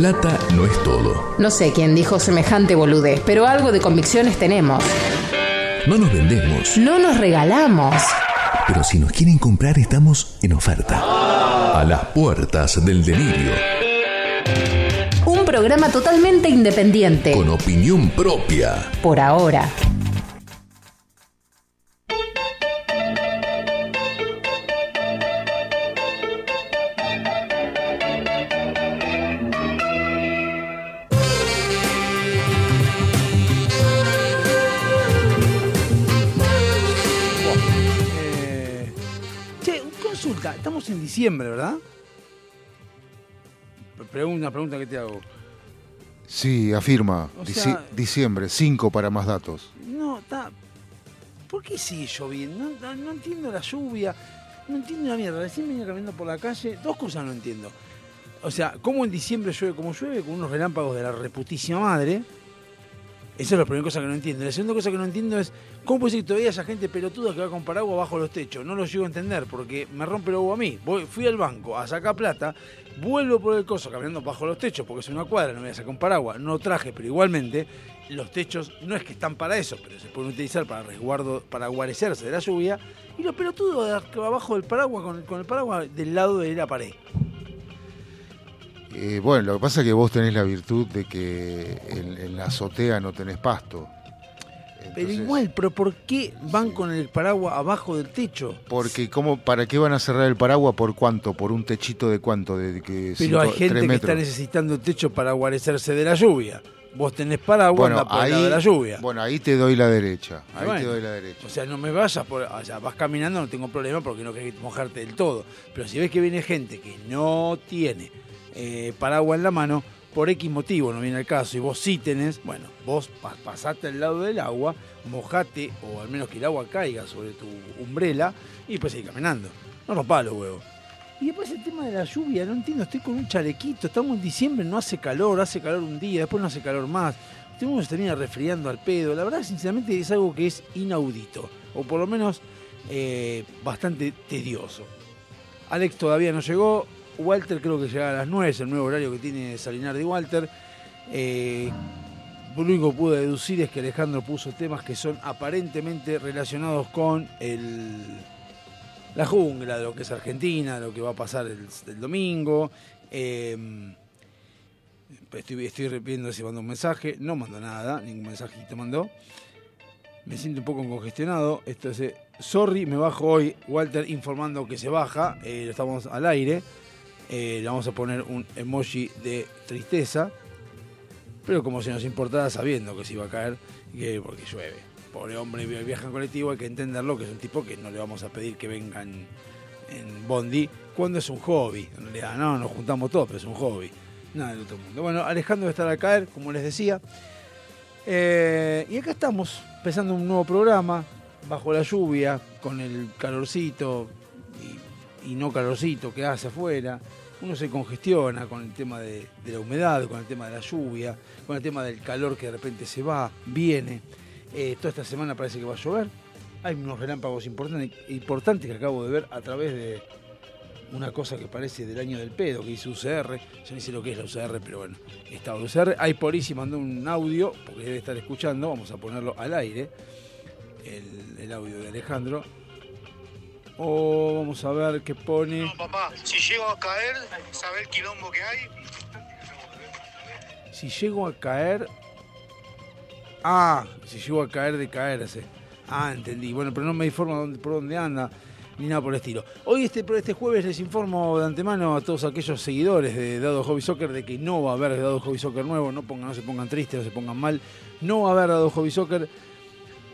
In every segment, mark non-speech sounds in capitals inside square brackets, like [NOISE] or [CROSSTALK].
Plata no es todo. No sé quién dijo semejante boludez, pero algo de convicciones tenemos. No nos vendemos. No nos regalamos. Pero si nos quieren comprar, estamos en oferta. A las puertas del delirio. Un programa totalmente independiente. Con opinión propia. Por ahora. Estamos en diciembre, ¿verdad? Una pregunta que te hago. Sí, afirma. O Dici- sea- diciembre, 5 para más datos. No, está. ¿Por qué sigue lloviendo? No entiendo la lluvia. No entiendo la mierda. Recién venía caminando por la calle. Dos cosas no entiendo. O sea, ¿cómo en diciembre llueve como llueve? Con unos relámpagos de la reputísima madre. Esa es la primera cosa que no entiendo. La segunda cosa que no entiendo es cómo puede ser que todavía haya gente pelotuda que va con paraguas bajo los techos. No lo llego a entender porque me rompe el huevo a mí. Fui al banco a sacar plata, vuelvo por el coso caminando bajo los techos porque es una cuadra, no me voy a sacar un paraguas. No traje, pero igualmente los techos no es que están para eso, pero se pueden utilizar para resguardo, para guarecerse de la lluvia. Y los pelotudos abajo del paraguas con, con el paraguas del lado de la pared. Eh, bueno, lo que pasa es que vos tenés la virtud de que en, en la azotea no tenés pasto. Pero igual, ¿pero por qué van con el paraguas abajo del techo? Porque ¿cómo, ¿para qué van a cerrar el paraguas? ¿Por cuánto? ¿Por un techito de cuánto? De, que Pero hay gente que está necesitando el techo para guarecerse de la lluvia. Vos tenés paraguas Bueno ahí, de la lluvia. bueno, ahí te doy la derecha. Ah, Ahí bueno. te doy la derecha. O sea, no me vayas por. O sea, vas caminando, no tengo problema porque no querés mojarte del todo. Pero si ves que viene gente que no tiene eh, paraguas en la mano, por X motivo no viene al caso, y vos sí tenés, bueno, vos pa- pasate al lado del agua, mojate, o al menos que el agua caiga sobre tu umbrela, y después seguir caminando. No rompás los huevos. Y después el tema de la lluvia, no entiendo, estoy con un chalequito, estamos en diciembre, no hace calor, hace calor un día, después no hace calor más. Uno se termina resfriando al pedo. La verdad, sinceramente, es algo que es inaudito, o por lo menos eh, bastante tedioso. Alex todavía no llegó, Walter creo que llega a las 9, es el nuevo horario que tiene Salinar de Walter. Eh, lo único que pude deducir es que Alejandro puso temas que son aparentemente relacionados con el, la jungla, de lo que es Argentina, de lo que va a pasar el, domingo. Eh, estoy, estoy viendo si mandó un mensaje. No mandó nada, ningún mensajito mandó. Me siento un poco congestionado. Esto es, eh, sorry, me bajo hoy. Walter informando que se baja. estamos al aire. Eh, le vamos a poner un emoji de tristeza. Pero como si nos importara sabiendo que se iba a caer, que porque llueve. Pobre hombre viaja en colectivo, hay que entenderlo, que es un tipo que no le vamos a pedir que vengan en Bondi cuando es un hobby. En realidad, no, nos juntamos todos, pero es un hobby. Nada del otro mundo. Bueno, Alejandro va a estar a caer, como les decía. Eh, y acá estamos, empezando un nuevo programa, bajo la lluvia, con el calorcito y, y no calorcito que hace afuera. Uno se congestiona con el tema de, la humedad, con el tema de la lluvia, con el tema del calor que de repente se va, viene. Eh, toda esta semana parece que va a llover. Hay unos relámpagos importantes, que acabo de ver a través de una cosa que parece del año del pedo, que dice UCR. Yo no sé lo que es la UCR, pero bueno, está UCR. Hay Polisi mandó un audio, porque debe estar escuchando, vamos a ponerlo al aire, el audio de Alejandro. O vamos a ver qué pone. No, papá, si llego a caer, ¿sabe el quilombo que hay? Si llego a caer. Ah, si llego a caer de caerse. Ah, entendí. Bueno, pero no me informa dónde, por dónde anda, ni nada por el estilo. Hoy, este, este jueves, les informo de antemano a todos aquellos seguidores de Dado Hobby Soccer de que no va a haber Dado Hobby Soccer nuevo. No, pongan, no se pongan tristes, no se pongan mal. No va a haber Dado Hobby Soccer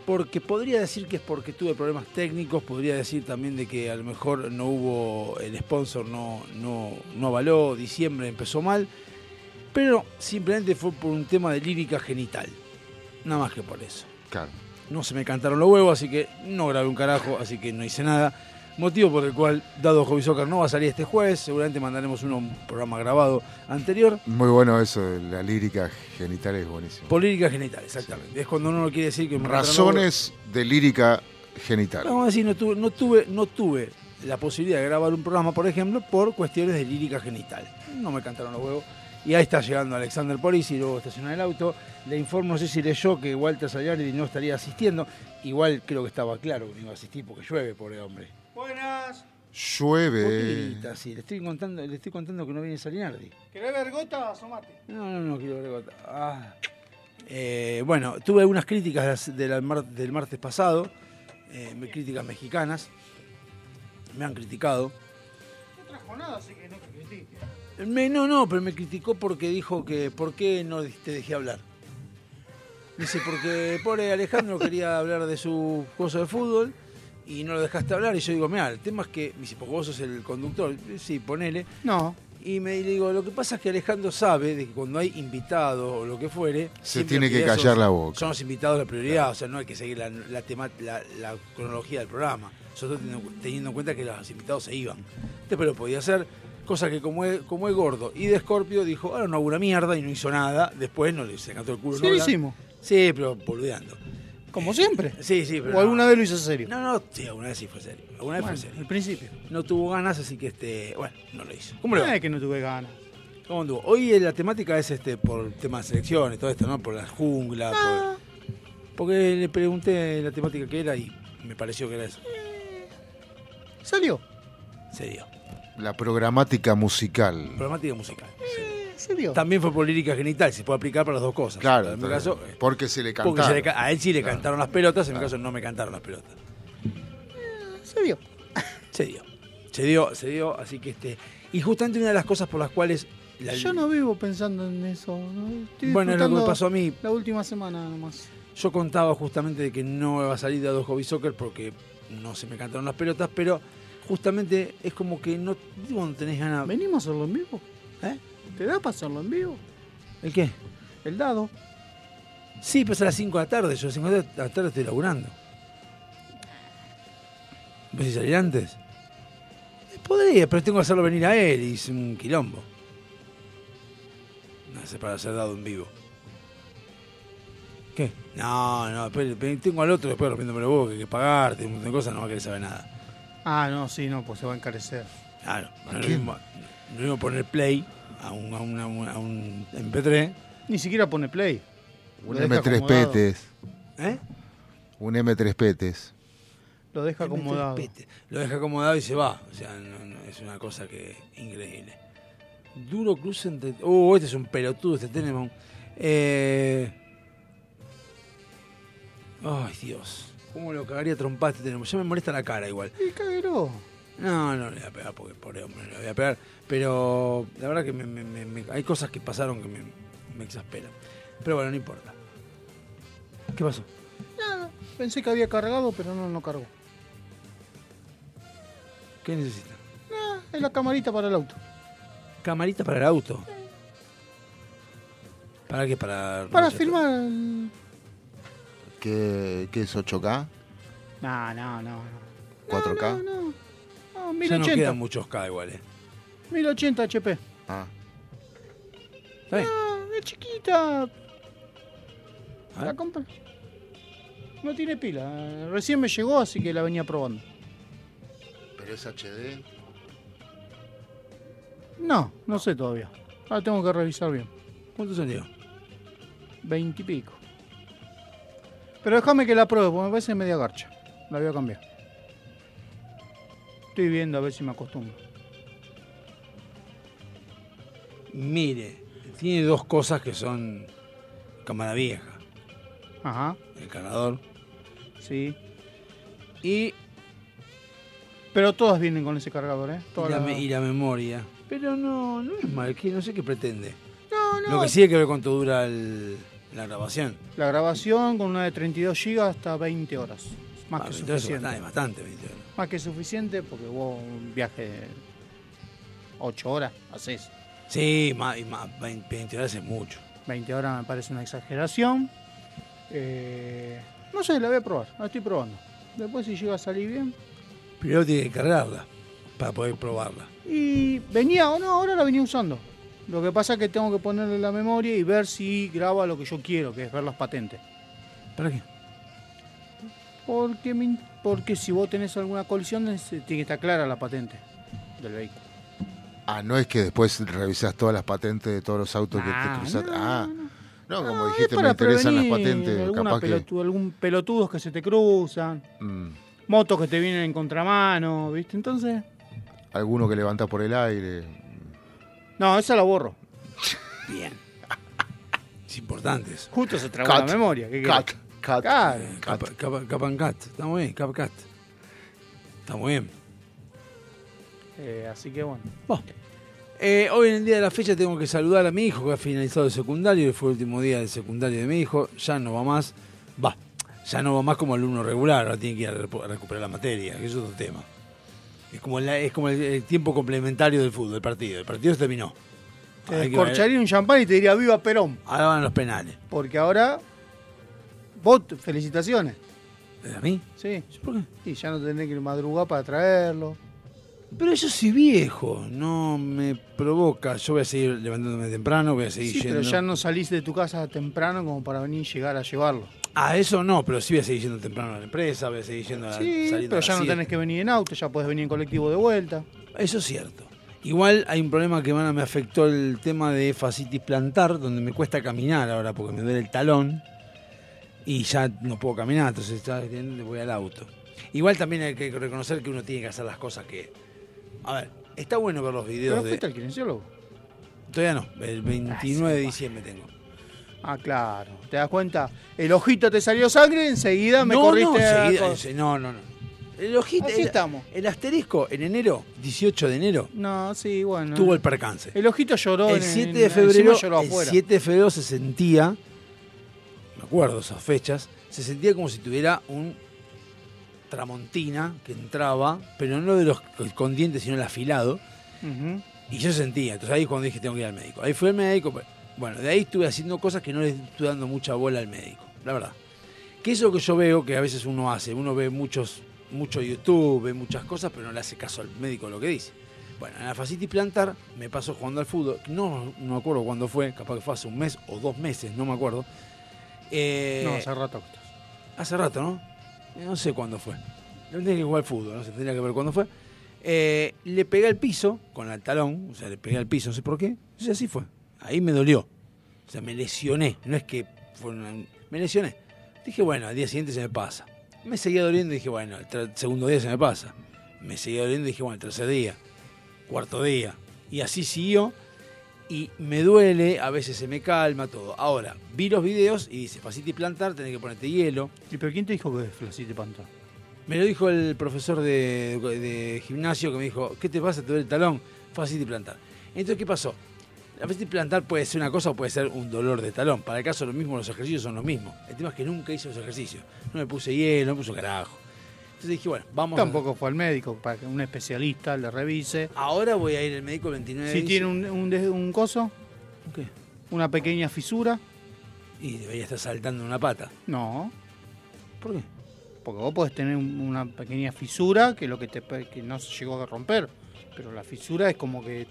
porque podría decir que es porque tuve problemas técnicos, podría decir también de que a lo mejor no hubo, el sponsor no, no, no avaló, diciembre empezó mal, pero simplemente fue por un tema de lírica genital, nada más que por eso. Claro. No se me cantaron los huevos, así que no grabé un carajo, así que no hice nada. Motivo por el cual Dado Hobby Soccer no va a salir este jueves, seguramente mandaremos uno, un programa grabado anterior. Muy bueno eso, la lírica genital es buenísimo. Por lírica genital, exactamente. Es cuando uno no quiere decir que. Razones de lírica genital. Vamos a decir, no tuve, no, tuve, no tuve la posibilidad de grabar un programa, por ejemplo, por cuestiones de lírica genital. No me cantaron los huevos Y ahí está llegando Alexander Polisi, luego estaciona el auto. Le informo, no sé si leyó que Walter Sayardi no estaría asistiendo. Igual creo que estaba claro que no iba a asistir porque llueve, pobre hombre. Buenas. Llueve. Sí, le estoy contando, le estoy contando que no viene Salinardi. ¿Querés ver gota? Asomate. No, no, no quiero ver gota. Ah. Eh, bueno, tuve algunas críticas mar- del martes pasado, eh, me- críticas mexicanas. Me han criticado. No trajo nada, así que no te critique. Me- no, no, pero me criticó porque dijo que ¿por qué no te dejé hablar? Dice, porque pobre Alejandro quería hablar de su cosa de fútbol y no lo dejaste hablar. Y yo digo, mira, el tema es que, me dice, porque vos sos el conductor. Sí, ponele. No. Y me digo, lo que pasa es que Alejandro sabe de que cuando hay invitados o lo que fuere... Se tiene que son- callar la boca. Son los invitados la prioridad, o sea, no hay que seguir la, la, tema- la- la cronología del programa. Nosotros teniendo, teniendo en cuenta que los invitados se iban. Después lo podía hacer, cosa que como es, como es gordo y de Scorpio dijo, ahora no hago una mierda y no hizo nada. Después no le se cantó el culo. Sí no lo hicimos. Sí, pero boludeando. Como siempre. Sí, sí, pero ¿O alguna no. vez lo hizo serio? No, no, sí, alguna vez sí fue serio. Alguna vez Bueno, fue serio. al principio. No tuvo ganas, así que este, bueno, no lo hizo. ¿Cómo va? No es que no tuve ganas. ¿Cómo anduvo? Hoy la temática es este por temas de selecciones, todo esto, ¿no? Por la jungla, Ah. por- porque le pregunté la temática que era y me pareció que era eso. ¿Salió? Se dio. La programática musical. Problemática musical. Eh, se dio. También fue por lírica genital, se puede aplicar para las dos cosas. Claro, en mi caso, eh, porque se le porque cantaba. se le a él sí le Claro. cantaron las pelotas, en mi caso no me cantaron las pelotas. Se dio. [LAUGHS] Se dio. Se dio, se dio, así que este. Y justamente una de las cosas por las cuales. la- Yo no vivo pensando en eso. Bueno, es lo que me pasó a mí. La última semana nomás. Yo contaba justamente de que no iba a salir de a dos hobby soccer porque no se me cantaron las pelotas, pero justamente es como que no, no tenés ganas. ¿Venimos a hacerlo en vivo? ¿Eh? ¿Te da para hacerlo en vivo? ¿El qué? El dado. Sí, pero es a las 5 de la tarde. Yo a las 5 de la tarde estoy laburando. ¿Ves si salir antes? Eh, Podría, pero tengo que hacerlo venir a él y es un quilombo. No sé, para hacer dado en vivo. ¿Qué? No, no, tengo al otro después rompiéndome los huevos que hay que pagarte, un montón de cosas, no va a querer saber nada. Ah, no, sí, no, pues se va a encarecer. Claro, ¿A no es lo quién? mismo, no es lo mismo poner play a un, a una- a un MP3. Ni siquiera pone play. Un Lo deja M3 acomodado. Petes. ¿Eh? Un M3 Petes. Lo deja acomodado. Lo deja acomodado y se va. O sea, no- no, es una cosa que increíble. Duro cruce entre. Uh, este es un pelotudo, este tenemos. Eh... Ay, Dios. ¿Cómo lo cagaría trompar este tenemos? Ya me molesta la cara igual. Y caguero. No, no le voy a pegar porque pobre hombre, no le voy a pegar. Pero la verdad que me- me- me- me- hay cosas que pasaron que me, me exasperan. Pero bueno, no importa. ¿Qué pasó? Nada. Pensé que había cargado, pero no, no cargó. ¿Qué necesita? Ah, es la camarita para el auto. Camarita para el auto. ¿Para qué? Para, Para no sé, filmar el... ¿Qué, qué es 8K? No, no, no. no. 4K. No, no, no. No, Ya no 1080. quedan muchos K igual, eh. 1080 HP. Ah, ¿Está bien? Ah, es chiquita. A La ver. compra. No tiene pila. Recién me llegó, así que la venía probando. pero es HD. No, no sé todavía. Ahora tengo que revisar bien. ¿Cuánto salió? 20 y pico. Pero déjame que la pruebe, porque me parece media garcha. La voy a cambiar. Estoy viendo a ver si me acostumbro. Mire, tiene dos cosas que son cámara vieja. Ajá, El cargador sí. y, Pero todas vienen con ese cargador, ¿eh? y, la, las- me- y la memoria. Pero no, no es mal, que no sé qué pretende. No, no. Lo que sí hay que ver cuánto dura el- la grabación. La grabación con una de 32 GB hasta 20 horas. Más Ah, que suficiente. bastante, bastante, 20 horas. Más que suficiente porque vos un viaje de 8 horas haces. Sí, más, más, 20, 20 horas es mucho. 20 horas me parece una exageración. Eh, no sé, la voy a probar. La estoy probando. Después si llega a salir bien. Primero tiene que cargarla para poder probarla. Y venía, o no, ahora la venía usando. Lo que pasa es que tengo que ponerle la memoria y ver si graba lo que yo quiero, que es ver las patentes. ¿Para qué? Porque, porque si vos tenés alguna colisión, tiene que estar clara la patente del vehículo. Ah, no es que después revisas todas las patentes de todos los autos que te Nah, cruzaste. no, ah, no, como No, dijiste, me interesan las patentes. alguna Capaz que. algún pelotudos que se te cruzan, mm, motos que te vienen en contramano, ¿viste? Entonces, alguno que levanta por el aire. no, esa la borro. [LAUGHS] Bien. Es importante eso. Justo se trabó Cat. la memoria. ¿qué Cat, cat. Claro. Cap, cap, cap and cat. Está muy bien, cap cat. Está muy bien. Eh, así que bueno. Bueno, eh, hoy en el día de la fecha tengo que saludar a mi hijo que ha finalizado el secundario, fue el último día del secundario de mi hijo, ya no va más, va, ya no va más como alumno regular, ahora tiene que ir a, recuperar la materia, que es otro tema. Es como, la- es como el, el tiempo complementario del fútbol, el partido, el partido se terminó. Te descorcharía un champán y te diría viva Perón. Ahora van los penales. Porque ahora, vos, felicitaciones. ¿A mí? Sí. ¿Por qué? Y ya no tenés que ir madrugar para traerlo. Pero yo soy viejo, no me provoca. Yo voy a seguir levantándome temprano, voy a seguir Sí, yendo. pero ya no salís de tu casa temprano como para venir y llegar a llevarlo. Ah, eso no, pero sí voy a seguir yendo temprano a la empresa, voy a seguir yendo a Sí, saliendo pero a ya no siete. tenés que venir en auto, ya podés venir en colectivo de vuelta. Eso es cierto. Igual hay un problema que bueno, me afectó el tema de fascitis plantar, donde me cuesta caminar ahora porque me duele el talón y ya no puedo caminar, entonces ya voy al auto. Igual también hay que reconocer que uno tiene que hacer las cosas que... A ver, está bueno ver los videos ¿Pero de... fuiste al kinesiólogo? Todavía no, el 29 de diciembre tengo. Ah, claro. ¿Te das cuenta? El ojito te salió sangre, enseguida me no, corriste. no, enseguida- ense- no, no, no. El ojito, Así el, estamos. el asterisco en enero, 18 de enero, No, sí, bueno. tuvo el percance. El ojito lloró el en- 7 en- de febrero, lloró el afuera. 7 de febrero se sentía, me acuerdo esas fechas, se sentía como si tuviera un tramontina que entraba, pero no de los con dientes, sino el afilado, y yo sentía, entonces ahí es cuando dije tengo que ir al médico. Ahí fue el médico, pues, bueno, de ahí estuve haciendo cosas que no le estuve dando mucha bola al médico, la verdad. Que eso que yo veo que a veces uno hace, uno ve muchos, mucho YouTube, ve muchas cosas, pero no le hace caso al médico lo que dice. Bueno, en la fascitis plantar me pasó jugando al fútbol, no, no me acuerdo cuándo fue, capaz que fue hace un mes o dos meses, no me acuerdo. Eh, No, hace rato. Hace rato, ¿no? No sé cuándo fue. Tendría que jugar al fútbol, no sé, tendría que ver cuándo fue. Eh, le pegué al piso con el talón, o sea, le pegué al piso, no sé por qué. Y así fue. Ahí me dolió. O sea, me lesioné. No es que fue una- Me lesioné. Dije, bueno, al día siguiente se me pasa. Me seguía doliendo y dije, bueno, el segundo día se me pasa. Me seguía doliendo y dije, bueno, el tercer día, cuarto día. Y así siguió. Y me duele, a veces se me calma, todo. Ahora, vi los videos y dice, fascitis plantar, tenés que ponerte hielo. ¿Y pero quién te dijo que flaciste panta? Me lo dijo el profesor de, de gimnasio que me dijo, ¿qué te pasa? Te duele el talón, fascitis plantar. Entonces, ¿qué pasó? La fascitis plantar puede ser una cosa o puede ser un dolor de talón. Para el caso lo mismo, los ejercicios son los mismos. El tema es que nunca hice los ejercicios. No me puse hielo, no me puse carajo. Entonces dije, bueno, vamos Tampoco fue al médico para que un especialista le revise. a... Ahora voy a ir al médico el 29 Si de tiene un, un, un coso, ¿Qué? una pequeña fisura, Y debería estar saltando una pata. no. ¿Por qué? Porque vos podés tener un- una pequeña fisura que lo que te que no se llegó a romper. Pero la fisura es como que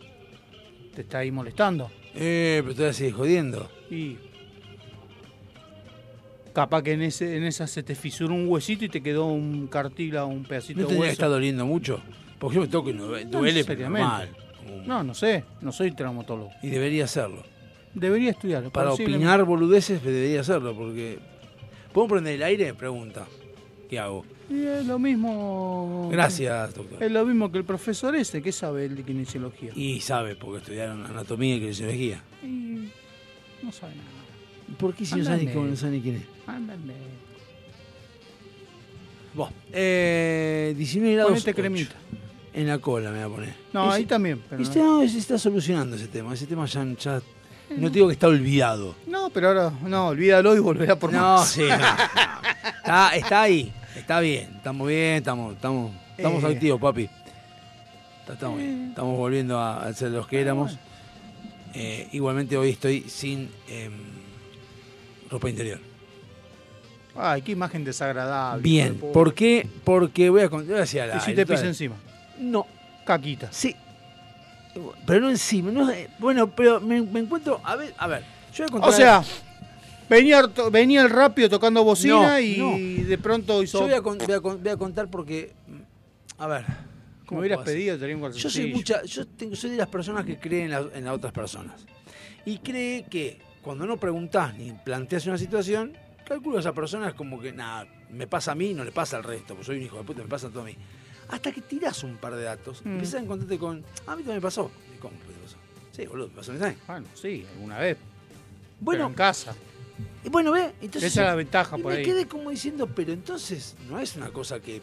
te está ahí molestando. Eh, pero todavía sigue jodiendo. Y capaz que en ese en esa se te fisuró un huesito y te quedó un cartílago, un pedacito ¿No de tendría que hueso. estar doliendo mucho? Porque yo me toco y no duele, No pero. Como- No, no sé, no soy traumatólogo. Y debería hacerlo. Debería estudiarlo. Para opinar boludeces debería hacerlo, porque... ¿Puedo prender el aire? Pregunta. ¿Qué hago? Y es lo mismo. Gracias, doctor. Es lo mismo que el profesor ese, que sabe el de kinesiología. Y sabe, porque estudiaron anatomía y kinesiología. Y no sabe nada. ¿Por qué si no sabe, ni Ándale. cómo, no sabe ni quién es? Ándale. Bueno, eh, 19 grados. Ponete 8. cremita. En la cola me voy a poner. No, Ese- ahí también. Pero Este no. no, se está solucionando ese tema. Ese tema ya, ya- no te digo que está olvidado. no, pero ahora, no, olvídalo y volverá por No, más. sí, no. Está, está ahí, está bien, estamos bien, estamos, estamos, estamos Eh. activos, papi. Estamos bien, estamos volviendo a, ser los que éramos. Eh, igualmente hoy estoy sin em, ropa interior. Ay, qué imagen desagradable. Bien, de. ¿por qué? Porque voy a contar. Voy a decir al Y si te pisa encima. No, Caquita. sí. Pero no encima. No, bueno, pero me, me encuentro. A ver, a ver. Yo voy a contar O sea, venía, el to- venía el rápido tocando bocina No, y no. de pronto hizo. Yo voy a, con- voy a voy a contar porque, a ver, Me ¿Cómo hubieras pedido, tenía un Yo soy mucha, yo tengo, soy de las personas que creen en, la- en las otras personas. Y cree que cuando no preguntás ni planteas una situación, calculo que esa persona es como que, nada, me pasa a mí, no le pasa al resto, porque soy un hijo de puta, me pasa todo a mí. Hasta que tirás un par de datos, Mm. empiezas a encontrarte con, "Ah, a mí también me pasó. ¿Y ¿Cómo te pasó? Sí, boludo, me pasó a mí también. Bueno, sí, alguna vez. Pero Bueno, en casa. y bueno, ve, entonces... Esa es la ventaja y por me ahí. quedé como diciendo, pero entonces no es una cosa que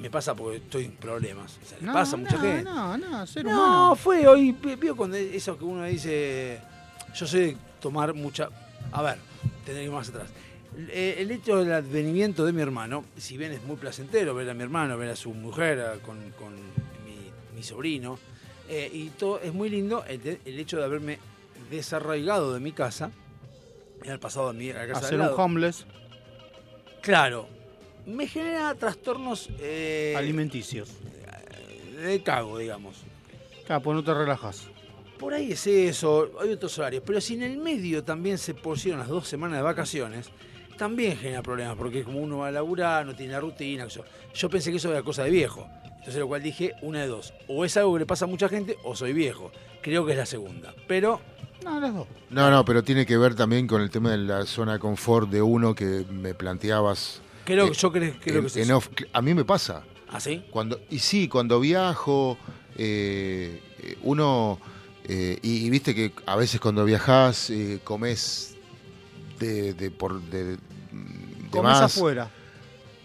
me pasa porque estoy en problemas. O sea, le No, pasa a mucha no, gente. No, no, ser No, humano. fue hoy, vi- vio cuando eso que uno dice, yo de tomar mucha... A ver, tendré que ir más atrás. Eh, El hecho del advenimiento de mi hermano, si bien es muy placentero ver a mi hermano, ver a su mujer, a- con, con mi, mi sobrino, eh, y todo es muy lindo el, de- el hecho de haberme desarraigado de mi casa, y haber pasado a mi a casa Hacer un homeless Claro, me genera trastornos eh, alimenticios. de cago, digamos. Claro, pues no te relajas. Por ahí es eso, hay otros horarios. Pero si en el medio también se pusieron las dos semanas de vacaciones, también genera problemas, porque como uno va a laburar, no tiene la rutina. Yo, yo pensé que eso era cosa de viejo. Entonces lo cual dije, una de dos. O es algo que le pasa a mucha gente, o soy viejo. Creo que es la segunda. Pero, No, las dos. No, no, pero tiene que ver también con el tema de la zona de confort de uno que me planteabas. creo Eh, que yo creo, creo en- que es en eso. off. A mí me pasa. ¿Ah, sí? Cuando, y sí, cuando viajo, eh, eh, uno, eh, y, y viste que a veces cuando viajás eh, comes de, de, por, de, de Comes más, afuera.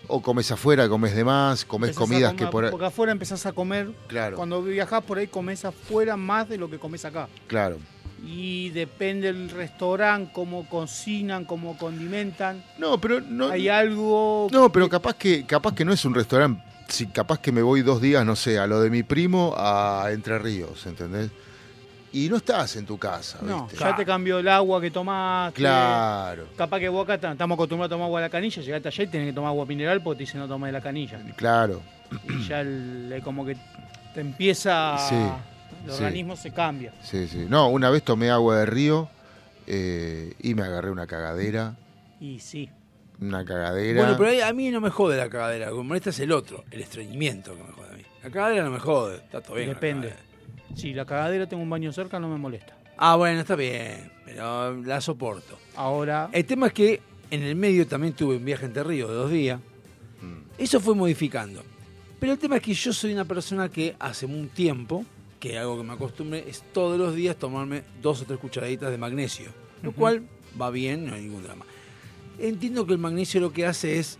o comes afuera, comes de más, comes Empezás comidas comer- que por ahí- Porque afuera empezás a comer. Claro, Cuando viajás por ahí comes afuera más de lo que comes acá. claro. Y depende del restaurante, cómo cocinan, cómo condimentan. No, pero no, Hay algo. no, pero capaz que, capaz que no es un restaurante. Si capaz que me voy dos días, no sé, a lo de mi primo a Entre Ríos, ¿entendés? Y no estás en tu casa, No, ¿viste? ya te cambió el agua que tomaste. Claro, Capaz que vos acá ta- estamos acostumbrados a tomar agua de la canilla, llegaste allá y tenés que tomar agua mineral porque te dicen no tomes de la canilla. claro. Y ya el- el- como que te empieza. Sí, el sí. organismo se cambia. Sí, sí. No, una vez tomé agua de río eh, y me agarré una cagadera. Y sí. Una cagadera. Bueno, pero a mí no me jode la cagadera. Lo que me molesta es el otro, el estreñimiento que me jode a mí. La cagadera no me jode, está todo bien. Depende. Si la cagadera tengo un baño cerca, no me molesta. Ah, bueno, está bien, pero la soporto. Ahora. El tema es que en el medio también tuve un viaje entre ríos de dos días. Mm. Eso fue modificando. Pero el tema es que yo soy una persona que hace un tiempo, que algo que me acostumbre, es todos los días tomarme dos o tres cucharaditas de magnesio. Lo Ujú. cual va bien, no hay ningún drama. Entiendo que el magnesio lo que hace es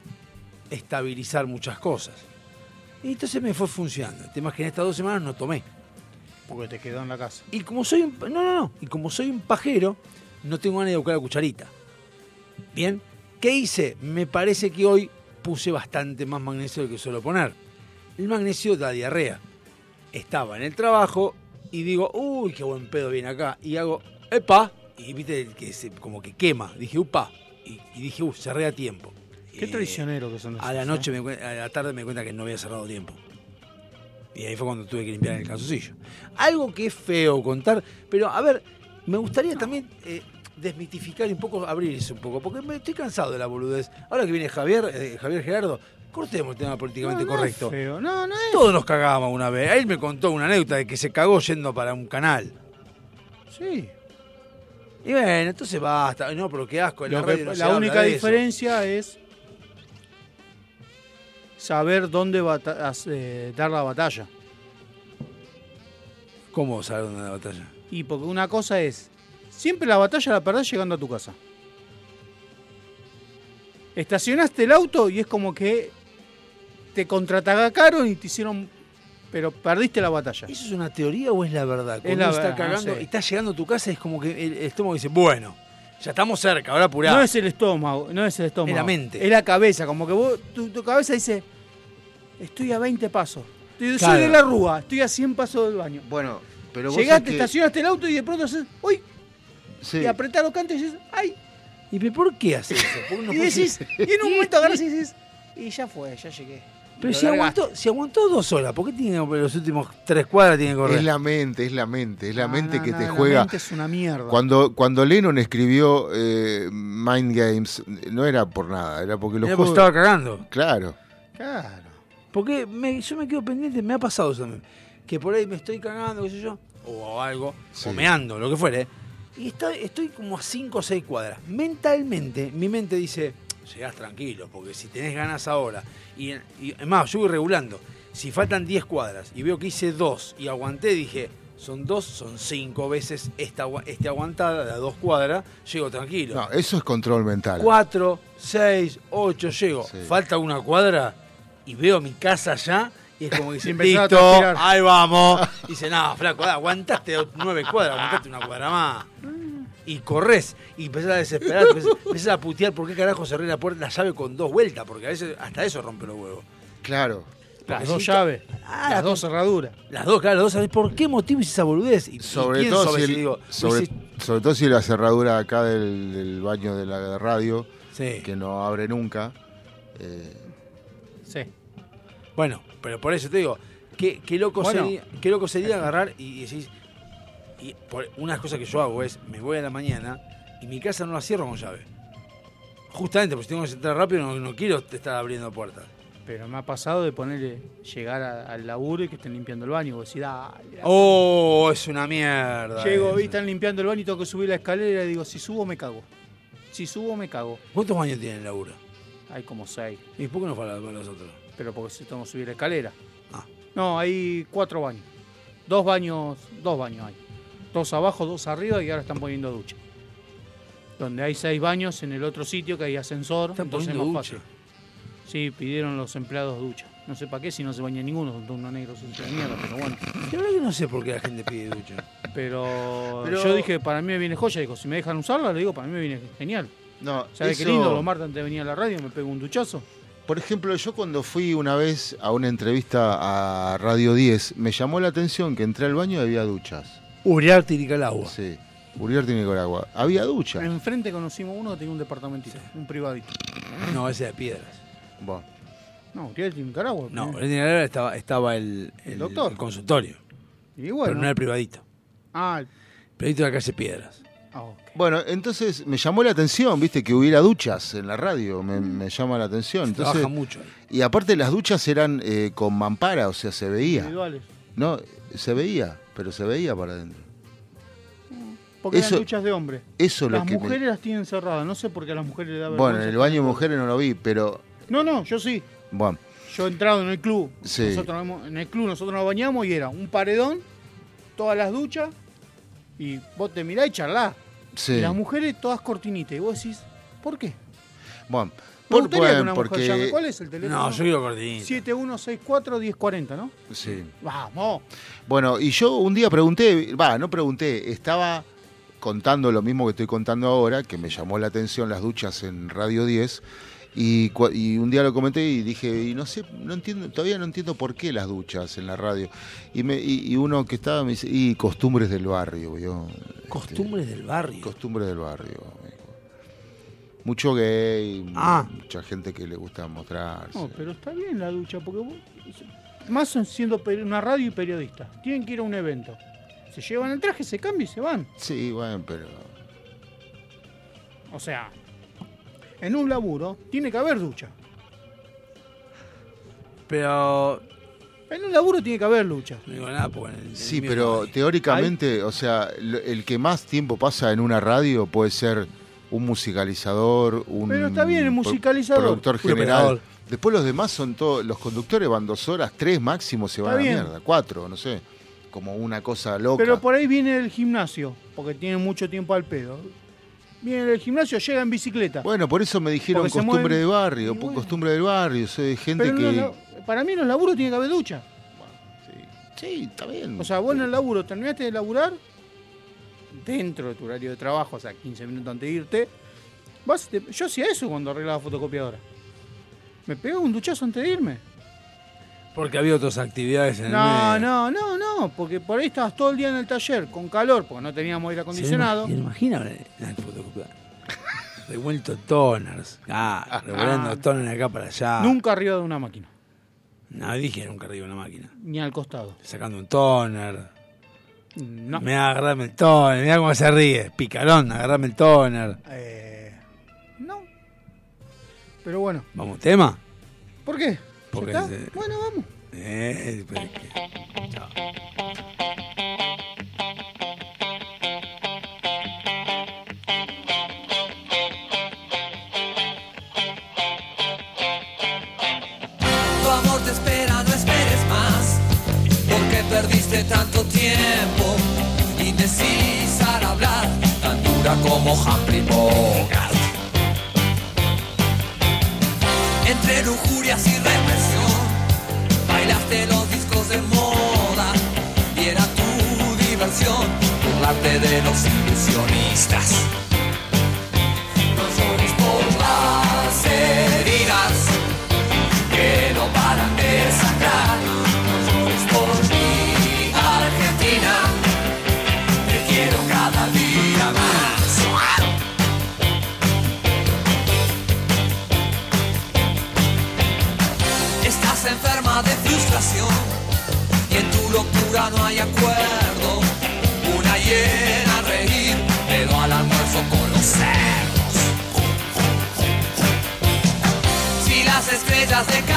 estabilizar muchas cosas. Y entonces me fue funcionando. El tema es que en estas dos semanas no tomé. Porque te quedó en la casa. Y como soy un, no, no, no. Y como soy un pajero, no tengo ganas de buscar la cucharita. Bien. ¿Qué hice? Me parece que hoy puse bastante más magnesio del que suelo poner. El magnesio da diarrea. Estaba en el trabajo y digo, uy, qué buen pedo viene acá. Y hago, epa. Y viste que se, como que quema. Dije, upa. Y, y dije, uy, cerré a tiempo. Qué Eh, traicionero que son esos. a la ¿eh? noche, me, a la tarde me di cuenta que no había cerrado tiempo. Y ahí fue cuando tuve que limpiar el calzoncillo. Algo que es feo contar, pero a ver, me gustaría también eh, desmitificar y un poco, abrirse un poco, porque me estoy cansado de la boludez. Ahora que viene Javier, eh, Javier Gerardo, cortemos el tema políticamente No, no es correcto. feo. No, no es. Todos nos cagamos una vez. Él me contó una anécdota de que se cagó yendo para un canal. Sí. Y bueno, entonces basta. No, pero qué asco. en la radio única eso. diferencia es saber dónde eh, dar la batalla. ¿Cómo saber dónde la batalla? Y porque una cosa es, siempre la batalla la perdés llegando a tu casa. Estacionaste el auto y es como que te contraatacaron y te hicieron... Pero perdiste la batalla. ¿Eso es una teoría o es la verdad? Cuando la uno está verdad, no cagando sé. y está llegando a tu casa, es como que el estómago dice, bueno, ya estamos cerca, ahora apurá. No es el estómago, no es el estómago. Es la mente. Es la cabeza, como que vos, tu, tu cabeza dice, estoy a 20 pasos. Estoy- Claro. Soy de la rúa, estoy a 100 pasos del baño. Bueno, pero vos Llegaste, que- estacionaste el auto y de pronto haces, uy, sí. y apretás los cantos y dices, ay. ¿Y por qué hace eso? [LAUGHS] ¿Por qué no y decís, y en un momento agarras y [LAUGHS] dices, y ya fue, ya llegué. Pero si aguantó, si aguantó dos horas, ¿por qué tiene los últimos tres cuadras tiene que correr? Es la mente, es la mente, es la No, mente no, que no, te la juega. mente es una mierda. Cuando, cuando Lennon escribió eh, Mind Games, no era por nada, era porque los Era juegos... estaba cagando. Claro. Claro. Porque me- yo me quedo pendiente, me ha pasado eso también. Que por ahí me estoy cagando, qué sé yo, o algo, Sí. o meando, lo que fuere. Y está- estoy como a 5 o 6 cuadras. Mentalmente, mi mente dice, llegás tranquilo, porque si tenés ganas ahora. Y, y es más, yo voy regulando. Si faltan 10 cuadras y veo que hice 2 y aguanté, dije, son 2, son 5 veces esta, este aguantada, de a 2 cuadras, llego tranquilo. No, eso es control mental. 4, 6, 8, llego. Sí. Falta una cuadra y veo mi casa ya. Y es como que [LAUGHS] dice, listo, ahí vamos. Y dice, no, flaco, aguantaste nueve cuadras, aguantaste una cuadra más. [LAUGHS] Y corres y empezás a desesperar, empezás, a putear por qué carajo cerré la puerta, la llave con dos vueltas, porque a veces hasta eso rompe los huevos. Claro. Las dos llaves, Ah, las dos cerraduras. Las dos, claro, las dos, ¿sabés por qué motivo hice esa boludez? Y, y Sobre pienso todo, si veces, el- digo, sobre, todo si la cerradura acá del, del baño de la radio, Sí. que no abre nunca. eh, Sí. Bueno, pero por eso te digo, qué, qué loco, Bueno. sería, qué loco sería agarrar y decís. Y por, una cosa que yo hago es, me voy a la mañana y mi casa no la cierro con llave. Justamente, porque si tengo que entrar rápido, no, no quiero estar abriendo puertas. Pero me ha pasado de ponerle, llegar a- al laburo y que estén limpiando el baño. Y vos decís, dale. Oh, es una mierda. Llego, eso. vi, están limpiando el baño y tengo que subir la escalera y digo, si subo me cago. Si subo me cago. ¿Cuántos baños tiene el laburo? Hay como seis. ¿Y por qué no para para los otros? Pero porque si tengo que subir la escalera. Ah. No, hay cuatro baños. Dos baños, dos baños hay. Dos abajo, dos arriba y ahora están poniendo ducha. Donde hay seis baños en el otro sitio que hay ascensor, Están entonces es más ducha. fácil. Sí, pidieron los empleados ducha. No sé para qué si no se baña ninguno, son todos unos negros de mierda, pero bueno. La verdad que no sé por qué la gente pide ducha. Pero, Pero- yo dije, para mí me viene joya. Digo, si me dejan usarla, le digo, para mí me viene genial. no, ¿Sabes qué eso- lindo? Los martes antes de venir a la radio me pego un duchazo. Por ejemplo, yo cuando fui una vez a una entrevista a Radio 10, me llamó la atención que entré al baño y había duchas. Uriarte y Nicaragua. Sí. Uriarte y Nicaragua. Había ducha. Enfrente conocimos uno que tenía un departamentito, un privadito. No, ese de piedras. Bueno, No, Uriel en Nicaragua. No, ¿eh? en Nicaragua estaba, estaba el, El doctor. el consultorio. Y bueno. Pero no era el privadito. Ah, el- Privadito de la calle Piedras. ah, ok. Bueno, entonces me llamó la atención, viste, que hubiera duchas en la radio, me, me llama la atención. Entonces, Trabaja mucho ahí. y aparte las duchas eran eh, con mampara, o sea, se veía. Individuales. No, se veía, pero se veía para adentro. Porque Eso- eran duchas de hombre. Eso es lo Las que me- mujeres las tienen cerradas. No sé por qué a las mujeres le da Bueno, en el baño de mujeres no lo vi, pero No, no, yo sí. bueno, Yo he entrado en el club. Sí. Nosotros en el club nosotros nos bañamos y era un paredón, todas las duchas, y vos te mirás y charlás. sí. Y las mujeres todas cortinitas. Y vos decís, ¿por qué? Bueno, Me por, gustaría que bueno, una mujer llame. ¿Cuál es el teléfono? No, yo quiero cortinita. 7164-1040, ¿no? sí. Vamos. Bueno, y yo un día pregunté, va, no pregunté, estaba contando lo mismo que estoy contando ahora, que me llamó la atención las duchas en Radio 10, y, cua- y un día lo comenté y dije, y no sé, no entiendo, todavía no entiendo por qué las duchas en la radio. Y, me, y, y uno que estaba me dice, y costumbres del barrio, ¿vio? Costumbres del barrio. Costumbres del barrio. Mucho gay, Ah. mucha gente que le gusta mostrarse. No, pero está bien la ducha, porque vos, más son siendo una radio y periodista, tienen que ir a un evento. Se llevan el traje, se cambian y se van. Sí, bueno, pero... O sea, en un laburo tiene que haber ducha. Pero. En un laburo tiene que haber ducha. No digo nada porque. en el- en Sí, pero hay. teóricamente, o sea, el que más tiempo pasa en una radio puede ser un musicalizador, un Pero está bien, el pro- musicalizador. productor general. Después los demás son todos, los conductores van dos horas, tres máximo se van a la mierda, cuatro, no sé, como una cosa loca. Pero por ahí viene el gimnasio, porque tiene mucho tiempo al pedo. Viene del gimnasio, llega en bicicleta. Bueno, por eso me dijeron Porque costumbre mueven- de barrio, bueno. costumbre del barrio, soy gente Pero que... para mí en los laburos tiene que haber ducha. Sí, sí, está bien. O sea, vos en el laburo terminaste de laburar, dentro de tu horario de trabajo, o sea, 15 minutos antes de irte, vas, te- yo hacía eso cuando arreglaba fotocopiadora. Me pegaba un duchazo antes de irme. Porque había otras actividades en el No, medio. no, no, no, porque por ahí estabas todo el día en el taller con calor, porque no teníamos aire acondicionado. ¿Se imagina la fotocopiadora? Revuelto toners. Ah, [LAUGHS] revolviendo toners de acá para allá. Nunca arriba de una máquina, No dije nunca arriba de una máquina. ni al costado. Sacando un toner. No. Me da agarrarme el toner. Mirá cómo se ríe. Picarón, agarrarme el toner. Eh, no. Pero bueno, Vamos, tema. ¿por qué? Porque se- Bueno, vamos. Eh, pero es perdiste tanto tiempo. Indecisa al hablar, tan dura como Humphrey Bogart. Entre lujurias y represión, bailaste los discos de moda. Y era tu diversión, burlarte de los ilusionistas. De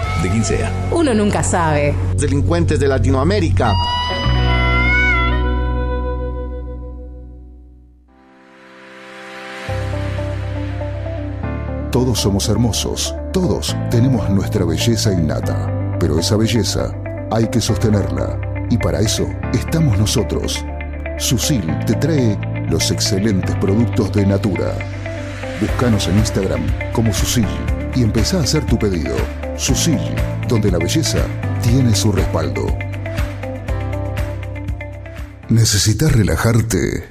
de quien sea. Uno nunca sabe. Delincuentes de Latinoamérica. Todos somos hermosos, todos tenemos nuestra belleza innata, pero esa belleza hay que sostenerla y para eso estamos nosotros. Susil te trae los excelentes productos de Natura. Búscanos en Instagram como Susil y empezá a hacer tu pedido. Susil, donde la belleza tiene su respaldo. ¿Necesitas relajarte?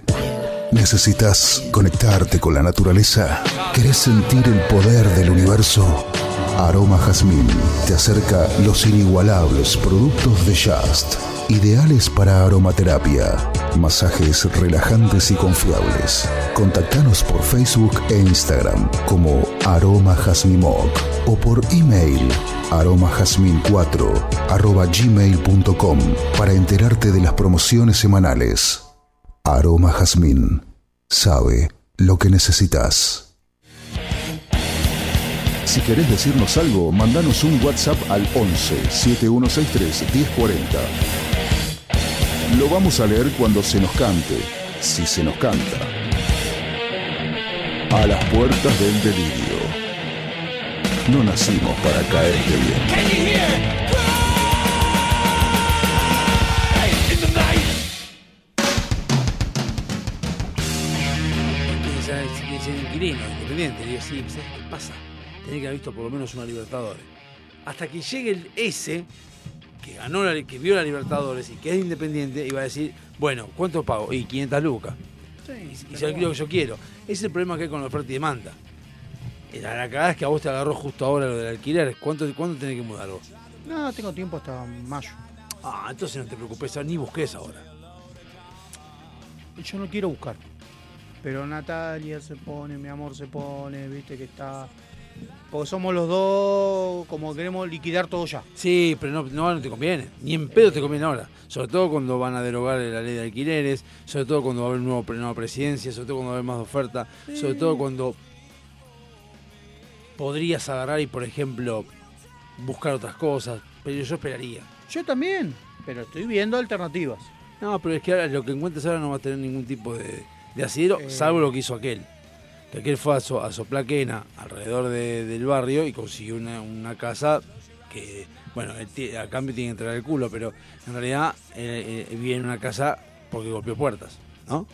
¿Necesitas conectarte con la naturaleza? ¿Querés sentir el poder del universo? Aroma Jazmín te acerca los inigualables productos de Just, ideales para aromaterapia, masajes relajantes y confiables. Contactanos por Facebook e Instagram como Aroma Jazmimoc o por email aromajazmin4 arroba gmail.com para enterarte de las promociones semanales. Aroma Jazmín sabe lo que necesitas. Si querés decirnos algo, mandanos un WhatsApp al 11 7163 1040. Lo vamos a leer cuando se nos cante, si se nos canta. A las puertas del delirio. No nacimos para bien. si quiere ser inquilino, independiente. Digo, sí, ¿sabes qué pasa? Tenés que haber visto por lo menos una Libertadores. Hasta que llegue el S, que ganó la, que vio la Libertadores y que es independiente, y va a decir, bueno, ¿cuánto pago? Y 500 lucas. y si alquilo lo que yo quiero. Ese es el problema que hay con la oferta y demanda. La, la cagada es que a vos te agarró justo ahora lo del alquiler. ¿Cuánto, ¿Cuándo tenés que mudar vos? No, tengo tiempo hasta mayo. Ah, entonces no te preocupes, ni busques ahora. Yo no quiero buscar. Pero Natalia se pone, mi amor se pone, viste que está. Porque somos los dos, como queremos liquidar todo ya. Sí, pero no, no, no te conviene. Ni en pedo te conviene ahora. Sobre todo cuando van a derogar la ley de alquileres, sobre todo cuando va a haber nuevo, nueva presidencia, sobre todo cuando va a haber más oferta, sobre todo cuando podrías agarrar y, por ejemplo, buscar otras cosas. Pero yo esperaría. Yo también, pero estoy viendo alternativas. No, pero es que ahora lo que encuentres ahora no va a tener ningún tipo de, de asidero, Eh. salvo lo que hizo aquel. Que aquel fue a, so- a Soplaquena, alrededor de- del barrio, y consiguió una, una casa que, bueno, a cambio tiene que entrar el culo, pero en realidad eh, eh, vive en una casa porque golpeó puertas, ¿no?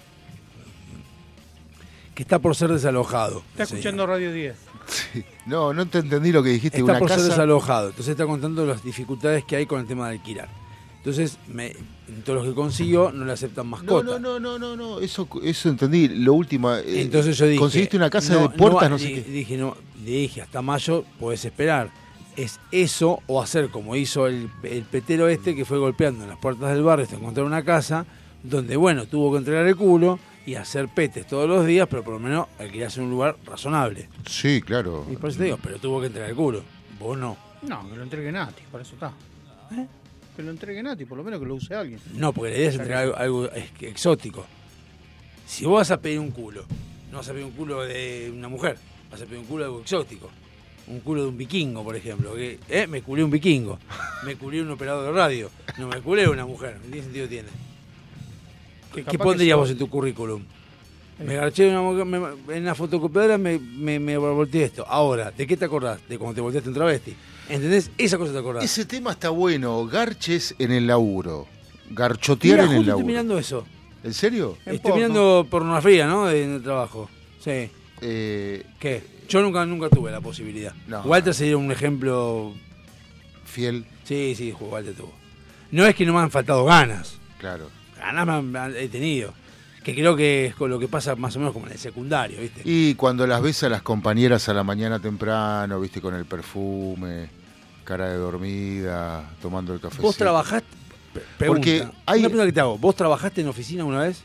Que está por ser desalojado. Está señor. escuchando Radio 10. No, no te entendí lo que dijiste. Está una por ser desalojado. Entonces está contando las dificultades que hay con el tema de alquilar. Entonces, me, todos los que consiguió no le aceptan mascota. no, no, no, no, no, eso, eso entendí. Lo último. eh, Entonces yo dije. Conseguiste una casa no, de puertas, no, sé qué. Dije, no, le dije, hasta mayo puedes esperar. Es eso o hacer como hizo el, el petero este que fue golpeando en las puertas del barrio hasta encontrar una casa donde, bueno, tuvo que entregar el culo y hacer petes todos los días, pero por lo menos alquilarse en un lugar razonable. Sí, claro. Y por eso te digo, pero tuvo que entregar el culo. Vos no. No, que lo entregue Nati, para eso está. ¿Eh? Que lo entregue Nati, por lo menos que lo use alguien. No, porque la idea es entregar algo, algo ex- exótico. Si vos vas a pedir un culo, no vas a pedir un culo de una mujer, vas a pedir un culo de algo exótico. Un culo de un vikingo, por ejemplo. Que, eh, me culé un vikingo. Me culé un operador de radio. No me culé una mujer. ¿Qué sentido tiene? ¿Qué, Capaz qué que pondrías sí. vos en tu currículum? Me garché una mujer, me- en la fotocopiadora me, me, me volteé esto. Ahora, ¿de qué te acordás? De cuando te volteaste un travesti. ¿Entendés? Esa cosa te acordás. Ese tema está bueno. Garches en el laburo. Garchotear Mira, en el justo estoy laburo. mirando eso. ¿En serio? En Estoy porno. mirando pornografía, ¿no? En el trabajo. Sí. Eh, ¿Qué? Yo nunca, nunca tuve la posibilidad. No. Walter sería un ejemplo fiel. Sí, sí, al tuvo. No es que no me han faltado ganas. Claro. Ganas me han- me han- he tenido. Que creo que es con lo que pasa más o menos como en el secundario, ¿viste? Y cuando las ves a las compañeras a la mañana temprano, viste, con el perfume, cara de dormida, tomando el café. ¿Vos trabajaste? Pregunta, Porque hay- Una pregunta que te hago. ¿Vos trabajaste en oficina una vez?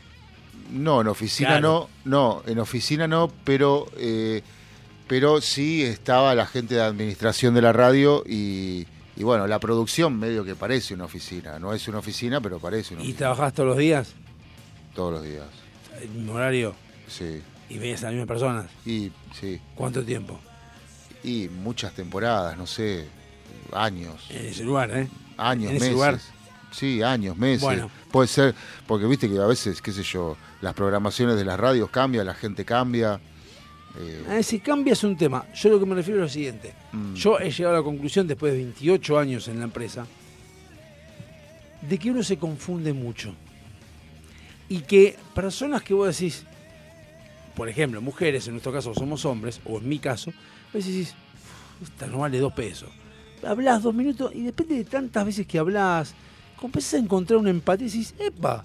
No, en oficina Claro. no, no, en oficina no, pero, eh, pero sí estaba la gente de administración de la radio y, y bueno, la producción medio que parece una oficina. No es una oficina, pero parece una ¿Y oficina. trabajás todos los días? Todos los días. ¿El mismo horario? Sí. ¿Y veías a las mismas personas? Y sí. ¿Cuánto tiempo? Y muchas temporadas, no sé, años. En ese lugar, ¿eh? Años, en ese meses. lugar. Sí, años, meses. Bueno. Puede ser, porque viste que a veces, qué sé yo, las programaciones de las radios cambian, la gente cambia. eh, Ah, si cambias un tema, yo lo que me refiero es lo siguiente. Mm. Yo he llegado a la conclusión, después de 28 años en la empresa, de que uno se confunde mucho. Y que personas que vos decís, por ejemplo, mujeres, en nuestro caso somos hombres, o en mi caso, vos decís, "Uf, esta no vale dos pesos. Hablas dos minutos y depende de tantas veces que hablas, empezás a encontrar una empatía y decís, epa,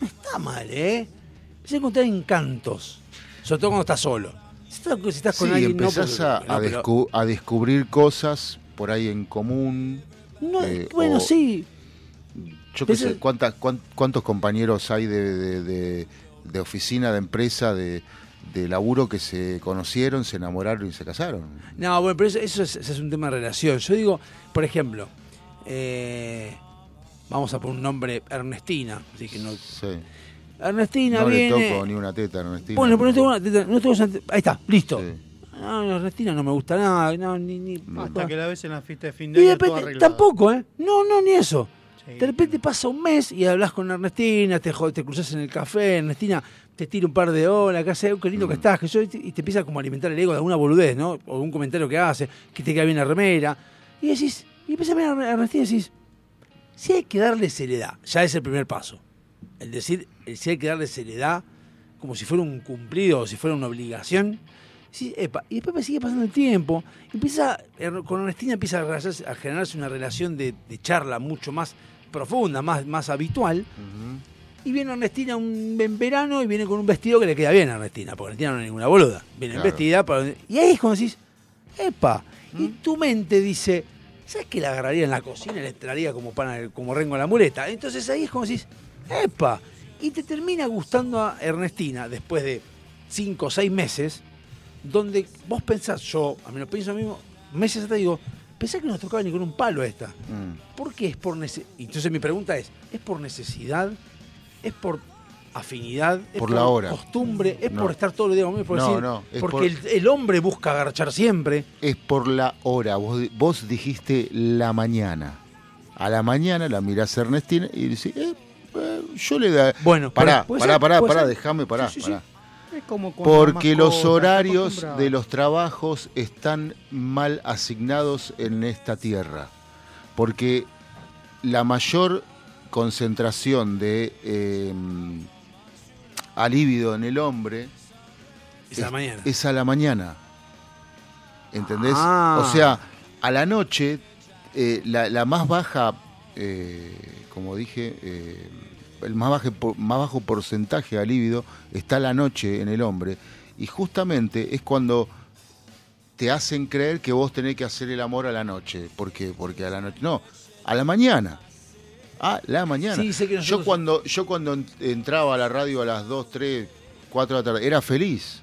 no está mal, ¿eh? Empezás a encontrar encantos, sobre todo cuando estás solo. Si estás, si estás con sí, alguien, no, empezás porque- a, no, a descu- a descubrir cosas por ahí en común. no, eh, bueno, o- sí, Yo qué sé, ¿cuántas, cuán- ¿cuántos compañeros hay de, de- de- de oficina, de empresa, de, de laburo que se conocieron, se enamoraron y se casaron? No, bueno, pero eso, eso es, eso es un tema de relación. Yo digo, por ejemplo, eh, vamos a poner un nombre, Ernestina. Así que no, Sí. Ernestina No le viene. toco ni una teta a Ernestina. bueno, pero no tengo una- no tengo esa- ahí está, listo. Sí. No, Ernestina no me gusta nada. No, ni, ni- Hasta que la ves en la fiesta de fin de y de año tampoco, ¿eh? No, no, ni eso. Sí. De repente pasa un mes y hablas con Ernestina, te, te cruzas en el café, Ernestina te tira un par de horas, que hace, qué lindo que estás, que yo, y te y te empieza como a alimentar el ego de alguna boludez, ¿no? O un comentario que hace, que te queda bien la remera. Y decís, y empiezas a ver a Ernestina y decís, si hay que darle seriedad, ya es el primer paso. El decir, el si hay que darle seriedad, como si fuera un cumplido o si fuera una obligación. Sí, epa, y después sigue pasando el tiempo. Empieza, er- con Ernestina empieza a, generarse- a generarse una relación de, de charla mucho más profunda, más, más habitual. Y viene Ernestina un, en verano y viene con un vestido que le queda bien a Ernestina, porque Ernestina no es ninguna boluda. Viene Claro. vestida. para- y ahí es cuando decís, epa, y tu mente dice, ¿sabes que la agarraría en la cocina y le traería como, pan, como rengo a la muleta? Entonces ahí es como decís, epa, y te termina gustando a Ernestina después de cinco o seis meses, donde vos pensás, yo, a mí lo pienso a mí mismo, meses atrás digo, pensé que no nos tocaba ni con un palo esta. Mm. ¿Por qué es por necesidad? Entonces mi pregunta es, ¿es por necesidad? ¿Es por afinidad? ¿Es Por la hora. costumbre? ¿Es No. por estar todo el día conmigo? Por No, decir, no, es porque por- el, el hombre busca agarchar siempre. Es por la hora. Vos, vos dijiste la mañana. A la mañana la mirás a Ernestina y decís, eh, eh, yo le da. Bueno, pará, pero- ¿puede pará, ser? pará, déjame, pará, Sí, sí, sí. pará. Es como Porque los horarios de los trabajos están mal asignados en esta tierra. Porque la mayor concentración de eh, en el hombre Es a la mañana. es a la mañana. ¿Entendés? Ah. O sea, a la noche, eh, la, la más baja, eh, como dije, eh, el más, baje por- más bajo porcentaje de líbido está a la noche en el hombre. Y justamente es cuando te hacen creer que vos tenés que hacer el amor a la noche. ¿Por qué? Porque a la noche. No, a la mañana. A la mañana. Sí, sé que yo, nosotros- cuando, yo cuando en- entraba a la radio a las 2, 3, 4 de la tarde, era feliz.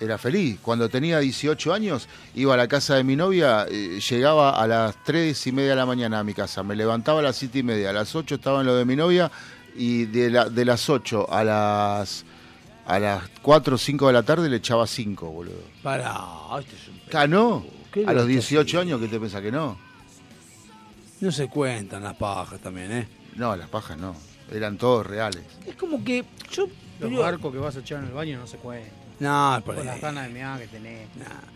Era feliz. Cuando tenía 18 años, iba a la casa de mi novia, eh, llegaba a las 3 y media de la mañana a mi casa. Me levantaba a las 7 y media. A las 8 estaba en lo de mi novia y de, la- de las 8 a las, a las 4 o 5 de la tarde le echaba 5, boludo. Pará, este es un Ah, no. ¿Qué A los loco, 18 sí. años, ¿qué te pensás que no? No se cuentan las pajas también, ¿eh? No, las pajas no. Eran todos reales. Es como que yo... Los barcos que vas a echar en el baño no se cuentan. No, es por Con las ganas de mear que tenés.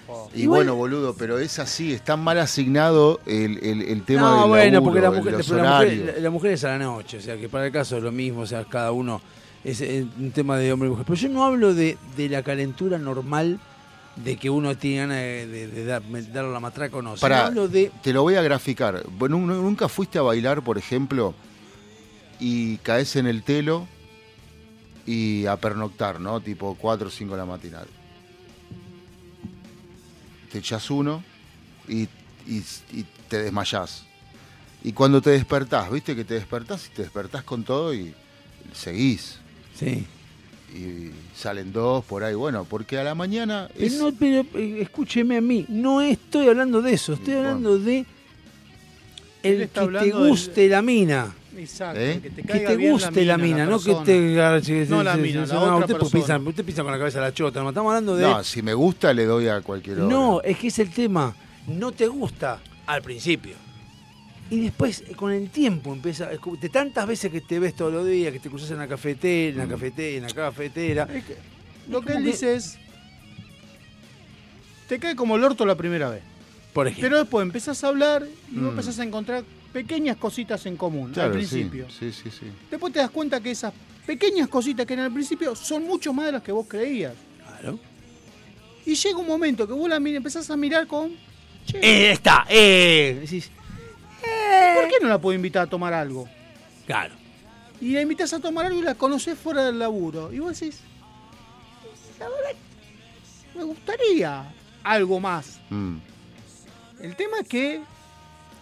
Oh. Y Igual- bueno, boludo, pero es así, está mal asignado el, el, el tema no, del bueno, laburo, porque la mujer, los la, mujer, la- la mujer es a la noche, o sea que para el caso es lo mismo, o sea, cada uno es, eh, un tema de hombre y mujer. Pero yo no hablo de, de la calentura normal de que uno tiene ganas de, de- de dar, darle la matraca o no. Hablo de. te lo voy a graficar. Bueno, ¿nu- ¿Nunca fuiste a bailar, por ejemplo, y caes en el telo y a pernoctar, ¿no? Tipo 4 o 5 de la matinal. Te echas uno y, y- y te desmayás. Y cuando te despertás, viste que te despertás y te despertás con todo y seguís. Sí. Y salen dos por ahí. Bueno, porque a la mañana Pero, es... no, pero eh, escúcheme a mí, no estoy hablando de eso, estoy Bueno. hablando de el que te del- guste la mina. Exacto, ¿Eh? que te Que caiga te bien guste la mina, no que te... No la mina, la otra usted, persona. piensa, usted piensa con la cabeza la chota, no estamos hablando de... No, si me gusta le doy a cualquier hora. No, es que es el tema. No te gusta al principio. Y después, eh, con el tiempo, empieza. De tantas veces que te ves todos los días, que te cruzas en la cafetera, en la cafetera, en la cafetera. Es que lo que él que- dice es. Te cae como el orto la primera vez. Por ejemplo. Pero después empezás a hablar y vos Mm. empezás a encontrar pequeñas cositas en común Claro, al sí, principio. Sí, sí, sí. Después te das cuenta que esas pequeñas cositas que eran al principio son mucho más de las que vos creías. Claro. Y llega un momento que vos la empezás a mirar con. Che, Eh, está, eh. Decís, ¿por qué no la puedo invitar a tomar algo? claro. Y la invitas a tomar algo y la conocés fuera del laburo. Y vos decís, la verdad, me gustaría algo más. Mm. El tema es que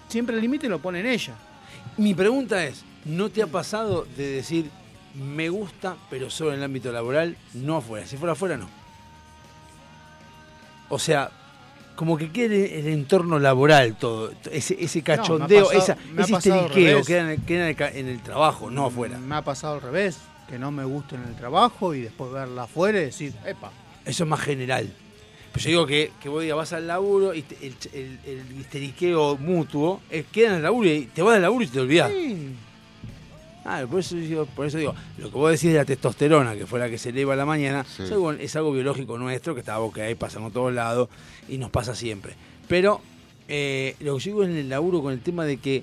siempre el límite lo pone en ella. Mi pregunta es: ¿no te ha pasado de decir, me gusta, pero solo en el ámbito laboral, no afuera? Si fuera afuera, no. O sea. Como que quede el entorno laboral todo, ese, ese cachondeo, pasado- esa, ese al histeriqueo queda en, el, queda en el el trabajo, no afuera. Me ha pasado al revés, que no me guste en el trabajo y después verla afuera y decir, epa. Eso es más general. Pero yo digo que, que vos digas, vas al laburo y te- el, el- el histeriqueo mutuo eh, queda en el laburo y te vas del laburo y te olvidás. Sí. Ah, por eso, digo, por eso digo, lo que vos decís de la testosterona, que fue la que se eleva a la mañana, Sí. es, algo, es algo biológico nuestro, que está boca ahí, pasa en todos lados y nos pasa siempre. Pero eh, lo que yo digo es en el laburo con el tema de que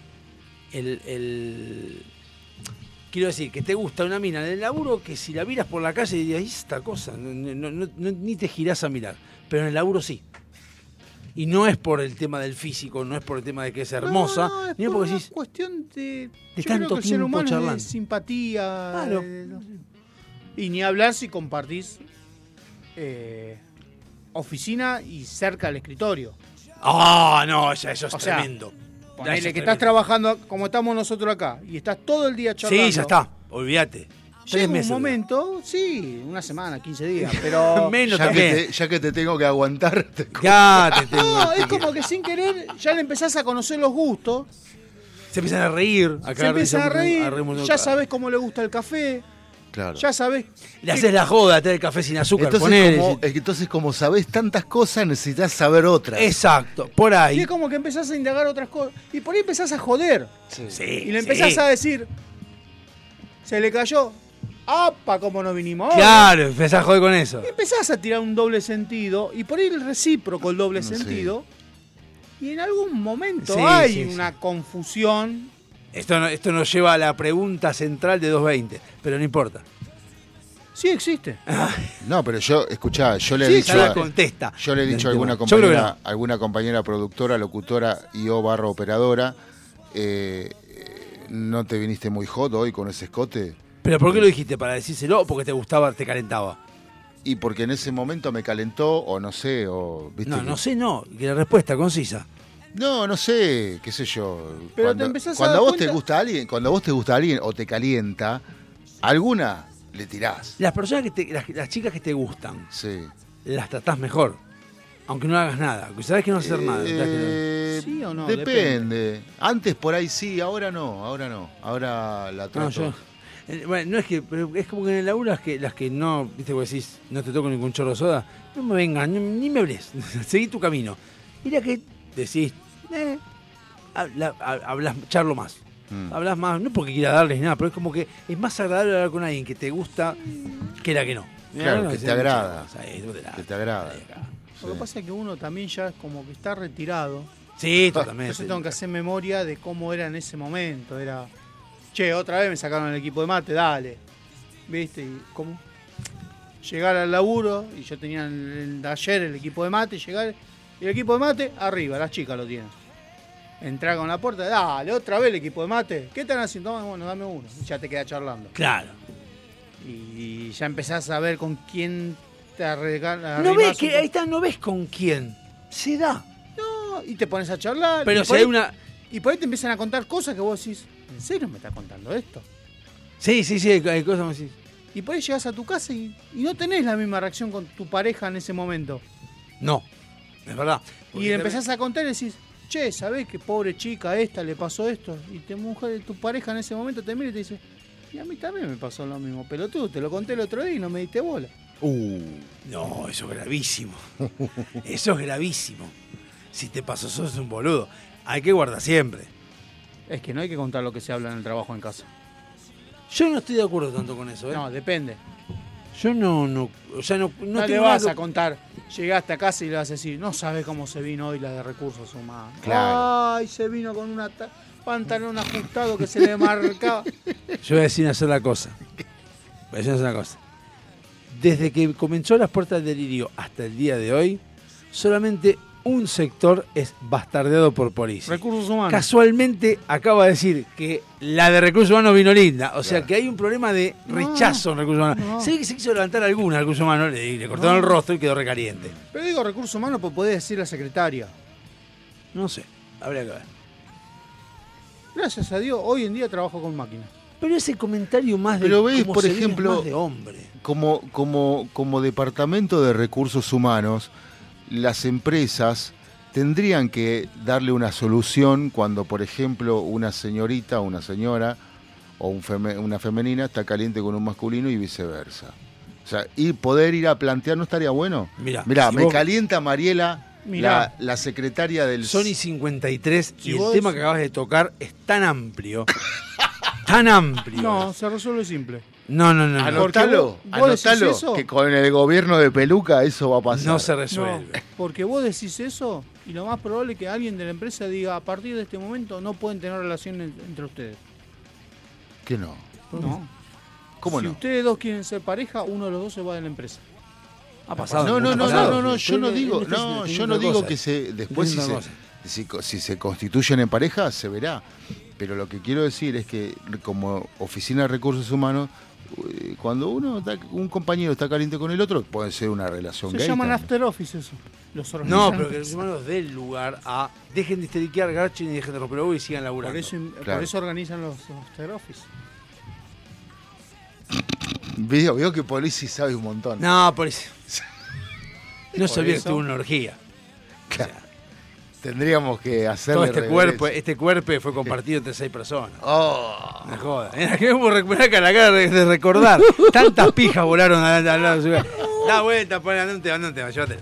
el, el- Quiero decir, que te gusta una mina en el laburo que si la miras por la calle dirías, "¿Y esta cosa, no- no- no- no- ni te girás a mirar. Pero en el laburo sí. Y no es por el tema del físico, no es por el tema de que es hermosa, No, no, es ni por porque una decís, cuestión de, de tanto que el ser tiempo humano es de charlando. simpatía. Claro. de- no. Y ni hablar si compartís eh, oficina y cerca del escritorio. Ah, no, ya eso es O sea, tremendo. Ponele eso que estás trabajando como estamos nosotros acá y estás todo el día charlando. Sí, ya está, olvídate. Llega un meses. momento, sí, una semana, 15 días, [LAUGHS] pero... Menos Ya que, también. te, ya que te tengo que aguantar, te- [LAUGHS] Ya te tengo. No, es como que sin querer ya le empezás a conocer los gustos, Se empiezan a reír. A se empiezan a reír, reír- ya sabes cómo le gusta el café, Claro. ya sabes... Le haces la joda, te da el café sin azúcar. entonces, como, es que entonces, como sabés tantas cosas, necesitas saber otras. Exacto, por Y ahí. es como que empezás a indagar otras cosas. Y por ahí empezás a joder. Sí, Y le empezás sí. a decir, se le cayó. ¡Apa! ¿Cómo no vinimos hoy? Claro, empezás a joder con eso. Y empezás a tirar un doble sentido. Y por ahí el recíproco, el doble Sí. sentido. Y en algún momento Sí, hay sí, sí. una confusión. Esto, no- esto nos lleva a la pregunta central de 220, pero no importa. Sí existe. No, pero yo, escuchá, yo le he Sí, dicho. La a- contesta. Yo le he dicho a alguna compañera, alguna compañera productora, locutora y o barra operadora, eh, eh, ¿no te viniste muy hot hoy con ese escote? ¿Pero por qué lo dijiste? ¿Para decírselo o porque te gustaba, te calentaba? Y porque en ese momento me calentó, o no sé, o viste. No, que- no sé, no. Que la respuesta concisa. No, no sé, qué sé yo. Pero cuando te empezás a cuando dar a vos cuenta- te gusta alguien, cuando a vos te gusta alguien o te calienta, alguna le tirás. Las personas que te, las, las chicas que te gustan, Sí. las tratás mejor. Aunque no hagas nada. Sabes que no vas a hacer nada. que Eh, Sí o no, Depende. Antes por ahí sí, ahora no, ahora no. Ahora la trato. No, yo. Eh, Bueno, no es que. Pero es como que en el laburo las que, las que no. Viste, vos decís, no te toco ningún chorro de soda. No me vengan, ni, ni me hables. [LAUGHS] Seguí tu camino. Y la que decís, eh, habla- ha- hablas, charlo más. Mm. Hablas más, no porque quiera darles nada, pero es como que es más agradable hablar con alguien que te gusta que la que no. Claro, No, que te agrada. te Que te agrada. Lo que Sí. pasa es que uno también ya es como que está retirado. Sí, totalmente. Entonces tengo que hacer memoria de cómo era en ese momento. Era, che, otra vez me sacaron el equipo de mate, dale. ¿Viste? Y, ¿Cómo? llegar al laburo y yo tenía el, el taller, el equipo de mate, llegar y el equipo de mate arriba, las chicas lo tienen. Entrar con la puerta, dale, otra vez el equipo de mate. ¿Qué están haciendo? Bueno, dame uno. Y ya te queda charlando. Claro. Y ya empezás a ver con quién te regala. No ves que ahí está, no ves con quién. Se da. No, y te pones a charlar. Pero si hay ahí- una. Y por ahí te empiezan a contar cosas que vos decís, ¿en serio me está contando esto? Sí, sí, sí, hay, hay cosas así. Y por ahí llegas a tu casa y, y no tenés la misma reacción con tu pareja en ese momento. No. Es verdad. Y le empezás a contar y decís, che, ¿sabés que pobre chica esta le pasó esto? Y te mujer, tu pareja en ese momento te mira y te dice, y a mí también me pasó lo mismo, pero tú te lo conté el otro día y no me diste bola. Uh, no, eso es gravísimo. [LAUGHS] Eso es gravísimo. Si te pasó, sos un boludo. Hay que guardar siempre. Es que no hay que contar lo que se habla en el trabajo en casa. Yo no estoy de acuerdo tanto con eso, ¿eh? No, depende. Yo no, no, o sea, no, no, tengo vas a contar. Llegaste a casa y le vas a decir, no sabes cómo se vino hoy la de recursos humanos. Claro. Ay, se vino con ta- pantalón ajustado que se le marcaba. [LAUGHS] Yo voy a decir una sola cosa. Voy a decir una sola cosa. Desde que comenzó las puertas del delirio hasta el día de hoy, solamente un sector es bastardeado por policía. Recursos humanos. Casualmente acaba de decir que la de recursos humanos vino linda. O sea que hay un problema de rechazo en recursos humanos. no. Se que se quiso levantar alguna en recursos humanos, le, le cortaron el rostro y quedó recaliente. Pero digo recursos humanos, pues podés decir la secretaria. No sé, habría que ver. Gracias a Dios, hoy en día trabajo con máquinas. Pero ese comentario más de Pero veis, por ejemplo, más de hombre. como, como, como departamento de recursos humanos, las empresas tendrían que darle una solución cuando, por ejemplo, una señorita o una señora o un feme- una femenina está caliente con un masculino y viceversa. O sea, y poder ir a plantear no estaría bueno. Mirá, Mirá, si me vos- calienta Mariela, Mirá. la, la secretaria del Sony 53 Si y el tema que acabas de tocar es tan amplio. tan amplio. No, se resuelve simple. No, no, no. no. Anotalo, vos- vos decís anotalo, eso. que con el gobierno de Peluca eso va a pasar. No se No, resuelve. porque vos decís eso y lo más probable es que alguien de la empresa diga a partir de este momento no pueden tener relaciones entre ustedes. ¿Qué no? No. ¿Cómo si no? ustedes dos quieren ser pareja, uno de los dos se va de la empresa. Ha pasado. No, no, no, no, no, no, yo no digo, no, yo no digo que se después si se, si, si constituyen en pareja se verá. Pero lo que quiero decir es que como oficina de recursos humanos, cuando uno está- un compañero está caliente con el otro, puede ser una relación Se gay. llaman también. after office eso. Los No, pero que los humanos den lugar a. Dejen de histeriquear, garchen y dejen de romper y sigan laburando. por, eso, por Claro. eso organizan los after office. Veo, veo que Polisi sabe un montón. No, por eso. [LAUGHS] No se olvide que tuvo una orgía. Claro. Tendríamos que hacerle Todo este cuerpo, este cuerpo fue compartido entre seis personas. [LAUGHS] Oh. Me joda. Mira, que vamos a recuperar cara de recordar. [LAUGHS] Tantas pijas volaron al lado de su Da vuelta, pon andate andate llévatelo.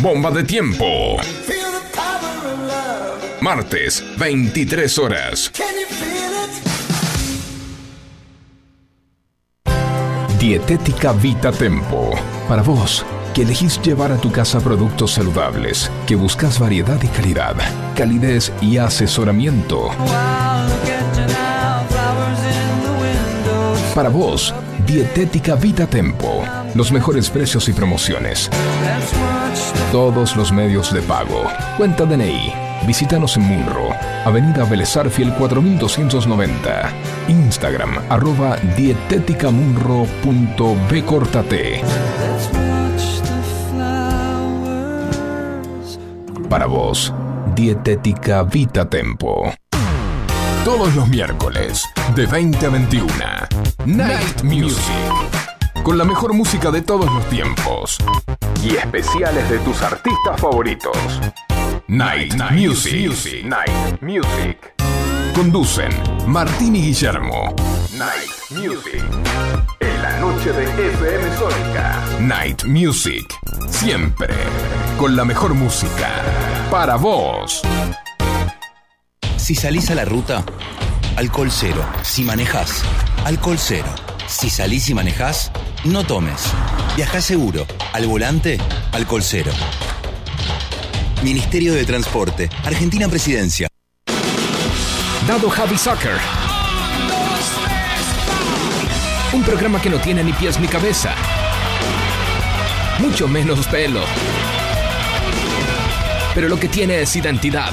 Bomba de tiempo. Martes, 23 horas. Dietética Vita Tempo. Para vos, que elegís llevar a tu casa productos saludables, que buscas variedad y calidad, calidez y asesoramiento. Para vos, Dietética Vita Tempo. Los mejores precios y promociones. Todos los medios de pago. Cuenta DNI. Visítanos en Munro, Avenida Belezar Fiel 4290. Instagram, arroba dieteticamunro.bcortate. Para vos, Dietética Vita Tempo. Todos los miércoles, de 20 a 21. Night Music. Con la mejor música de todos los tiempos. Y especiales de tus artistas favoritos. Night, Music. Night Music. Conducen Martín y Guillermo. Night Music. En la noche de FM Sónica. Night Music. Siempre. Con la mejor música. Para vos. Si salís a la ruta, alcohol cero. Si manejás, alcohol cero. Si salís y manejás, no tomes. Viajá seguro. Al volante, alcohol cero. Ministerio de Transporte. Argentina Presidencia. Dado Javi Soccer. Un programa que no tiene ni pies ni cabeza. Mucho menos pelo. Pero lo que tiene es identidad.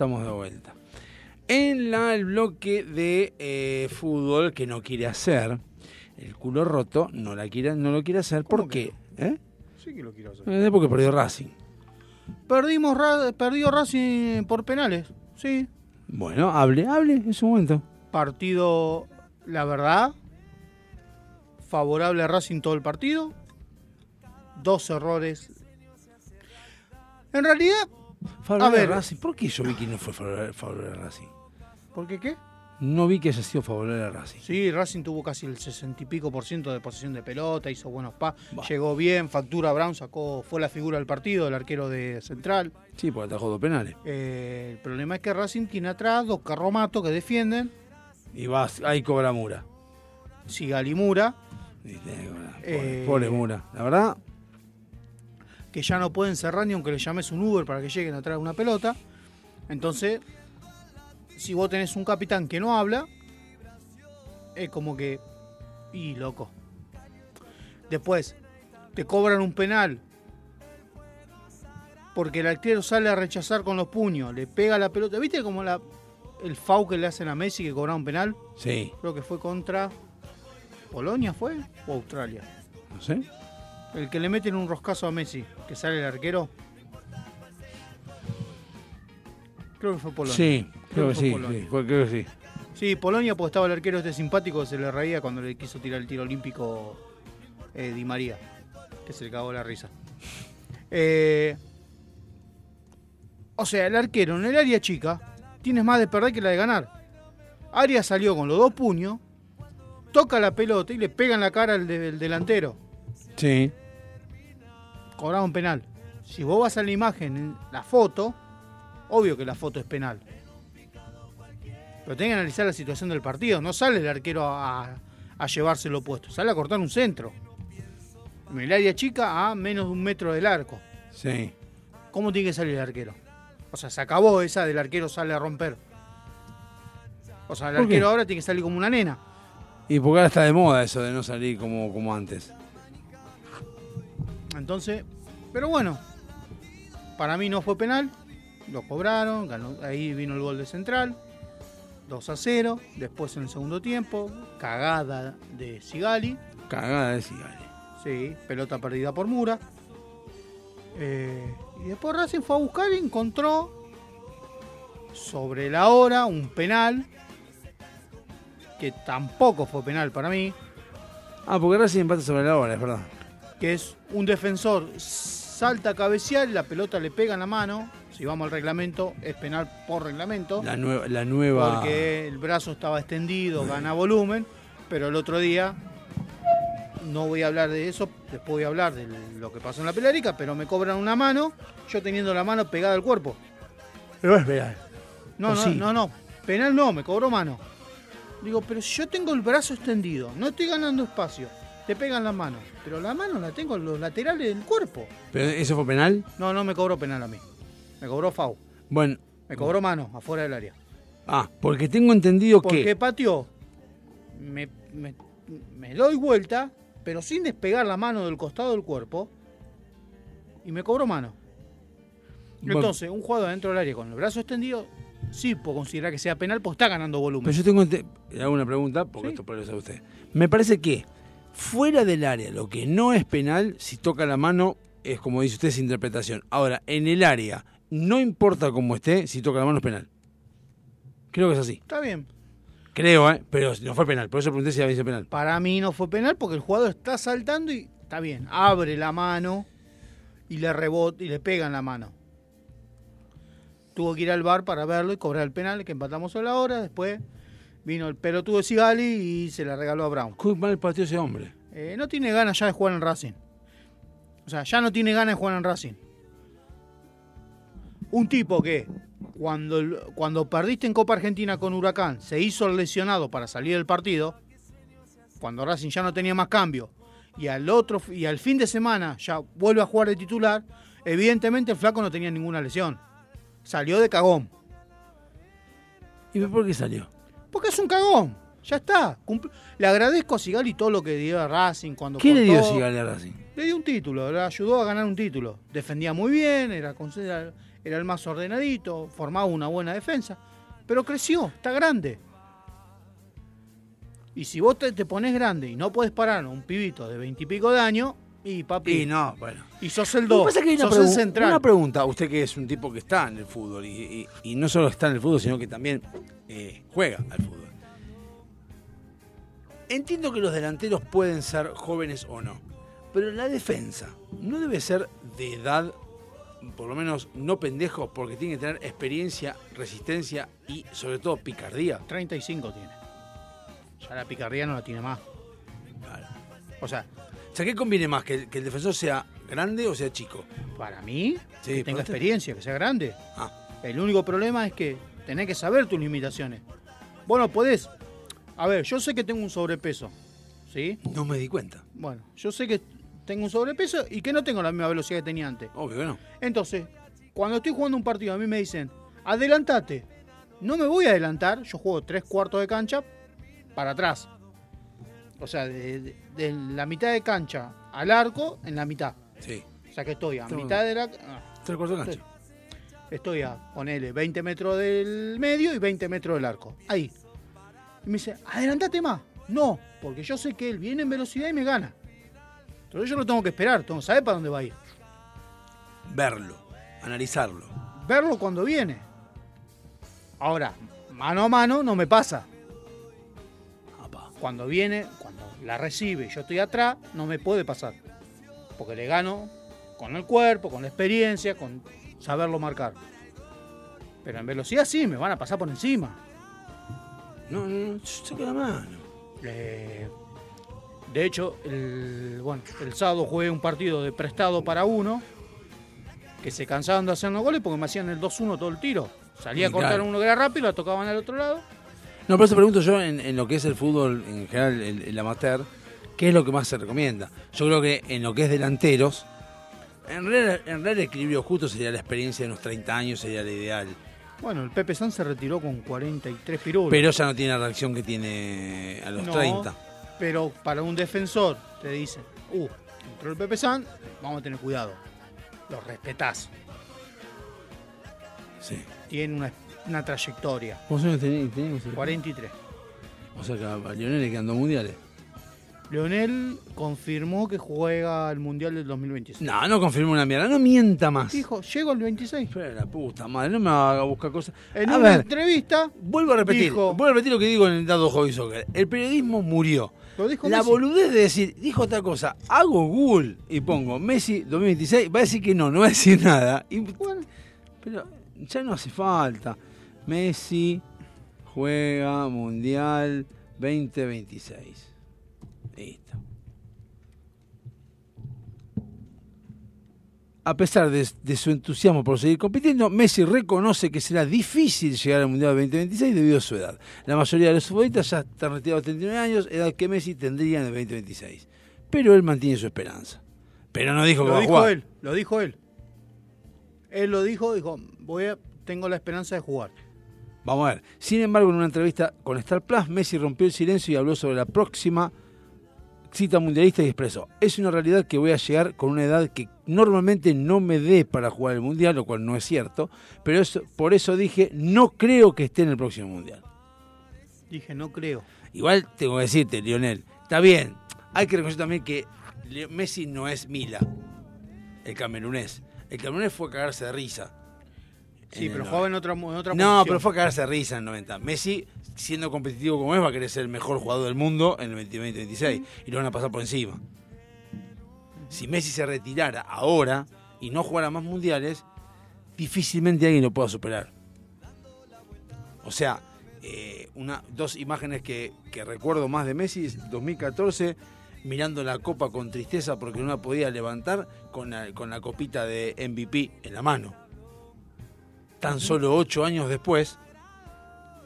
Estamos de vuelta. En la, el bloque de eh, fútbol que no quiere hacer, el culo roto no, la quiere, no lo quiere hacer. ¿Por qué? ¿Eh? Sí que lo quiero hacer. Eh, porque perdió Racing. Perdimos, Ra- perdió Racing por penales. Sí. Bueno, hable, hable en su momento. Partido, la verdad, favorable a Racing todo el partido. Dos errores. En realidad, Favorable A ver. Racing. ¿Por qué yo vi que no fue favorable, a Racing? ¿por qué qué? No vi que haya sido favorable a Racing. Sí, Racing tuvo casi el sesenta y pico por ciento de posesión de pelota, hizo buenos pas, llegó bien, factura Brown, sacó, fue la figura del partido, el arquero de Central. Sí, porque atajó dos penales. Eh, el problema es que Racing tiene atrás dos carromatos que defienden, Y vas, ahí cobra Mura. Sigali Mura, Pobre, Eh, pobre Mura. La verdad, que ya no pueden cerrar ni aunque le llames un Uber para que lleguen atrás de una pelota. Entonces, si vos tenés un capitán que no habla, es como que. Y loco. Después, te cobran un penal. Porque el arquero sale a rechazar con los puños, le pega la pelota. ¿Viste como la, el FAU que le hacen a Messi que cobraba un penal? sí. Creo que fue contra Polonia, ¿fue? ¿O Australia? No sé. El que le meten un roscazo a Messi, que sale el arquero. Creo que fue Polonia. Sí, creo que fue sí. Polonia. sí, creo que sí. Sí, Polonia, porque estaba el arquero este simpático se le reía cuando le quiso tirar el tiro olímpico eh, Di María, que se le cagó la risa. Eh, o sea, el arquero en el área chica tienes más de perder que la de ganar. Arias salió con los dos puños, toca la pelota y le pega en la cara al, de- al delantero. Sí. Cobraba un penal. Si vos vas a la imagen, en la foto, obvio que la foto es penal. Pero tenés que analizar la situación del partido. No sale el arquero a, a llevarse lo puesto, sale a cortar un centro. En el área chica a menos de un metro del arco. Sí. ¿Cómo tiene que salir el arquero? O sea, se acabó esa del arquero sale a romper. O sea, el arquero ahora tiene que salir como una nena. Y porque ahora está de moda eso de no salir como, como antes. Entonces, pero bueno, para mí no fue penal, lo cobraron, ganó- ahí vino el gol de Central, 2 a 0, después en el segundo tiempo, cagada de Sigali, Cagada de Sigali. sí, pelota perdida por Mura. Eh, y después Racing fue a buscar y encontró sobre la hora un penal, que tampoco fue penal para mí, Ah, porque Racing empata sobre la hora, es verdad. Que es un defensor salta a cabecear y la pelota le pega en la mano. Si vamos al reglamento, es penal por reglamento. La nueva. La nueva... Porque el brazo estaba extendido, gana volumen. Pero el otro día, no voy a hablar de eso, después voy a hablar de lo que pasó en la pelarica, pero me cobran una mano, yo teniendo la mano pegada al cuerpo. Pero es penal. No, ¿O no, sí? no, no. Penal no, me cobró mano. Digo, pero si yo tengo el brazo extendido, no estoy ganando espacio. Te pegan las manos. Pero la mano la tengo en los laterales del cuerpo. ¿Pero eso fue penal? No, no me cobró penal a mí. Me cobró FAU. Bueno. Me cobró mano, afuera del área. Ah, porque tengo entendido Porque que. pateó. Me, me, me doy vuelta, pero sin despegar la mano del costado del cuerpo. Y me cobró mano. Entonces, un jugador dentro del área con el brazo extendido, sí puedo considerar que sea penal, pues está ganando volumen. Pero yo tengo. Le hago una pregunta, porque esto puede ser usted. Me parece que fuera del área, lo que no es penal, si toca la mano, es como dice usted, es interpretación. Ahora, en el área, no importa cómo esté, si toca la mano es penal. Creo que es así. Está bien. Creo, ¿eh? Pero no fue penal. Por eso pregunté si había sido penal. Para mí no fue penal porque el jugador está saltando y está bien, abre la mano y le rebota y le pega en la mano. Tuvo que ir al bar para verlo y cobrar el penal que empatamos a la hora. Después vino el pelotudo de Sigali y se la regaló a Brown. Qué mal partido ese hombre. Eh, no tiene ganas ya de jugar en Racing. O sea, ya no tiene ganas de jugar en Racing. Un tipo que cuando, cuando perdiste en Copa Argentina con Huracán se hizo lesionado para salir del partido, cuando Racing ya no tenía más cambio, y al otro y al fin de semana ya vuelve a jugar de titular, evidentemente el flaco no tenía ninguna lesión. Salió de cagón. ¿Y por qué salió? Porque es un cagón. Ya está. Cumpl- Le agradezco a Sigali todo lo que dio a Racing cuando ¿Qué le dio. Sigali a Racing? Le dio un título, le ayudó a ganar un título. Defendía muy bien, era, era, era el más ordenadito, formaba una buena defensa. Pero creció, está grande. Y si vos te, te pones grande y no podés parar a un pibito de veintipico de años, y papi. Y no, bueno. Y sos el 2. pasa que hay una, sos el central. una pregunta, usted que es un tipo que está en el fútbol y, y- y no solo está en el fútbol, sino que también eh, juega al fútbol. Entiendo que los delanteros pueden ser jóvenes o no, pero la defensa no debe ser de edad, por lo menos no pendejos, porque tiene que tener experiencia, resistencia y sobre todo picardía. 35 tiene. Ya la picardía no la tiene más. O sea, O sea, ¿qué conviene más? ¿Que el, que el defensor sea grande o sea chico? Para mí, Sí, que tenga usted. experiencia, que sea grande. Ah. El único problema es que tenés que saber tus limitaciones. Bueno, podés. A ver, yo sé que tengo un sobrepeso. ¿Sí? No me di cuenta. Bueno, yo sé que tengo un sobrepeso y que no tengo la misma velocidad que tenía antes. Obvio que no. Entonces, cuando estoy jugando un partido, a mí me dicen, adelantate. No me voy a adelantar, yo juego tres cuartos de cancha para atrás. O sea, de, de- de la mitad de cancha al arco, en la mitad. Sí. O sea que estoy a mitad de la... ah, Tres cuartos de cancha. Estoy a, ponele, 20 metros del medio y 20 metros del arco. Ahí. Y me dice, adelantate más. No, porque yo sé que él viene en velocidad y me gana. Entonces yo lo tengo que esperar, tengo que saber para dónde va a ir. Verlo, analizarlo. Verlo cuando viene. Ahora, mano a mano no me pasa. Cuando viene, cuando la recibe y yo estoy atrás, no me puede pasar. Porque le gano con el cuerpo, con la experiencia, con saberlo marcar. Pero en velocidad sí, me van a pasar por encima. No, no, no, saca la mano. Eh, de hecho, el, bueno, el sábado jugué un partido de prestado para uno, que se cansaban de hacer los goles porque me hacían el 2-1 todo el tiro. Salía a cortar claro. uno que era rápido, la tocaban al otro lado. No, por eso pregunto yo en, en lo que es el fútbol, en general, el, el amateur, ¿qué es lo que más se recomienda? Yo creo que en lo que es delanteros, en realidad, en realidad el equilibrio justo sería la experiencia de unos 30 años, sería la ideal. Bueno, el Pepe San se retiró con 43 pirulos. Pero ya no tiene la reacción que tiene a los No, 30. Pero para un defensor te dicen, uh, entró el Pepe San, vamos a tener cuidado. Lo respetás. Sí. Tiene una, una trayectoria. ¿Cuántos años tenés? tenés? 43. O sea que a Lionel le quedan dos mundiales. Leonel confirmó que juega el Mundial del 2026. No, no confirma una mierda, no mienta más. Dijo, llego el 26. Pero la puta madre, no me haga buscar cosas. En a una ver, entrevista, vuelvo a repetir, dijo- vuelvo a repetir lo que digo en el dado Hobby Soccer. El periodismo murió. lo dijo La Messi. boludez de decir, dijo otra cosa, hago Google y pongo Messi 2026, va a decir que no, no va a decir nada. Y- pero ya no hace falta. Messi juega Mundial 2026. Listo. A pesar de, de su entusiasmo por seguir compitiendo, Messi reconoce que será difícil llegar al Mundial 2026 debido a su edad. La mayoría de los futbolistas ya están retirados a 39 años, edad que Messi tendría en el 2026. Pero él mantiene su esperanza. Pero no dijo que Lo va a dijo jugar. él, lo dijo él. Él lo dijo, dijo, voy a, tengo la esperanza de jugar. Vamos a ver. Sin embargo, en una entrevista con Star Plus, Messi rompió el silencio y habló sobre la próxima cita mundialista y expresó, es una realidad que voy a llegar con una edad que normalmente no me dé para jugar el mundial, lo cual no es cierto, pero eso, por eso dije, no creo que esté en el próximo mundial. Dije, no creo. Igual tengo que decirte, Lionel, está bien, hay que reconocer también que Messi no es Mila, el camerunés. El camerunés fue a cagarse de risa. Sí, pero 90. jugaba en otra, en otra No, posición. pero fue a cagarse risa en el 90. Messi, siendo competitivo como es, va a querer ser el mejor jugador del mundo en el 2026 y lo van a pasar por encima. Si Messi se retirara ahora y no jugara más mundiales, difícilmente alguien lo pueda superar. O sea, eh, una, dos imágenes que, que recuerdo más de Messi es 2014 mirando la copa con tristeza porque no la podía levantar con la, con la copita de MVP en la mano. Tan solo ocho años después,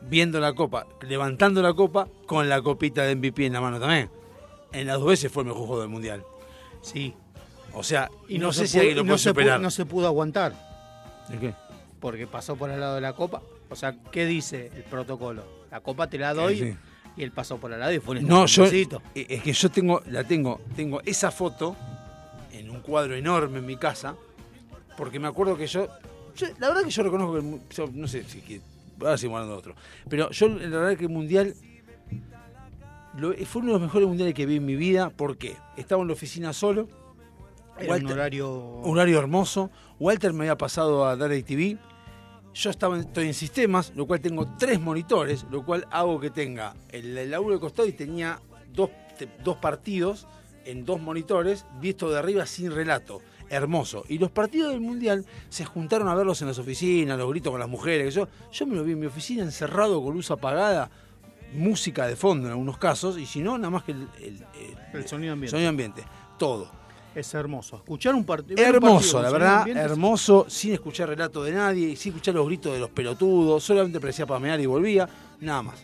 viendo la copa, levantando la copa con la copita de MVP en la mano también. En las dos veces fue el mejor juego del mundial. Sí. O sea, y no, sé si alguien lo no puede superar. no se pudo aguantar. ¿De qué? Porque pasó por el lado de la copa. O sea, ¿qué dice el protocolo? La copa te la doy Sí. y él pasó por al lado y fue un No, yo. eh, Es que yo tengo, la tengo, tengo esa foto en un cuadro enorme en mi casa, porque me acuerdo que yo. Yo- la verdad que yo reconozco que. yo no sé si. que- ahora seguimos hablando de otro. Pero yo, la verdad que el mundial. lo- fue uno de los mejores mundiales que vi en mi vida, porque estaba en la oficina solo. Era un horario. un horario hermoso. Walter me había pasado a dar TV. Yo estaba en- estoy en sistemas, lo cual tengo tres monitores, lo cual hago que tenga el, el laburo de costado y tenía dos, te- dos partidos en dos monitores, visto de arriba sin relato. Hermoso. Y los partidos del Mundial se juntaron a verlos en las oficinas, los gritos con las mujeres. Yo, yo me lo vi en mi oficina encerrado con luz apagada, música de fondo en algunos casos, y si no, nada más que el, el- el- El sonido ambiente. sonido ambiente. Todo. Es hermoso. Escuchar un partido. un Hermoso, la verdad, ambiente hermoso, sin escuchar relato de nadie, sin escuchar los gritos de los pelotudos, solamente parecía pamear y volvía, nada más.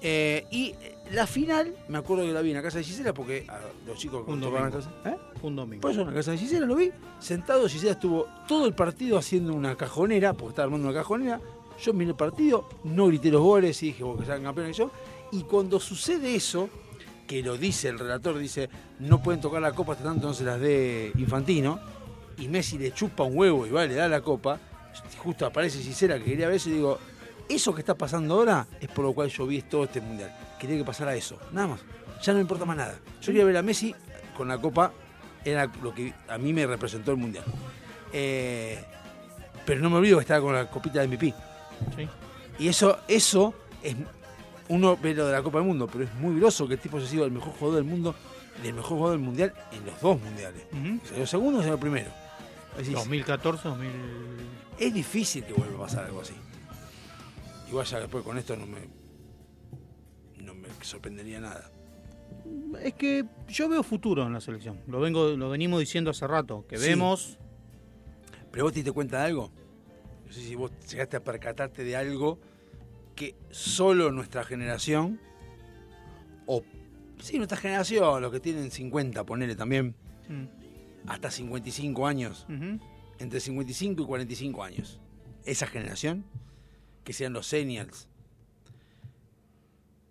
Eh, y la final, me acuerdo que la vi en la casa de Gisela, porque a los chicos Un tocaban en domingo. casa- ¿eh? Fue un domingo. Por eso en la casa de Gisela lo vi, sentado, Gisela estuvo todo el partido haciendo una cajonera, porque estaba armando una cajonera, yo miré el partido, no grité los goles y dije, porque sean campeones y yo, y cuando sucede eso, que lo dice el relator, dice, no pueden tocar la copa hasta tanto no se las dé Infantino, y Messi le chupa un huevo y va, le da la copa, justo aparece Gisela que quería ver eso y digo, eso que está pasando ahora es por lo cual yo vi todo este mundial. Quería que pasara eso, nada más. Ya no me importa más nada. Yo quería ver a Messi con la copa, era lo que a mí me representó el mundial. Eh, pero no me olvido que estaba con la copita de MVP. Sí. Y eso, eso es. Uno ve lo de la Copa del Mundo, pero es muy groso que el tipo haya sido el mejor jugador del mundo, el mejor jugador del mundial en los dos mundiales. Salió segundo y salió primero. Decís, 2014, 2000. es difícil que vuelva a pasar algo así. Igual ya después con esto no me. Sorprendería nada. Es que yo veo futuro en la selección. Lo vengo, lo venimos diciendo hace rato. Que Sí. vemos. ¿Pero vos te diste cuenta de algo? No sé si vos llegaste a percatarte de algo que solo nuestra generación, o sí, nuestra generación, los que tienen 50, ponele también, Mm. hasta 55 años, Ujú. entre 55 y 45 años, esa generación, que sean los seniors,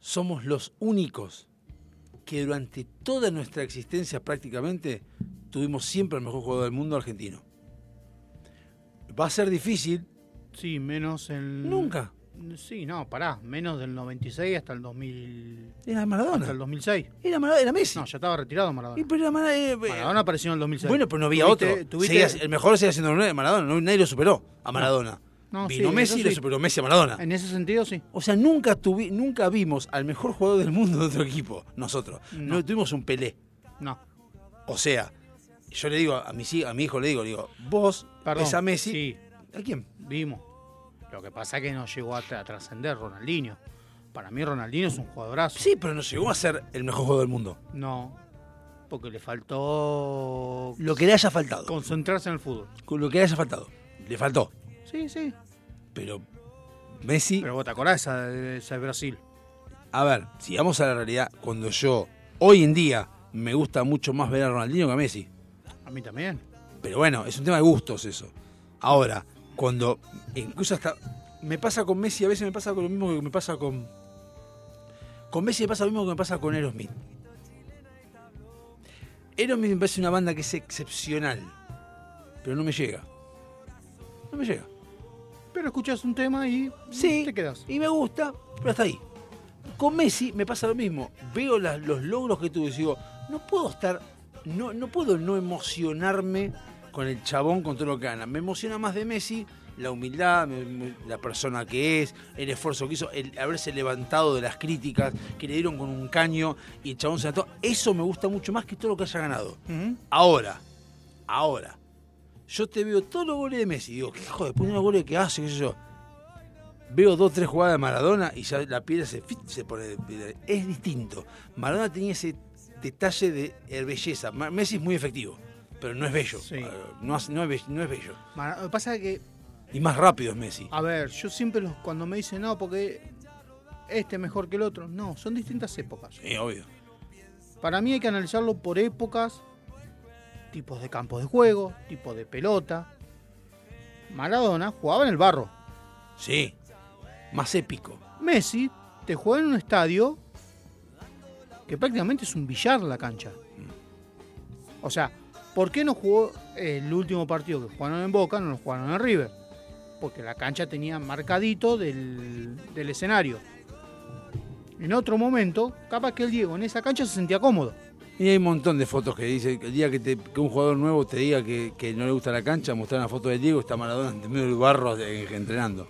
somos los únicos que durante toda nuestra existencia prácticamente tuvimos siempre el mejor jugador del mundo argentino. Va a ser difícil. Sí, menos el. Nunca. Sí, no, pará. Menos del 96 hasta el 2000. Era Maradona. Hasta el 2006. Era, Maradona, era Messi. No, ya estaba retirado Maradona. Y pero era Mara- eh, eh, Maradona apareció en el 2006. Bueno, pero no había Tuviste- otro. tuviste- Seguía- el mejor seguía siendo Maradona. nadie lo superó a Maradona. No, Vino sí, Messi y le sí. superó Messi a Maradona. En ese sentido, sí. O sea, nunca, tuvi- nunca vimos al mejor jugador del mundo de otro equipo, nosotros. No, No. tuvimos un Pelé. No. O sea, yo le digo a mi, hi- a mi hijo, le digo, le digo, vos Perdón. ves a Messi. Sí. ¿A quién? Vimos. Lo que pasa es que no llegó a, tra- a trascender Ronaldinho. Para mí, Ronaldinho es un jugadorazo. Sí, pero no llegó a ser el mejor jugador del mundo. No. Porque le faltó. Lo que le haya faltado. Concentrarse en el fútbol. Lo que le haya faltado. Le faltó. Sí, sí. Pero Messi. Pero vos te acordás esa, de- esa de Brasil. A ver, si vamos a la realidad, cuando yo, hoy en día, me gusta mucho más ver a Ronaldinho que a Messi. A mí también. Pero bueno, es un tema de gustos eso. Ahora, cuando incluso hasta me pasa con Messi, a veces me pasa con lo mismo que me pasa con con Messi me pasa lo mismo que me pasa con Aerosmith. Aerosmith me parece una banda que es excepcional, pero no me llega. No me llega. Pero escuchás un tema y Sí, te quedas. y me gusta, pero hasta ahí. Con Messi me pasa lo mismo. Veo las- los logros que tuve y digo, no puedo estar, no, no puedo no emocionarme con el chabón, con todo lo que gana. Me emociona más de Messi la humildad, la persona que es, el esfuerzo que hizo, el haberse levantado de las críticas que le dieron con un caño y el chabón se ató. Eso me gusta mucho más que todo lo que haya ganado. Ahora, ahora, yo te veo todos los goles de Messi y digo, qué hijo de puta los goles que hace, qué sé yo. Veo dos, tres jugadas de Maradona y ya la piel se, se pone. Es distinto. Maradona tenía ese detalle de belleza. Messi es muy efectivo, pero no es bello. Eh, No, hace- no es, be- no es bello. Mara- Lo que pasa es que, Y más rápido es Messi. a ver, yo siempre los- cuando me dicen no, porque este es mejor que el otro, no, son distintas épocas. Sí, obvio. Para mí hay que analizarlo por épocas, tipos de campos de juego, tipo de pelota. Maradona jugaba en el barro. Sí. Más épico. Messi te juega en un estadio que prácticamente es un billar la cancha. O sea, ¿por qué no jugó el último partido que jugaron en Boca, no lo jugaron en River? Porque la cancha tenía marcadito del, del escenario. En otro momento, capaz que el Diego en esa cancha se sentía cómodo. Y hay un montón de fotos que dice el día que, te- que un jugador nuevo te diga que, que no le gusta la cancha, mostrar una foto de Diego, está Maradona en medio del barro entrenando.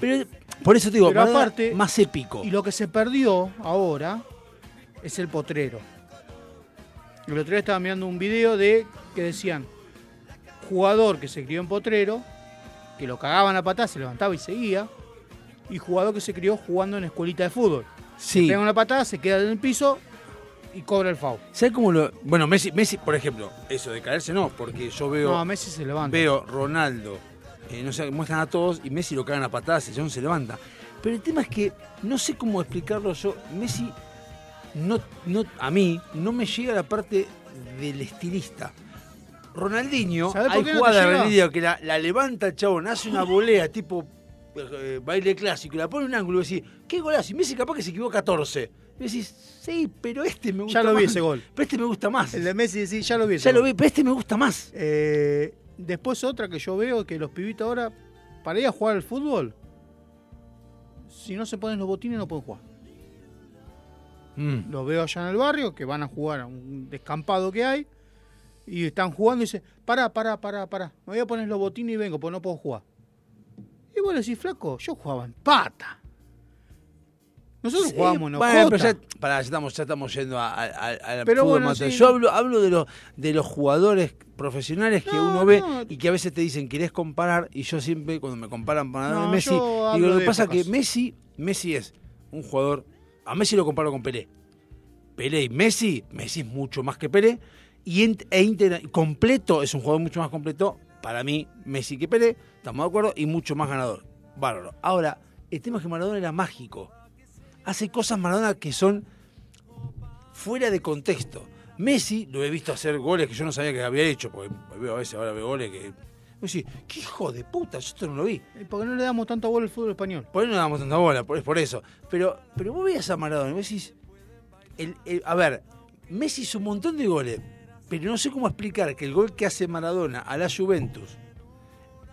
Pero por eso te digo, Pero aparte- más épico. Y lo que se perdió ahora es el potrero. El otro día estaba mirando un video de que decían jugador que se crió en potrero, que lo cagaban a patada, se levantaba y seguía, y jugador que se crió jugando en escuelita de fútbol. Sí. Le pega una patada, se queda en el piso y cobra el foul. ¿Sabes cómo lo.? Bueno, Messi, Messi, por ejemplo, eso de caerse no, porque yo veo. No, Messi se levanta. Veo Ronaldo, eh, no sé, muestran a todos y Messi lo cagan a patadas y John se levanta. Pero el tema es que no sé cómo explicarlo yo. Messi, no, no, a mí, no me llega la parte del estilista. Ronaldinho, ¿Sabés por hay qué no jugada de? Ronaldinho que la, la levanta el chabón, hace una volea tipo eh, baile clásico y la pone en un ángulo y decís, ¿qué golazo? Y Messi capaz que se equivocó 14. Y decís, sí, pero este me gusta Ya lo vi más. ese gol. Pero este me gusta más. El de Messi, sí, ya lo vi. ese Ya lo vi, pero este me gusta más. Eh, después otra que yo veo que los pibitos ahora, para ir a jugar al fútbol, si no se ponen los botines no pueden jugar. Mm. Los veo allá en el barrio que van a jugar a un descampado que hay y están jugando y dicen, pará, pará, pará, pará, me voy a poner los botines y vengo, porque no puedo jugar. Y vos le decís, flaco, yo jugaba en pata. Nosotros Sí, jugábamos en bueno, pero hojota. ya, pará, ya estamos, ya estamos yendo a, a- a- al Pero fútbol bueno, sí. Yo hablo, hablo de, los, de los jugadores profesionales que No, uno ve no. y que a veces te dicen querés comparar y yo siempre cuando me comparan Maradona y No, Messi, yo digo, lo que pasa épocas. que Messi, Messi es un jugador, a Messi lo comparo con Pelé. Pelé y Messi, Messi es mucho más que Pelé y ent- e completo, es un jugador mucho más completo para mí, Messi que Pelé, estamos de acuerdo, y mucho más ganador. Bárbaro. Ahora, el tema es que Maradona era mágico. Hace cosas Maradona que son fuera de contexto. Messi lo he visto hacer goles que yo no sabía que había hecho, porque veo a veces ahora veo goles que. Vos decís, ¿qué hijo de puta? Yo esto no lo vi. Eh, Porque no le damos tanta bola al fútbol español. Por ahí no damos tanta bola, por, es por eso. Pero, pero vos veías a Maradona y vos decís. el- el- a ver, Messi hizo un montón de goles, pero no sé cómo explicar que el gol que hace Maradona a la Juventus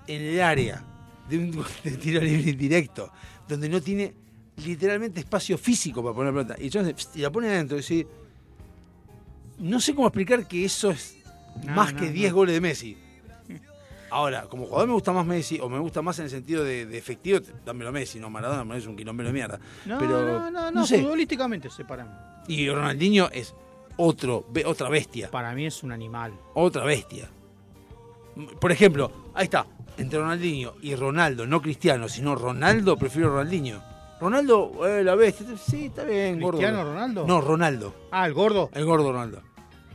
en el área de un de tiro libre indirecto, donde no tiene literalmente espacio físico para poner la pelota, y, entonces, y la pone adentro y decís, no sé cómo explicar que eso es No, más no, que no. 10 goles de Messi. Ahora, como jugador me gusta más Messi, o me gusta más en el sentido de, de efectivo, dámelo Messi, no Maradona, me es un quilombero de mierda. No, pero, no, no, no, sé. futbolísticamente separamos. Y Ronaldinho es otro, be- otra bestia. Para mí es un animal. Otra bestia. Por ejemplo, ahí está, entre Ronaldinho y Ronaldo, no Cristiano, sino Ronaldo, prefiero Ronaldinho. Ronaldo, eh, la bestia, sí, está bien, gordo. ¿Cristiano Ronaldo? No, Ronaldo. Ah, el gordo. El gordo Ronaldo.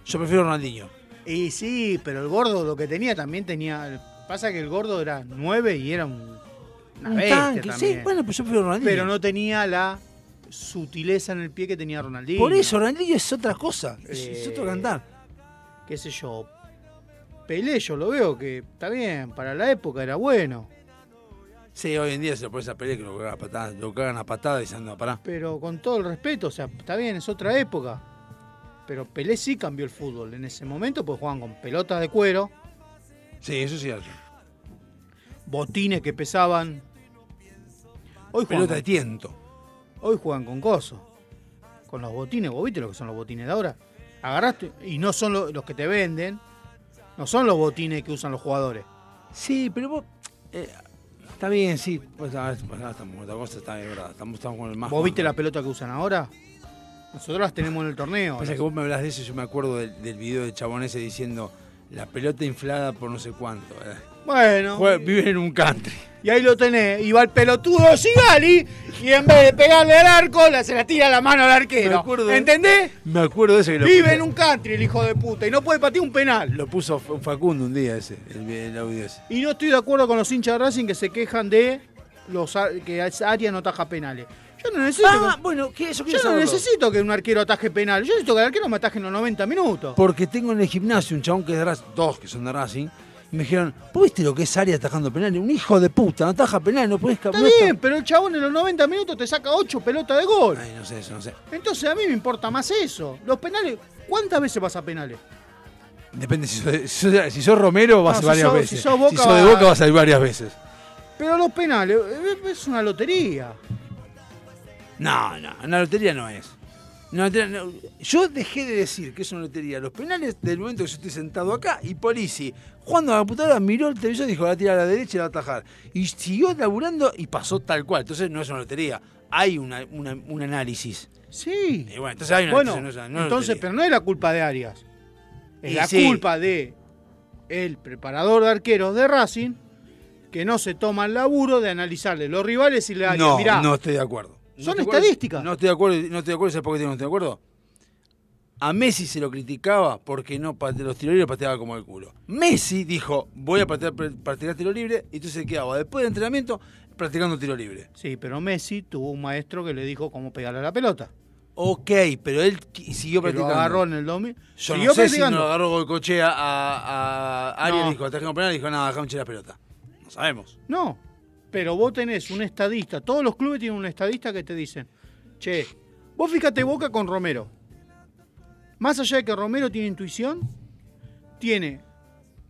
Yo prefiero Ronaldinho. Y sí, pero el gordo lo que tenía también tenía. Pasa que el gordo era 9 y era un. Una Un bestia tanque, sí, bueno, pues yo prefiero Ronaldinho. Pero no tenía la sutileza en el pie que tenía Ronaldinho. Por eso, Ronaldinho es otra cosa, es, es Eh, otro cantar. Qué sé yo. Pelé, yo lo veo que está bien, para la época era bueno. Sí, hoy en día se lo pones a pelear que lo cagan a patadas, lo cagan a patadas y se anda pará. Pero con todo el respeto, o sea, está bien, es otra época. Pero Pelé sí cambió el fútbol. En ese momento, pues jugaban con pelotas de cuero, Sí, eso sí. botines que pesaban. Hoy Pelota con- de tiento. Hoy juegan con coso. Con los botines, ¿vos viste lo que son los botines de ahora? Agarraste, y no son lo- los que te venden, no son los botines que usan los jugadores. Sí, pero vos. eh, está bien, sí. Pues, ah, pues, ah, estamos, otra cosa está bien, verdad. Estamos, estamos con el más. ¿Vos viste la pelota que usan ahora? Nosotros las tenemos en el torneo. Pasa que vos me hablas de eso, yo me acuerdo del, del video del chabón ese diciendo la pelota inflada por no sé cuánto. eh. Bueno. Juega- viven en un country. Y ahí lo tenés. Y va el pelotudo Sigali. Y en vez de pegarle al arco, le- se la tira la mano al Me arquero. acuerdo- ¿Entendés? Me acuerdo de ese que lo Vive puso- en un country el hijo de puta. Y no puede patear un penal. Lo puso Facundo un día ese, el, el audio ese. Y no estoy de acuerdo con los hinchas de Racing que se quejan de los que Arias no taja penales. Yo no necesito. Ah, que- bueno, que eso yo no saberlo. necesito que un arquero ataje penal. Yo necesito que el arquero me ataje en los 90 minutos. Porque tengo en el gimnasio un chabón que es de Racing, dos que son de Racing, me dijeron, ¿vos viste lo que es área atajando penales? Un hijo de puta, no ataja penal, no puedes Está bien, pero el chabón en los 90 minutos te saca 8 pelotas de gol. Ay, no sé, eso no sé. Entonces a mí me importa más eso. Los penales, ¿cuántas veces vas a penales? Depende si sos, si sos- si sos Romero vas No, si varias sos- veces. si sos Boca, sos de Boca vas a ir varias veces. Pero los penales, eh, es una lotería. No, no, una lotería no es. Lotería no- Yo dejé de decir que es una lotería. Los penales del momento que yo estoy sentado acá y Polisi, jugando a la computadora, miró el televisor y dijo, la va a tirar a la derecha y la va a atajar. Y siguió laburando y pasó tal cual. Entonces no es una lotería. Hay una, una- un análisis. Sí. Y bueno, entonces hay una Bueno, entonces no no pero no es la culpa de Arias. Es Y la sí. culpa de el preparador de arqueros de Racing que no se toma el laburo de analizarle los rivales y le Arias, No, mirá, no estoy de acuerdo. No son acuerdo. estadísticas. No estoy de acuerdo, no estoy de acuerdo, ¿sabes por qué no estoy de acuerdo? A Messi se lo criticaba porque no los tiros libres pateaba como el culo. Messi dijo, voy a patear, practicar tiro libre, y entonces quedaba después del entrenamiento practicando tiro libre. Sí, pero Messi tuvo un maestro que le dijo cómo pegarle a la pelota. Ok, pero él siguió Que lo practicando. agarró en el domi. Yo Siguió no sé si practicando. no lo agarró Golcochea a, a Arias, No. dijo, atajando penal, y dijo, nada, dejame la pelota. No sabemos. No, pero vos tenés un estadista, todos los clubes tienen un estadista que te dicen, che, vos fíjate Boca con Romero. Más allá de que Romero tiene intuición, tiene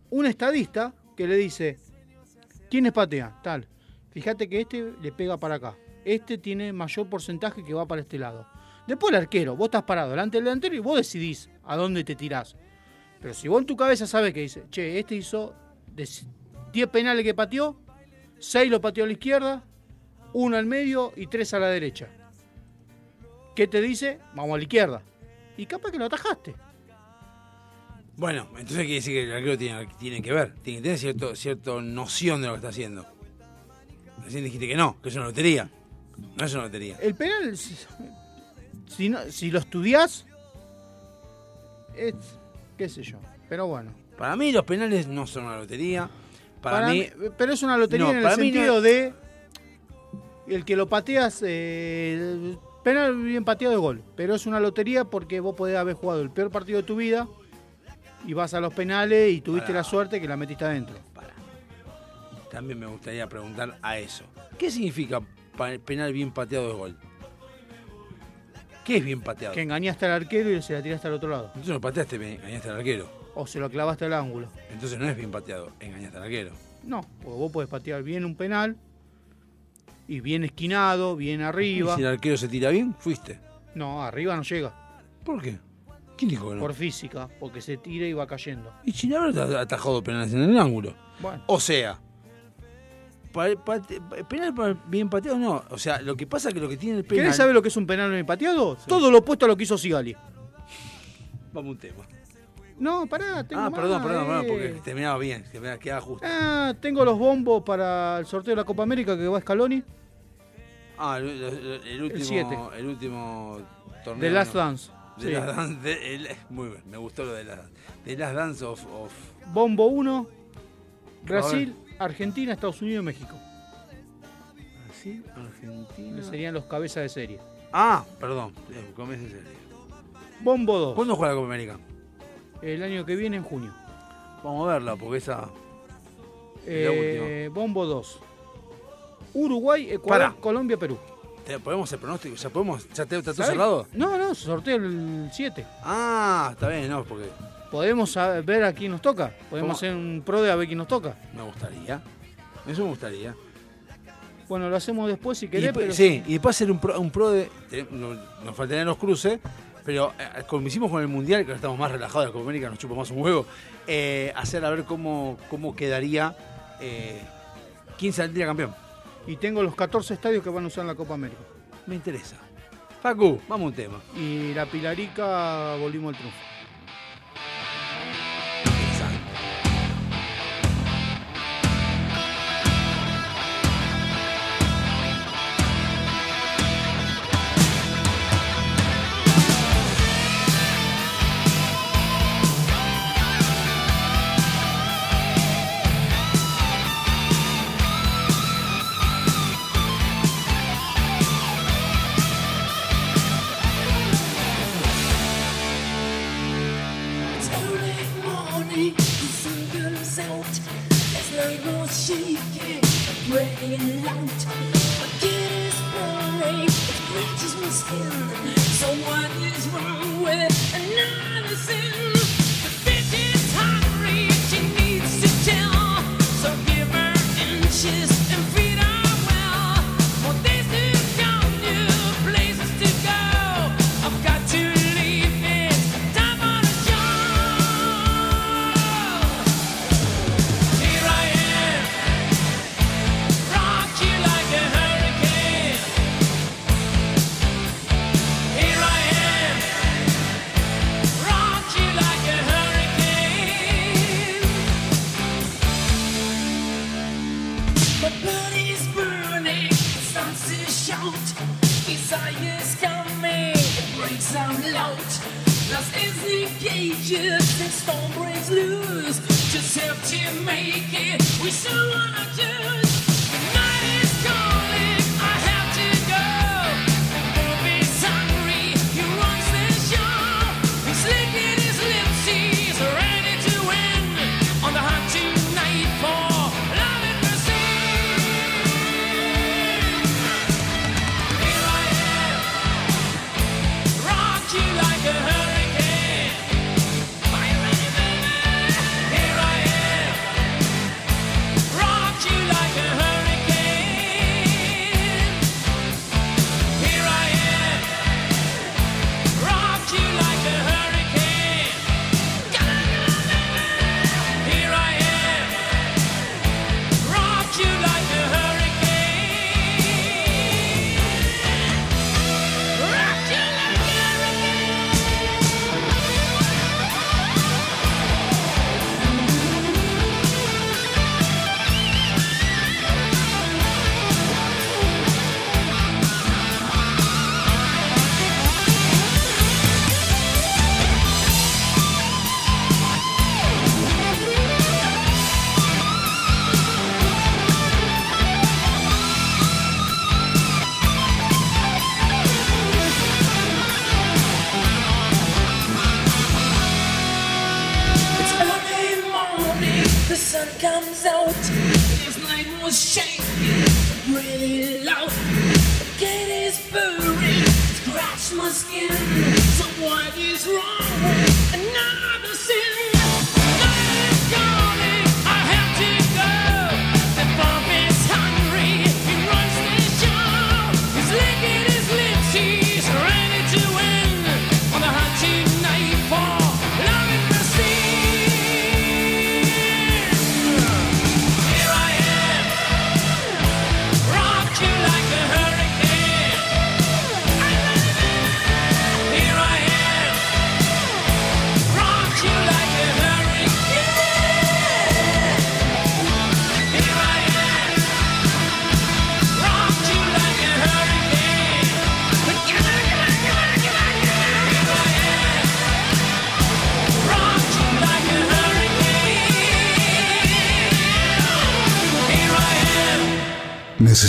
un estadista que le dice, ¿quiénes patean? Tal. Fíjate que este le pega para acá. Este tiene mayor porcentaje que va para este lado. Después el arquero, vos estás parado delante del delantero y vos decidís a dónde te tirás. Pero si vos en tu cabeza sabes que dice, che, este hizo de 10 penales que pateó, 6 lo pateó a la izquierda, uno al medio y 3 a la derecha. ¿Qué te dice? Vamos a la izquierda. Y capaz que lo atajaste. Bueno, entonces quiere decir que el arquero tiene, tiene que ver, tiene que tener cierto, cierta noción de lo que está haciendo. Recién dijiste que no, que es una lotería. No es una lotería. El penal, si, si no- si lo estudiás, es, qué sé yo. Pero bueno. Para mí los penales no son una lotería. Para, mí, pero es una lotería No, en el para no sentido de el que lo pateas, eh, penal bien pateado de gol. Pero es una lotería porque vos podés haber jugado el peor partido de tu vida y vas a los penales y tuviste la suerte que la metiste adentro. también me gustaría preguntar a eso. ¿Qué significa penal bien pateado de gol? ¿Qué es bien pateado? Que engañaste al arquero y se la tiraste al otro lado. Entonces no pateaste, engañaste al arquero. O se lo clavaste al ángulo. Entonces no es bien pateado, engañaste al arquero. No, porque vos podés patear bien un penal y bien esquinado, bien ¿Y arriba. si el arquero se tira bien, fuiste. No, arriba no llega. ¿Por qué? ¿Quién dijo que no? Por física, porque se tira y va cayendo. Y Chilabro ha atajado penales en el ángulo. Bueno. O sea, penal bien pateado no. O sea, lo que pasa es que lo que tiene el penal. ¿Querés saber lo que es un penal bien pateado? Todo lo opuesto a lo que hizo Sigali. Vamos a un tema. No, pará, tengo Ah, más, perdón, perdón, perdón, eh. porque terminaba bien, que me quedaba justo. Ah, tengo los bombos para el sorteo de la Copa América que va a Scaloni. Ah, el, el- el último. siete. El último torneo. The Last ¿no? Dance. The Sí. Last Dance, de- el- muy bien, me gustó lo de la The Last Dance of. of- Bombo 1, Brasil, Argentina, Estados Unidos y México. Brasil, Argentina. Serían los cabezas de serie. Ah, perdón, eh, comes en serio. Bombo 2. ¿Cuándo juega la Copa América? El año que viene, en junio. Vamos a verla, porque esa. La Eh, Bombo 2. Uruguay, Ecuador, Pará. Colombia, Perú. ¿Te- ¿Podemos hacer pronóstico? ¿Ya podemos? ¿Ya te- está todo cerrado? No, no, sorteo el 7. Ah, está bien, no, porque Podemos ver a quién nos toca. Podemos ¿Cómo? hacer un pro de a ver quién nos toca. me gustaría. Eso me gustaría. Bueno, lo hacemos después si Y querés, después- pero sí, y después hacer un pro, un pro de. nos faltarían los cruces, pero eh, como hicimos con el Mundial, que ahora estamos más relajados, la Copa América nos chupa más un huevo, eh, hacer a ver cómo, cómo quedaría. eh, ¿Quién saldría campeón? Y tengo los 14 estadios que van a usar en la Copa América. Me interesa. Facu, vamos a un tema. Y la Pilarica volvimos al triunfo.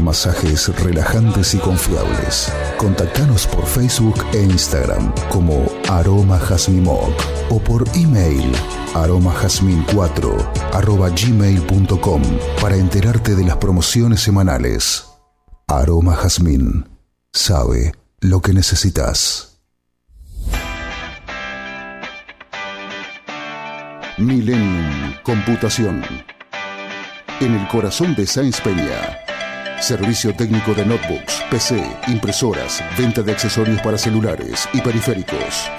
masajes relajantes y confiables. Contactanos por Facebook e Instagram como Aroma o por email aromajazmin4 arroba gmail.com para enterarte de las promociones semanales. Aroma Jazmín sabe lo que necesitas. Millennium Computación. En el corazón de Sáenz Peña. Servicio técnico de notebooks, PC, impresoras, venta de accesorios para celulares y periféricos.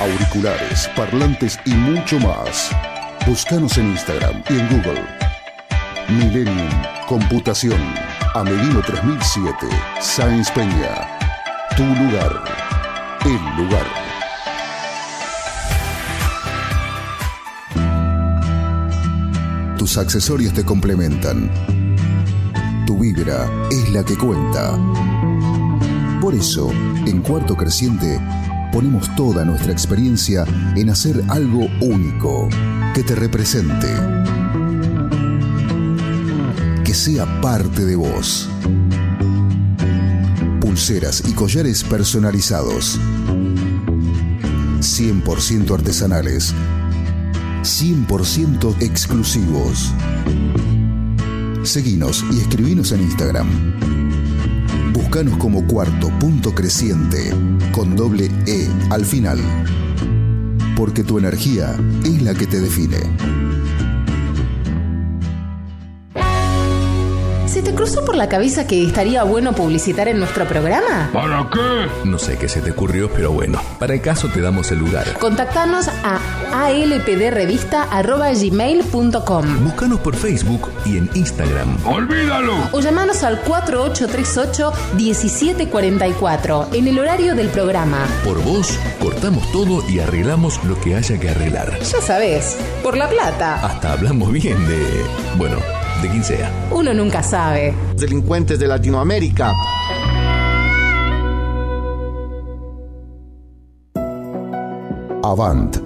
Auriculares, parlantes y mucho más. Búscanos en Instagram y en Google. Millennium Computación. Amelino 3007. Sáenz Peña. Tu lugar. El lugar. Tus accesorios te complementan. Tu vibra es la que cuenta. Por eso, en Cuarto Creciente, ponemos toda nuestra experiencia en hacer algo único, que te represente. Que sea parte de vos. Pulseras y collares personalizados. 100% artesanales. 100% exclusivos. Seguinos y escribinos en Instagram. Buscanos como cuarto punto creciente con doble E al final. Porque tu energía es la que te define. ¿Se te cruzó por la cabeza que estaría bueno publicitar en nuestro programa? ¿Para qué? No sé qué se te ocurrió, pero bueno, para el caso te damos el lugar. Contactanos a alpdrevista.gmail.com Búscanos por Facebook y en Instagram. ¡Olvídalo! o llamanos al 4838-1744 en el horario del programa. Por vos, cortamos todo y arreglamos lo que haya que arreglar. Ya sabes, por la plata. Hasta hablamos bien de... Bueno, de quien sea. Uno nunca sabe. Delincuentes de Latinoamérica. Avant.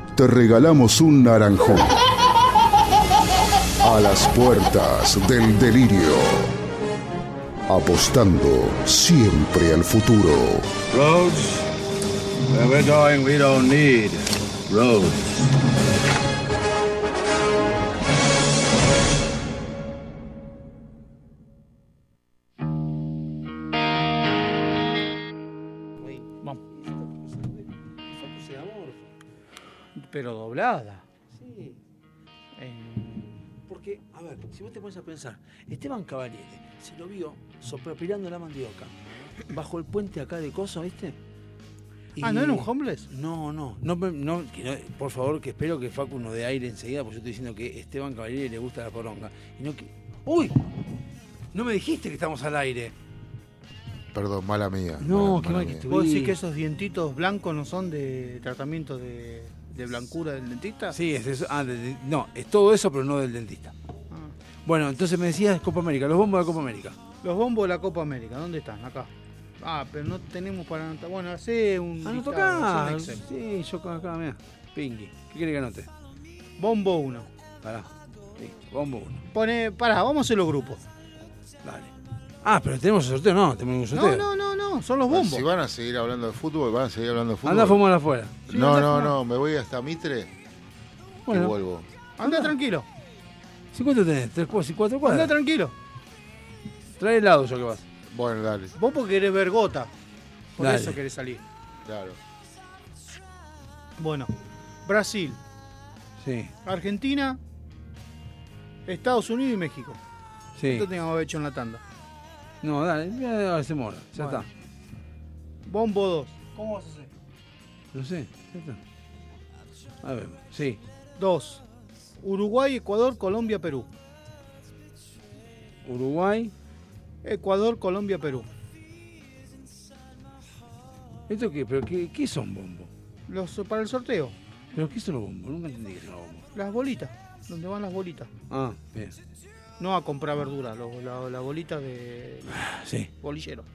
te regalamos un naranjón. A las puertas del delirio. Apostando siempre al futuro. Roads, where we're going, we don't need roads. Pero doblada. Sí. Porque, a ver, si vos te pones a pensar, Esteban Cavaliere se lo vio soplapirando la mandioca bajo el puente acá de Coso, ¿viste? Ah, ¿no era un homeless? No, no, no, no, que no- por favor, que espero que Facu nos dé aire enseguida, porque yo estoy diciendo que Esteban Cavaliere le gusta la poronga. Y no que. ¡Uy! No me dijiste que estamos al aire. Perdón, mala mía. No, mala- qué mala mal que estuve. ¿Vos decís que esos dientitos blancos no son de tratamiento de, de blancura del dentista? Sí, es eso. Ah, de- no, es todo eso, pero no del dentista. Bueno, entonces me decías Copa América, los bombos de Copa América. Los bombos de la Copa América, ¿dónde están? Acá. Ah, pero no tenemos para anotar. Bueno, hace un. Ah, hace un Excel. Sí, yo acá, mira. Pinky. ¿Qué quiere que anote? Bombo 1. Pará. Sí, bombo 1. Pone. Pará, vamos a hacer los grupos. Dale. Ah, pero tenemos el sorteo, no, tenemos un sorteo. No, no, no, no, son los bombos. Si van a seguir hablando de fútbol, van a seguir hablando de fútbol. Anda a fumar afuera. Sí, no, no, no, me voy hasta Mitre Bueno. y vuelvo. Anda tranquilo. ¿Sí cuánto tenés? ¿Tres cuadras y cuatro cuadras? Anda tranquilo. Trae helado yo que vas. Bueno, dale. Vos porque querés ver gota. Por Dale. eso querés salir. Claro. Bueno, Brasil, Sí, Argentina, Estados Unidos y México. sí. Esto teníamos hecho en la tanda. No, dale, ya hacemos ahora. Ya Bueno. está. Bombo 2. ¿Cómo vas a hacer? No sé, ya está. A ver, sí. 2. Uruguay, Ecuador, Colombia, Perú. Uruguay. Ecuador, Colombia, Perú. ¿Esto qué? ¿Pero qué, qué son bombos? Los, para el sorteo, ¿Pero qué son los bombos? Nunca entendí qué son los bombos. las bolitas. donde van las bolitas. Ah, bien. No a comprar verduras, lo- la, la bolita de Sí. bolillero.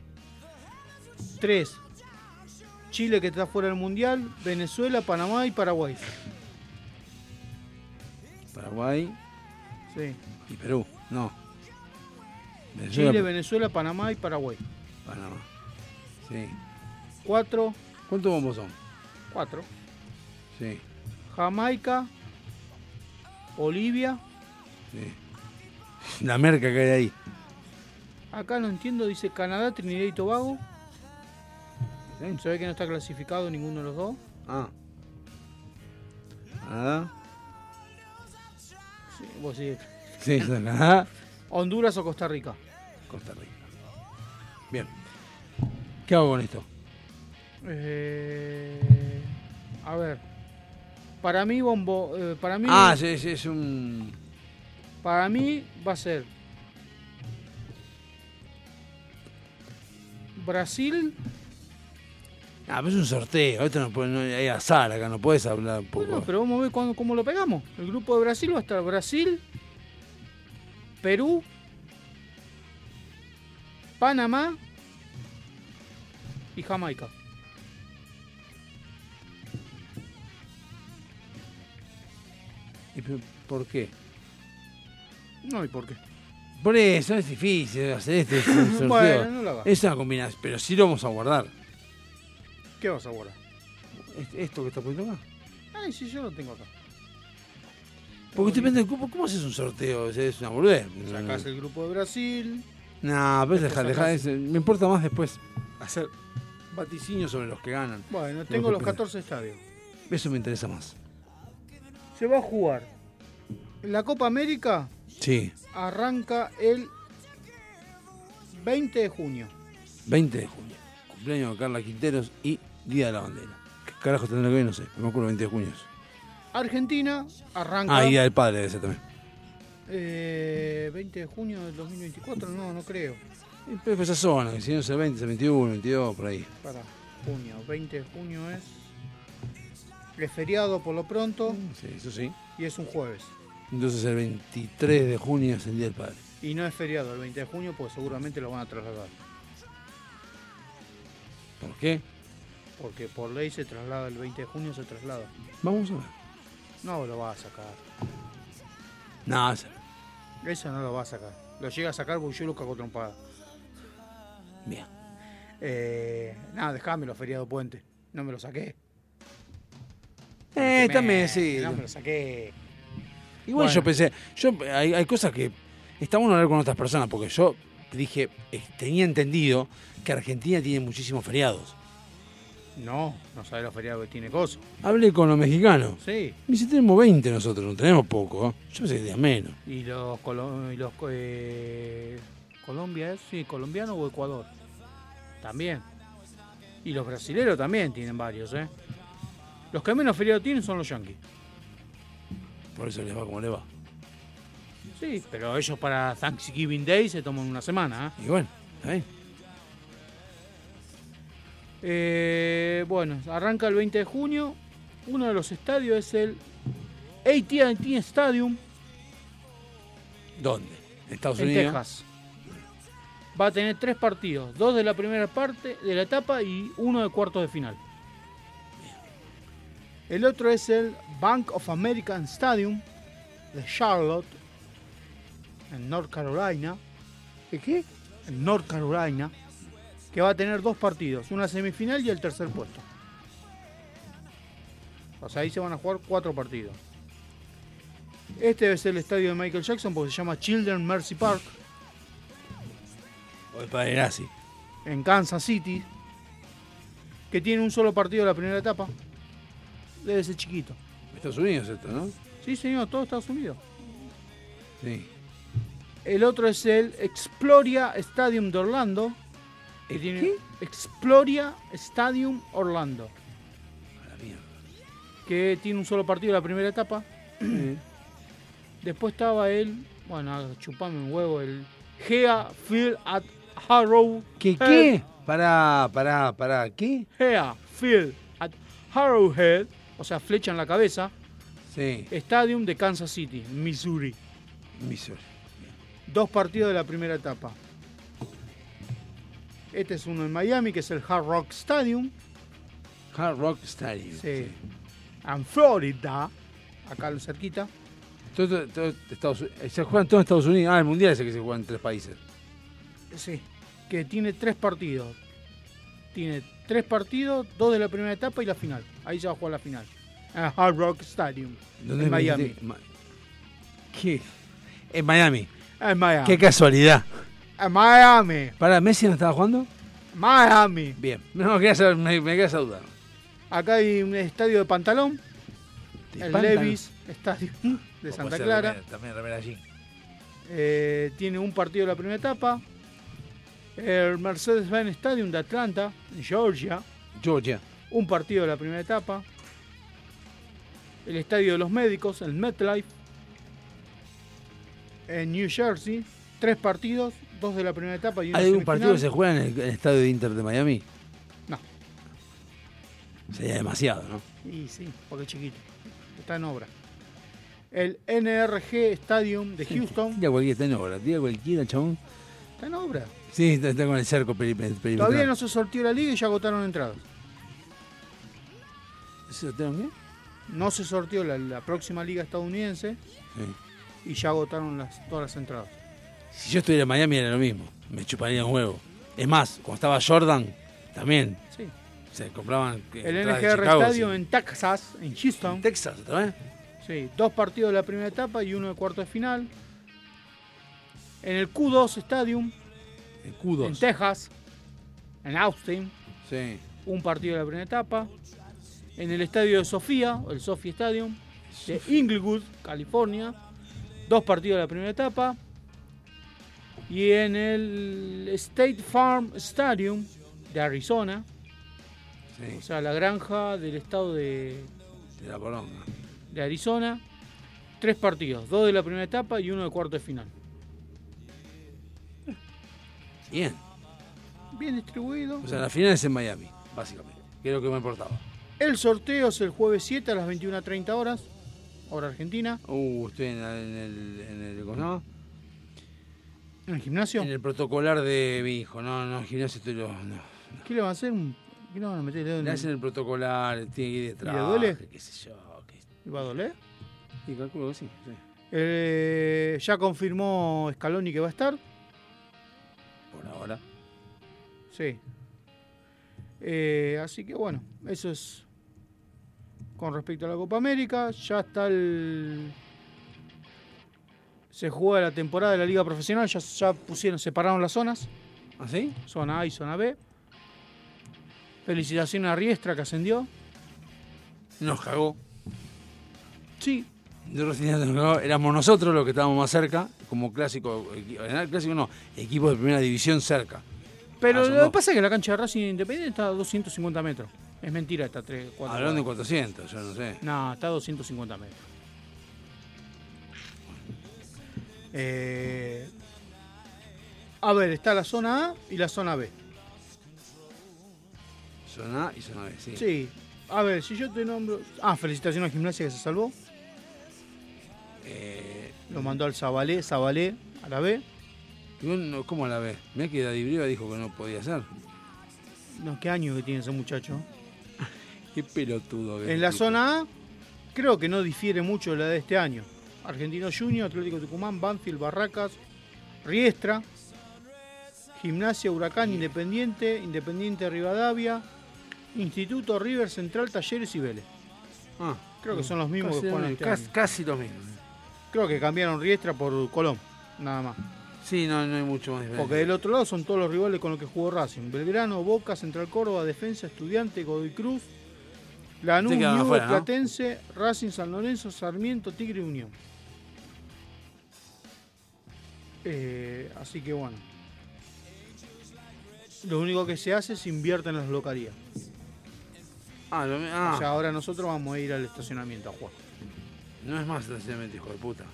Tres. Chile que está fuera del mundial, Venezuela, Panamá y Paraguay. Paraguay Sí. y Perú. No. Venezuela, Chile, Venezuela, Panamá y Paraguay. Panamá. Sí. Cuatro. ¿Cuántos bombos son? Cuatro. Sí. Jamaica, Bolivia. Sí. La merca que hay ahí. Acá no entiendo, dice Canadá, Trinidad y Tobago. Se ve que no está clasificado ninguno de los dos. Ah. Canadá. Sí, vos sí. Sí, Canadá. Honduras o Costa Rica. Costa Rica. Bien. ¿Qué hago con esto? Eh, a ver. Para mí, bombo. eh, para mí. Ah, sí, sí, es un. Para mí va a ser. Brasil. Ah, pero es un sorteo. Esto no puede, no hay azar acá, no puedes hablar un poco. Bueno, pero vamos a ver cuándo- cómo lo pegamos. El grupo de Brasil va a estar Brasil, Perú, Panamá y Jamaica. ¿Y por qué? No, ¿y por qué? Por eso es difícil hacer esto. Es un [LAUGHS] sorteo. Bueno, no lo hagas. Es una combinación, pero sí lo vamos a guardar. ¿Qué vas a guardar? ¿Es- ¿Esto que está poniendo acá? Ay, sí, yo lo tengo acá. Porque estoy pensando, ¿cómo, ¿cómo haces un sorteo? Es- Es una boludez. Sacás el grupo de Brasil. No, pero deja, Después deja sacás- Me importa más después hacer vaticinios sobre los que ganan. Bueno, tengo los pierden. 14 estadios. Eso me interesa más. Se va a jugar. La Copa América Sí, arranca el 20 de junio. 20 de junio. Cumpleaños de Carla Quinteros y Día de la Bandera. ¿Qué carajo tendrá que ver? No sé. No me acuerdo 20 de junio. Argentina arranca. Ah, Día del Padre ser también. eh, 20 de junio del 2024, no, no creo. Pero esa zona, que si no es el 20, es el 21, 22, por ahí. Para junio, 20 de junio es. Es feriado por lo pronto. Sí, eso sí. Y es un jueves. Entonces el 23 de junio es el Día del Padre. Y no es feriado el 20 de junio, pues seguramente lo van a trasladar. ¿Por qué? Porque por ley se traslada el 20 de junio, se traslada. Vamos a ver. No lo va a sacar. No, esa- Eso no lo va a sacar. Lo llega a sacar porque yo lo cago trompada. Bien. Eh, nada, dejámelo, feriado puente. No me lo saqué. Eh, también, sí. No me lo saqué. Igual Bueno. yo pensé, yo hay, hay cosas que está bueno hablar con otras personas, porque yo dije, tenía entendido que Argentina tiene muchísimos feriados. No, no sabe los feriados que tiene Coso. Hablé con los mexicanos. Sí. Me dice, tenemos 20 nosotros, no tenemos poco. ¿eh? Yo pensé que tenía menos. Y los, colo- y los eh, Colombia es, sí, colombiano o Ecuador. También. Y los brasileros también tienen varios, ¿eh? Los que menos feriado tienen son los yanquis. Por eso les va como le va. Sí, pero ellos para Thanksgiving Day se toman una semana, ¿eh? Y bueno, está bien. Eh, bueno, arranca el 20 de junio. Uno de los estadios es el AT&T Stadium ¿Dónde? ¿En Estados en Unidos? Texas. Va a tener tres partidos, dos de la primera parte de la etapa y uno de cuartos de final. El otro es el Bank of American Stadium de Charlotte, en North Carolina. ¿Qué qué? En North Carolina, que va a tener dos partidos, una semifinal y el tercer puesto. O sea, ahí se van a jugar cuatro partidos. Este ser el estadio de Michael Jackson porque se llama Children Mercy Park. O el padre nazi. en Kansas City, que tiene un solo partido de la primera etapa. Debe ser chiquito. Estados Unidos esto, ¿no? Sí, señor, todo Estados Unidos. Sí. El otro es el Exploria Stadium de Orlando. que tiene Exploria Stadium Orlando. Que tiene un solo partido de la primera etapa. [CLEARS THROAT] Después estaba el, bueno, chupame un huevo, el Gea Field at Harrow. ¿Qué qué? Pará, pará, pará. ¿Qué? Gea Field at Harrowhead, o sea, flecha en la cabeza. Sí. Stadium de Kansas City, Missouri. Missouri. Dos partidos de la primera etapa. Este es uno en Miami, que es el Hard Rock Stadium. Hard Rock Stadium. Sí. En Florida, acá cerquita. Todo- todo- Estados Unidos- se juega en todo Estados Unidos. Ah, el mundial es el que se juega en tres países. Sí. Que tiene tres partidos. Tiene tres partidos, dos de la primera etapa y la final. Ahí se va a jugar la final. En Hard Rock Stadium. ¿Dónde En Miami. ¿Qué? En Miami. En Miami. Qué casualidad. En Miami. ¿Para Messi no estaba jugando? Miami. Bien. [LAUGHS] No, me, me queda esa duda. Acá hay un estadio de pantalón. De el pantalón. Levis Stadium de O Santa puede ser Clara. remera- También remera allí. Eh, tiene un partido de la primera etapa. El Mercedes-Benz Stadium de Atlanta, en Georgia. Georgia. Un partido de la primera etapa. El Estadio de los Médicos, el MetLife. En New Jersey. Tres partidos, dos de la primera etapa y uno ¿Hay algún partido que se juega en el, en el estadio de Inter de Miami? No. Sería demasiado, ¿no? Y sí, porque es chiquito. Está en obra. El NRG Stadium de Houston. Tira cualquiera, está en obra. Tira cualquiera, chabón. Está en obra. Sí, está, está con el cerco perimetral. Todavía no se sortió la liga y ya agotaron entradas. ¿Se sortearon qué? No se sortió la, la próxima liga estadounidense Sí. y ya agotaron las, todas las entradas. Si yo estuviera en Miami era lo mismo. Me chuparía un huevo. Es más, cuando estaba Jordan, también. Sí. Se compraban. eh, El NGR Stadium sí. en Texas, en Houston. Texas, ¿también? Sí, dos partidos de la primera etapa y uno de cuarto de final. En el Q2 Stadium, El Q2. en Texas, en Austin, Sí. un partido de la primera etapa. En el estadio de Sofía, el Sophie Stadium, de Inglewood, California, dos partidos de la primera etapa. Y en el State Farm Stadium de Arizona, Sí. o sea, la granja del estado de, De la poronga. de Arizona, tres partidos, dos de la primera etapa y uno de cuarto de final. Bien. Bien distribuido. O sea, la final es en Miami, básicamente. Que es lo que me importaba. El sorteo es el jueves 7 a las 21.30 horas, hora argentina, Uh, estoy en, en el. En el ¿cómo se llama? en el gimnasio. En el protocolar de mi hijo. No, no, el gimnasio estoy. lo- No. ¿Qué le van a hacer? ¿Qué le van a meter en Le el- hacen el protocolar, tiene que ir detrás. ¿Y le duele? qué sé yo. qué- ¿Le va a doler? Y calculo que sí. sí. Eh, ya confirmó Scaloni que va a estar. Por ahora. Sí. Eh, así que bueno, eso es con respecto a la Copa América. Ya está el. Se juega la temporada de la Liga Profesional. Ya, ya pusieron, separaron las zonas. ¿Ah, sí? Zona A y zona B. Felicitaciones a Riestra que ascendió. Nos cagó. Sí. Éramos nosotros los que estábamos más cerca, como clásico. En clásico no, equipo de primera división cerca. Pero Ah, lo que pasa es que la cancha de Racing Independiente está a 250 metros. Es mentira, está a 3, 4. Hablando de 400, yo no sé. No, está a 250 metros. Eh, a ver, está la zona A y la zona B. Zona A y zona B, sí. Sí. A ver, si yo te nombro. Ah, felicitaciones a Gimnasia que se salvó. Eh, Lo mandó al Zabalé, Zabalé a la B. ¿Cómo la ve? Mirá que Daddy Brieva dijo que no podía ser. No, qué año que tiene ese muchacho. Qué pelotudo. En la zona A, creo que no difiere mucho de la de este año. Argentino Junior, Atlético Tucumán, Banfield, Barracas, Riestra, Gimnasia, Huracán, Independiente, Independiente Rivadavia, Instituto River Central, Talleres y Vélez. Ah, Creo que son los mismos casi que mismo, este casi, año. casi lo mismo. Creo que cambiaron Riestra por Colón, nada más. Sí, no, no hay mucho más diferencia. Porque del otro lado son todos los rivales con los que jugó Racing. Belgrano, Boca, Central Córdoba, Defensa, Estudiante, Godoy Cruz, Lanús, ¿no? Platense, Racing, San Lorenzo, Sarmiento, Tigre Unión. Eh, así que bueno. Lo único que se hace es invierte en las locarías. Ah, lo ah. O sea, ahora nosotros vamos a ir al estacionamiento a jugar. no es más estacionamiento, hijo de puta.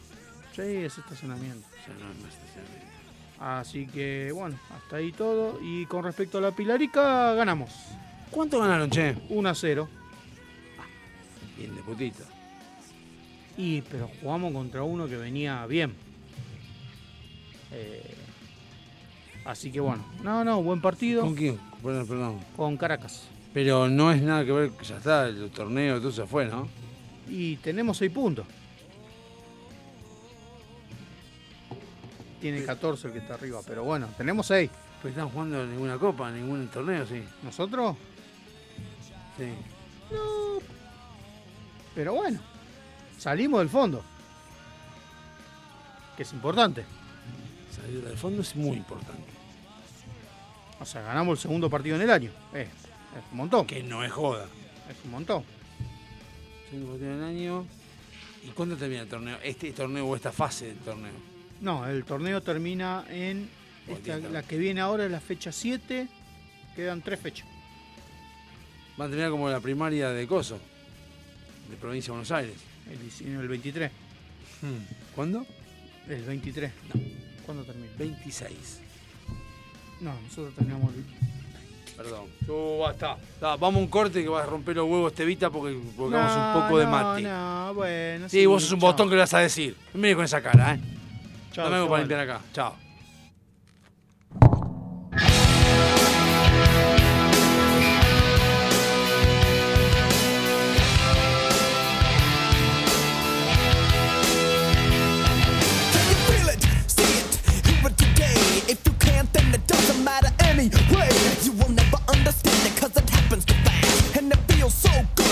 Sí, es estacionamiento. Ya no es más estacionamiento. Así que bueno, hasta ahí todo. Y con respecto a la Pilarica, ganamos. ¿Cuánto ganaron, che? 1 a 0. Bien de putita. Y, pero jugamos contra uno que venía bien. Eh, así que bueno. No, no, buen partido. ¿Con quién? Bueno, perdón. Con Caracas. Pero no es nada que ver, ya está, el torneo, todo se fue, ¿no? Y tenemos 6 puntos. Tiene 14 el que está arriba, pero bueno, tenemos 6. Pues están jugando ninguna copa, ningún torneo, sí. ¿Nosotros? Sí. No. Pero bueno, salimos del fondo. Que es importante. Salir del fondo es muy importante. O sea, ganamos el segundo partido en el año. Eh, es un montón. Que no es joda. Es un montón. Segundo partido del año. ¿Y cuándo termina el torneo? Este torneo o esta fase del torneo. No, el torneo termina en. esta- la que viene ahora es la fecha 7. Quedan tres fechas. Va a terminar como la primaria de Coso, de provincia de Buenos Aires. El, 19, el 23. ¿Cuándo? El 23. ¿Cuándo termina? 26. No, nosotros terminamos el. Perdón. Yo, basta. Da, vamos a un corte que vas a romper los huevos, Tevita, porque pongamos No, un poco de no, mate. No, bueno. Sí, vos sos un botón que le vas a decir. Mire con esa cara, ¿eh? Chao, Dame algo para limpiar acá. Chao. Doesn't matter anyway. You will never understand it cause it happens too fast. And it feels so good,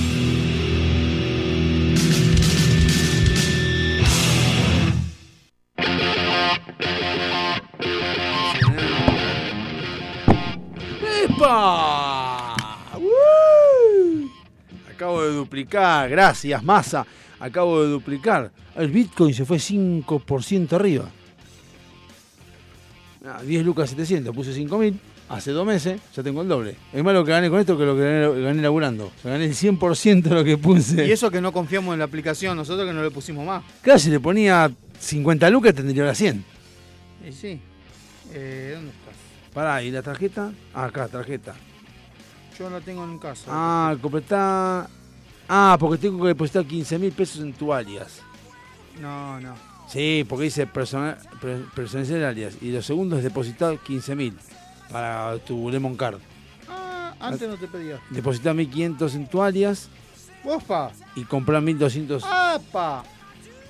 ¡Epa! ¡Uh! Acabo de duplicar, gracias, masa. Acabo de duplicar. El Bitcoin se fue 5% arriba. Ah, 10 lucas 700, puse 5000. Hace dos meses ya tengo el doble. Es más lo que gané con esto que lo que gané, gané laburando. O sea, gané el 100% de lo que puse. Y eso que no confiamos en la aplicación, nosotros que no le pusimos más. Claro, si le ponía 50 lucas tendría ahora 100. Y sí. Eh, ¿Dónde? Pará, ¿y la tarjeta? Ah, acá, tarjeta. Yo la tengo en casa. Ah, completá. Ah, porque tengo que depositar 15 mil pesos en tu alias. No, no. Sí, porque dice personal, per- personalizar alias. Y lo segundo es depositar 15 mil para tu Lemon Card. Ah, antes no te pedía. Depositar 1500 en tu alias ¡Opa! y comprar 1200. ¡Apa!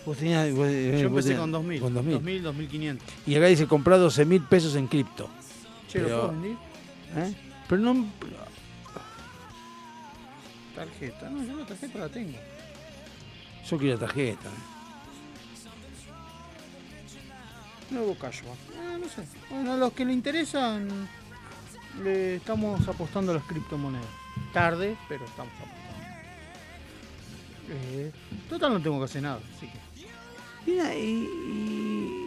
Vos tenías- vos- eh, Yo vos empecé tenías- con 2000. Con 2000. 2000, 2500. Y acá dice comprar 12 mil pesos en cripto. Che, ¿lo Pero- puedo vender? ¿Eh? Pero no. Tarjeta. No, yo la tarjeta la tengo. Yo quiero la tarjeta. Nuevo cashback. Ah, no sé. Bueno, a los que le interesan, le estamos apostando a las criptomonedas. Tarde, pero estamos apostando. Eh, total, no tengo que hacer nada. Así que. Mira, y, y-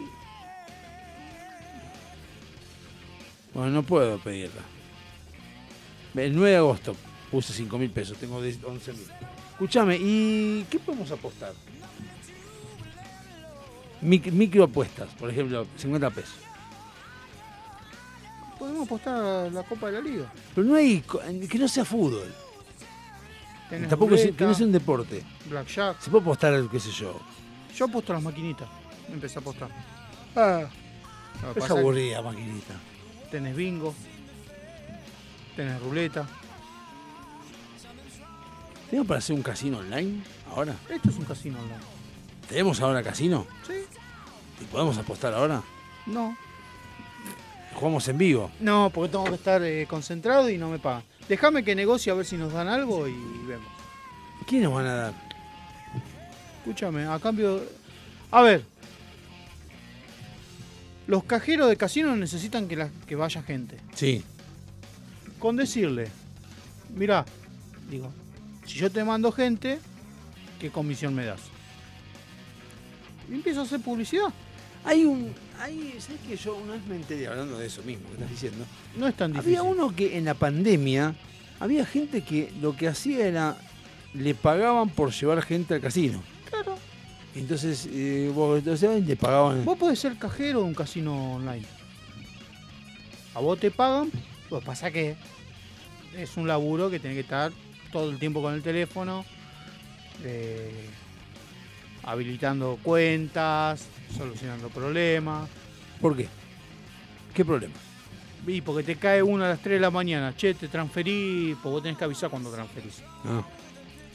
Bueno, no puedo pedirla. El 9 de agosto puse 5 mil pesos, tengo 10 11 mil. Escúchame, ¿y qué podemos apostar? Mic- microapuestas, por ejemplo, 50 pesos. Podemos apostar a la Copa de la Liga. Pero no hay. que no sea fútbol. Tenés Tampoco sea- ruleta, que no sea un deporte. Blackjack. Se puede apostar, qué sé yo. Yo apuesto a las maquinitas. Empecé a apostar. Ah, que es es que aburrida, maquinita. Tenés bingo. Tenés ruleta. ¿Tenemos para hacer un casino online ahora? Esto es un casino online. ¿Tenemos ahora casino? Sí. ¿Y podemos apostar ahora? No. Jugamos en vivo. No, porque tengo que estar eh, concentrado y no me pagan. Déjame que negocie a ver si nos dan algo y vemos. ¿Quién nos van a dar? Escúchame, a cambio. A ver. Los cajeros de casinos necesitan que, la- que vaya gente. Sí. Con decirle, mira, digo, si yo te mando gente, ¿qué comisión me das? Y empiezo a hacer publicidad. Hay un. Hay, ¿Sabes que yo una vez me enteré hablando de eso mismo que estás diciendo? No es tan difícil. Había uno que en la pandemia, había gente que lo que hacía era. le pagaban por llevar gente al casino. Entonces, eh, vos entonces, le pagaban. Vos podés ser cajero de un casino online. A vos te pagan, pues pasa que es un laburo que tenés que estar todo el tiempo con el teléfono, eh, habilitando cuentas, solucionando problemas. ¿Por qué? ¿Qué problema? Y porque te cae uno a las 3 de la mañana, che, te transferí, pues vos tenés que avisar cuando transferís. Ah.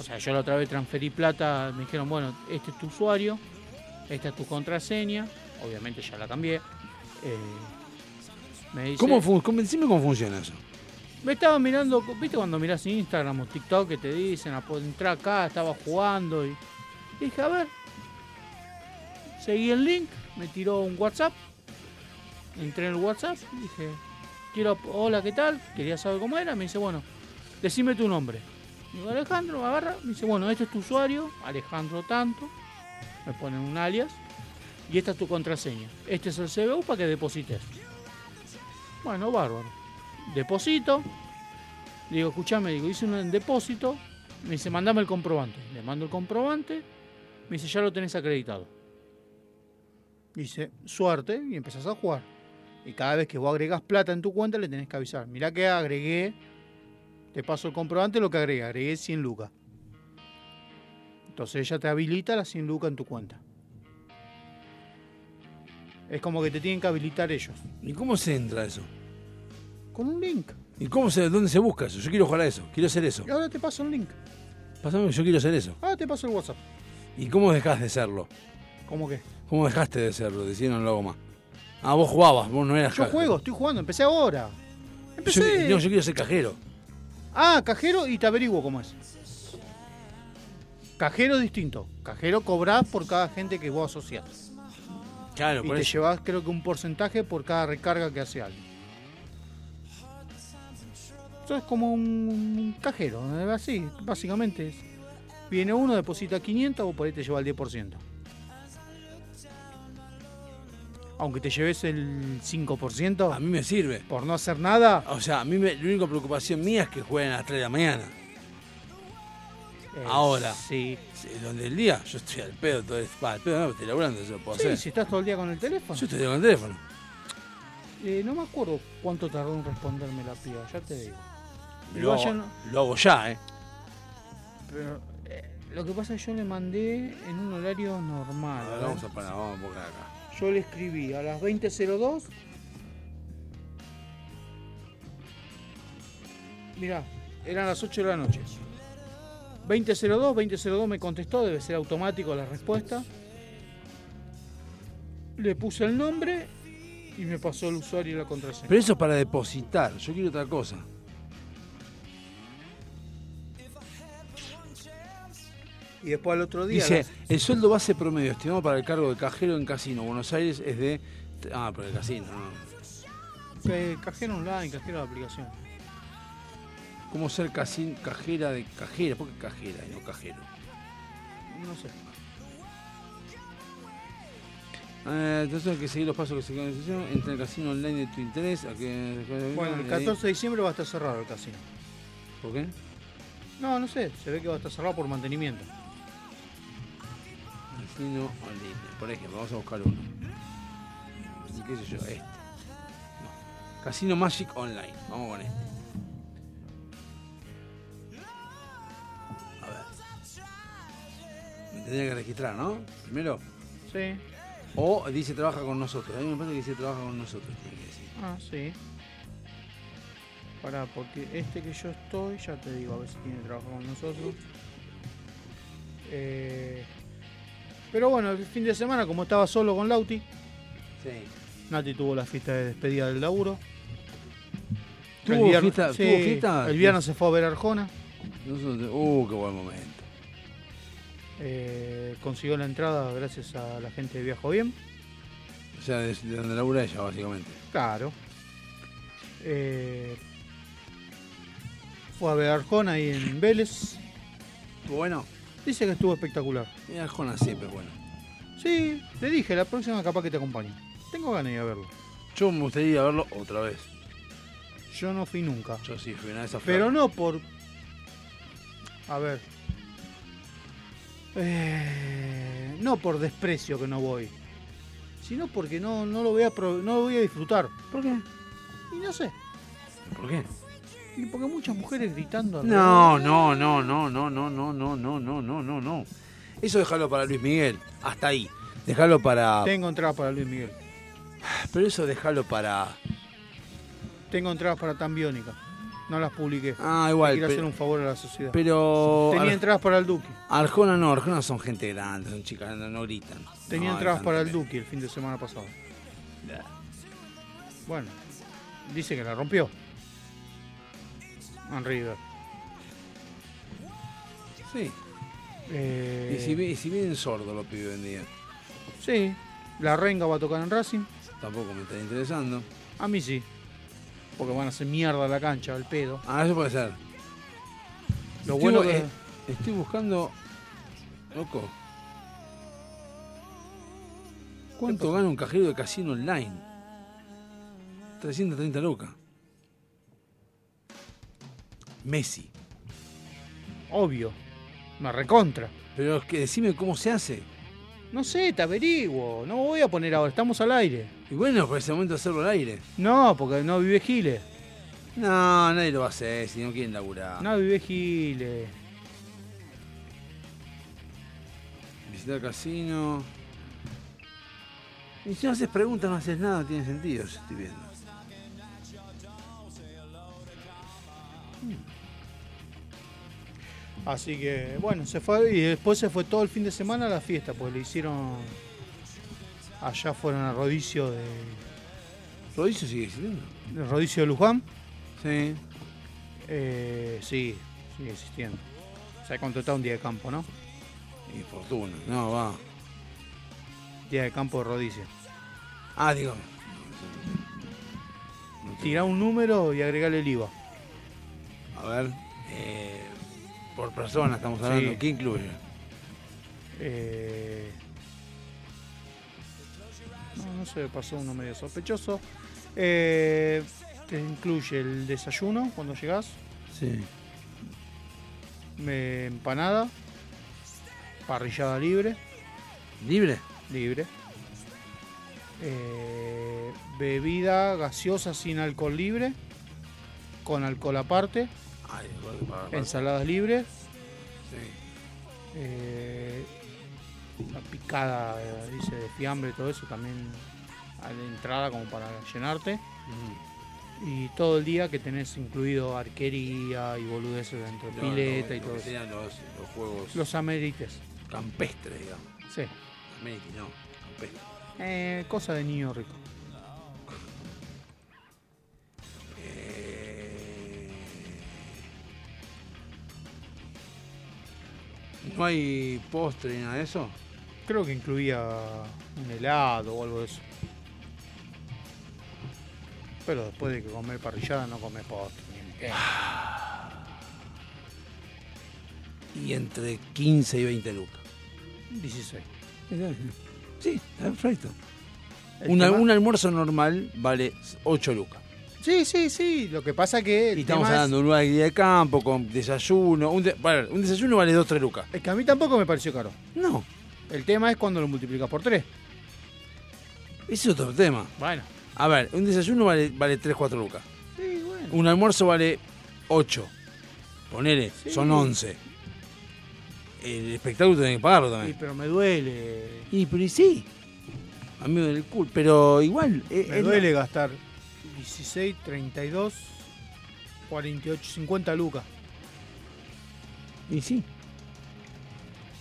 O sea, yo la otra vez transferí plata, me dijeron, bueno, este es tu usuario, esta es tu contraseña, obviamente ya la cambié. Eh, me dice, ¿Cómo, fun- cómo- decime cómo funciona eso? Me estaba mirando, ¿viste cuando mirás Instagram o TikTok que te dicen, a poder entrar acá, estaba jugando y dije, a ver, seguí el link, me tiró un WhatsApp, entré en el WhatsApp, dije, quiero, hola, ¿qué tal? Quería saber cómo era, me dice, bueno, decime tu nombre. Digo, Alejandro, me agarra, me dice, bueno, este es tu usuario, Alejandro tanto, me ponen un alias, y esta es tu contraseña. Este es el CBU para que deposites. Bueno, bárbaro. Deposito. Digo, escuchame, digo, hice un depósito. Me dice, mandame el comprobante. Le mando el comprobante. Me dice, ya lo tenés acreditado. Dice, suerte, y empezás a jugar. Y cada vez que vos agregás plata en tu cuenta, le tenés que avisar. Mirá que agregué, te paso el comprobante, lo que agregué, agregué 100 lucas. Entonces ella te habilita las 100 lucas en tu cuenta. Es como que te tienen que habilitar ellos. ¿Y cómo se entra eso? Con un link. ¿Y cómo se, dónde se busca eso? Yo quiero jugar a eso, quiero hacer eso. Y ahora te paso el link. Pásame, yo quiero hacer eso. Ahora te paso el WhatsApp. ¿Y cómo dejás de serlo? ¿Cómo que? ¿Cómo dejaste de serlo? Decían luego más. Ah, vos jugabas, vos no eras Yo cajero. juego, estoy jugando, empecé ahora. Yo, Empecé. no, yo quiero ser cajero. Ah, cajero y te averiguo cómo es. Cajero distinto. Cajero cobrás por cada gente que vos asociás. Claro, Y por te eso. llevas creo que un porcentaje por cada recarga que hace alguien. Eso es como un, cajero, así, básicamente. Viene uno, deposita 500, vos por ahí te lleva el 10%. Aunque te lleves el 5%. A mí me sirve. Por no hacer nada. O sea, a mí me- la única preocupación mía es que jueguen a las 3 de la mañana. Eh, Ahora. Sí. Donde el día, yo estoy al pedo todo el Va, al pedo no, estoy laburando, eso lo puedo Sí, hacer. si estás todo el día con el teléfono. Yo estoy con el teléfono. Eh, no me acuerdo cuánto tardó en responderme la piba, ya te digo. Lo, hago- ya no- lo hago ya, ¿eh? Pero eh, lo que pasa es que yo le mandé en un horario normal. A ver, ¿eh? vamos a parar, vamos a buscar acá. Yo le escribí a las 20.02. Mirá, eran las 8 de la noche. 20.02, 20.02 me contestó, debe ser automático la respuesta. Le puse el nombre y me pasó el usuario y la contraseña. Pero eso es para depositar, yo quiero otra cosa. Y después al otro día. Dice, las- el sueldo base promedio estimado para el cargo de cajero en Casino Buenos Aires es de... Ah, pero el casino, no. eh, cajero online, cajero de aplicación. ¿Cómo ser casi- cajera de cajera? ¿Por qué cajera y no cajero? No sé. Eh, entonces hay que seguir los pasos que se quedan en. Entra en el casino online de tu interés. a que- Bueno, el 14 de diciembre va a estar cerrado el casino. ¿Por qué? No, no sé, se ve que va a estar cerrado por mantenimiento. Casino online. Por ejemplo, vamos a buscar uno. ¿Qué sé yo? Este. No. Casino Magic Online. Vamos con este. A ver. Me tendría que registrar, ¿no? Primero. Sí. O dice trabaja con nosotros. A mí me parece que dice trabaja con nosotros. Tiene que decir. Ah, sí. Pará, porque este que yo estoy, ya te digo, a ver si tiene trabajo con nosotros. Eh, pero bueno, el fin de semana, como estaba solo con Lauti, Sí. Nati tuvo la fiesta de despedida del laburo. ¿Tuvo El viernes- fiesta- sí, tuvo fiesta? El viernes se fue a ver Arjona. Uh, qué buen momento. eh, consiguió la entrada gracias a la gente de Viajo Bien. O sea, de, de donde labura ella, básicamente. Claro. Eh, fue a ver Arjona ahí en Vélez. ¿Estuvo bueno? Dice que estuvo espectacular. Y Arjona siempre es bueno. Sí, le dije, la próxima capaz que te acompaño. Tengo ganas de ir a verlo. Yo me gustaría ir a verlo otra vez. Yo no fui nunca. Yo sí fui una vez a Pero no por. A ver. Eh, no por desprecio que no voy. Sino porque no, no, lo voy a pro- no lo voy a disfrutar. ¿Por qué? Y no sé. ¿Por qué? Porque muchas mujeres gritando. No, no, no, no, no, no, no, no, no, no, no, no, no. Eso déjalo para Luis Miguel. Hasta ahí. Déjalo para. Tengo entradas para Luis Miguel. Pero eso déjalo para. Tengo entradas para Tambiónica. No las publiqué. Ah, igual, Quiero hacer un favor a la sociedad. Pero. Tenía Ar- entradas para el Duque. Arjona no, Arjona son gente grande, son chicas, no, no gritan. Tenía No, entradas para el Duque el fin de semana pasado. Bueno, dice que la rompió. En River. Sí. Eh, Y si, y si vienen sordos los pibes hoy en día. Sí, la Renga va a tocar en Racing. Tampoco me está interesando. A mí sí. Porque van a hacer mierda la cancha, el pedo. Ah, eso puede ser. Lo Estoy bueno bu- que. eh, estoy buscando. Loco. ¿Cuánto gana un cajero de casino online? 330 lucas. Messi. Obvio. Me recontra. Pero es que decime cómo se hace. No sé, te averiguo. No voy a poner ahora, estamos al aire. Y bueno, por ese momento hacerlo al aire. No, porque no vive Giles. No, nadie lo va a hacer si no quieren laburar. No vive Giles. Visitar casino. Y si no haces preguntas, no haces nada, no tiene sentido, yo estoy viendo. Así que, bueno, se fue y después se fue todo el fin de semana a la fiesta, pues le hicieron. Allá fueron a Rodicio de. ¿Rodicio sigue existiendo? Rodicio de Luján. Sí. Eh, sí, sigue existiendo. Se ha contratado un día de campo, ¿no? Y fortuna. No, va. Día de campo de Rodicio. Ah, digo. Tirá un número y agregale el IVA. A ver. eh, por persona estamos hablando. Sí. ¿Qué incluye? Eh, no, no sé, pasó uno medio sospechoso. Eh, te incluye el desayuno cuando llegás, Sí. me- empanada, parrillada libre. ¿Libre? Libre. Eh, bebida gaseosa sin alcohol libre, con alcohol aparte. Ay, Ensaladas libres. Sí. Eh, la picada, eh, dice, de fiambre, todo eso también a la entrada como para llenarte. Y todo el día que tenés incluido arquería y boludeces dentro, No, pileta no, y todo eso. Los, los juegos Los amerites. campestres, digamos. Sí. América, no, campestres. Eh, cosa de niño rico. ¿No hay postre ni nada de eso? Creo que incluía un helado o algo de eso. Pero después de que comer parrillada no comes postre. ni en. Y entre 15 y 20 lucas. 16. Sí, está perfecto. Un, un almuerzo normal vale 8 lucas. Sí, sí, sí. Lo que pasa que. Y estamos es- hablando de un lugar de campo, con desayuno. Un, de- bueno, un desayuno vale 2-3 lucas. Es que a mí tampoco me pareció caro. No. El tema es cuando lo multiplicas por 3. Ese es otro tema. Bueno. A ver, un desayuno vale, vale 3-4 lucas. Sí, bueno. Un almuerzo vale 8. Ponele, Sí. son 11. El espectáculo tenés que pagarlo Sí, también. pero me duele. Y, pero y sí. A mí me duele el culo. Pero igual. eh, Me es duele la- gastar 16, 32, 48, 50 lucas. Y sí.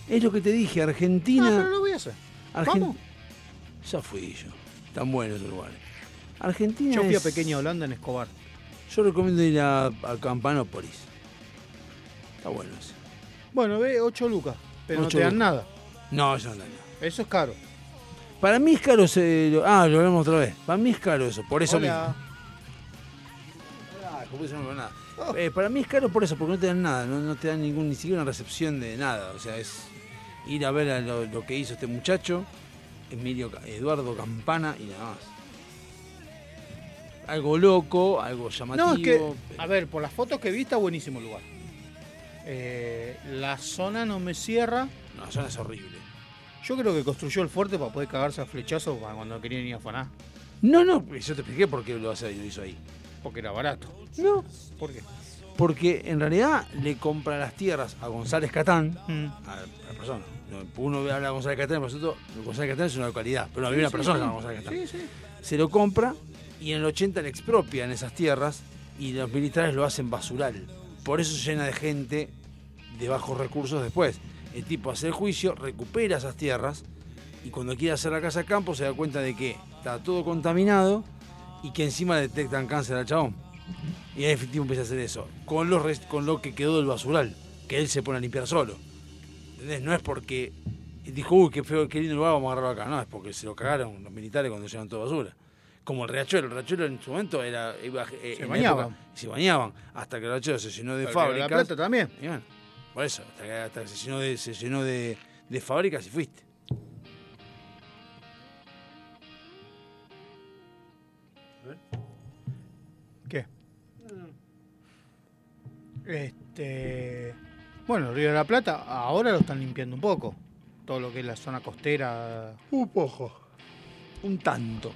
Es lo que te dije, Argentina. Ah, pero lo voy a hacer. Argen- Vamos. Ya fui yo. Tan buenos lugares. Argentina. Yo fui a es- Pequeña Holanda en Escobar. Yo recomiendo ir a, a Campanópolis. Está bueno ese. Bueno, ve 8 lucas, pero no te dan lucas. nada. No, eso no da nada. Eso es caro. Para mí es caro Ah, lo vemos otra vez. Para mí es caro eso, por eso Hola. mismo. Eso no nada. Eh, para mí es caro por eso, porque no te dan nada, no, no te dan ningún, ni siquiera una recepción de nada. O sea, es ir a ver a lo, lo que hizo este muchacho, Emilio Eduardo Campana y nada más. Algo loco, algo llamativo. No, es que, a ver, por las fotos que vi está buenísimo el lugar. Eh, la zona no me cierra. No, la zona es horrible. Yo creo que construyó el fuerte para poder cagarse a flechazos cuando querían ir a afanar. No, no, yo te expliqué por qué lo, hace- lo hizo ahí. Porque era barato. No. ¿Por qué? Porque en realidad le compra las tierras a González Catán, Mm. a la persona. No, Uno habla de González Catán, por nosotros González Catán es una localidad, pero no Sí, había una sí, persona llamada González Catán. Sí. Se lo compra y en el 80 le expropian esas tierras y los militares lo hacen basural. Por eso se llena de gente de bajos recursos después. El tipo hace el juicio, recupera esas tierras y cuando quiere hacer la casa campo se da cuenta de que está todo contaminado y que encima le detectan cáncer al chabón. Y el efectivo empieza a hacer eso, con, los con lo que quedó del basural, que él se pone a limpiar solo. ¿Entendés? No es porque dijo, uy, qué feo, qué lindo lugar, vamos a agarrarlo acá. No, es porque se lo cagaron los militares cuando llevan toda basura. Como el riachuelo, el riachuelo en su momento era. iba, eh, Se bañaban. época- se bañaban. Hasta que el riachuelo se llenó de fábricas. la Plata también. Y bueno, por eso, hasta que, hasta que se llenó, de, se llenó de, de fábricas y fuiste. ¿Qué? Este. Bueno, el Río de la Plata ahora lo están limpiando un poco. Todo lo que es la zona costera. Un poco. Un tanto.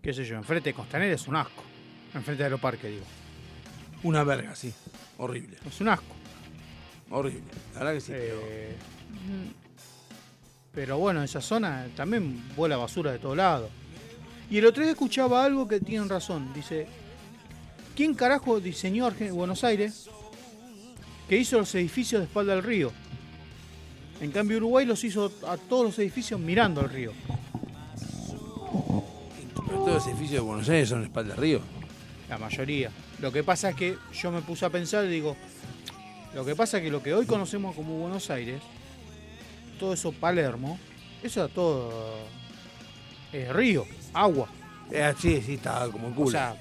Qué sé yo, enfrente de Costanera es un asco. Enfrente de Aeroparque, digo. Una verga, sí. Horrible. Es un asco. Horrible. La verdad que sí. Eh, Pero bueno, esa zona también vuela basura de todos lados. Y el otro día escuchaba algo que tienen razón. Dice, ¿quién carajo diseñó Argen- Buenos Aires que hizo los edificios de espalda al río? En cambio Uruguay los hizo a todos los edificios mirando al río. Pero todos los edificios de Buenos Aires son espalda río. La mayoría. Lo que pasa es que yo me puse a pensar y digo, lo que pasa es que lo que hoy conocemos como Buenos Aires, todo eso Palermo, eso era todo eh, río, agua. Eh, sí, sí, estaba como el culo. O sea,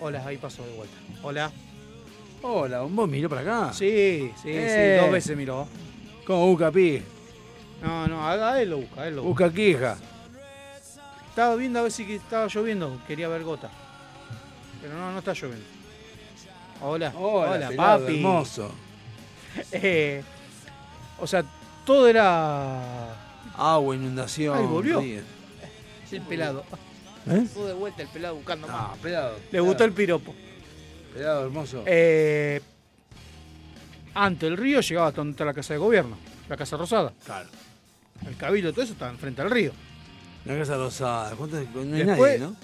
hola, ahí pasó de vuelta. Hola. Hola, ¿vos miró para acá? Sí, sí, Eh. sí, dos veces miró. ¿Cómo busca pi? No, no, a él lo busca, a él lo busca. Busca queja. Estaba viendo a ver si estaba lloviendo, quería ver gota. Pero no, no está lloviendo. Hola, Hola, pelado, papi. hermoso. [LAUGHS] Eh, o sea, todo era. Agua, inundación. Ay, volvió. El pelado. ¿Eh? Estuvo de vuelta el pelado buscando No, más. pelado. Le gustó el piropo. Pelado, hermoso. Eh, antes el río llegaba hasta donde está la casa de gobierno, la casa rosada. Claro. El cabildo, todo eso estaba enfrente al río. La casa rosada. No hay Después- nadie, ¿no?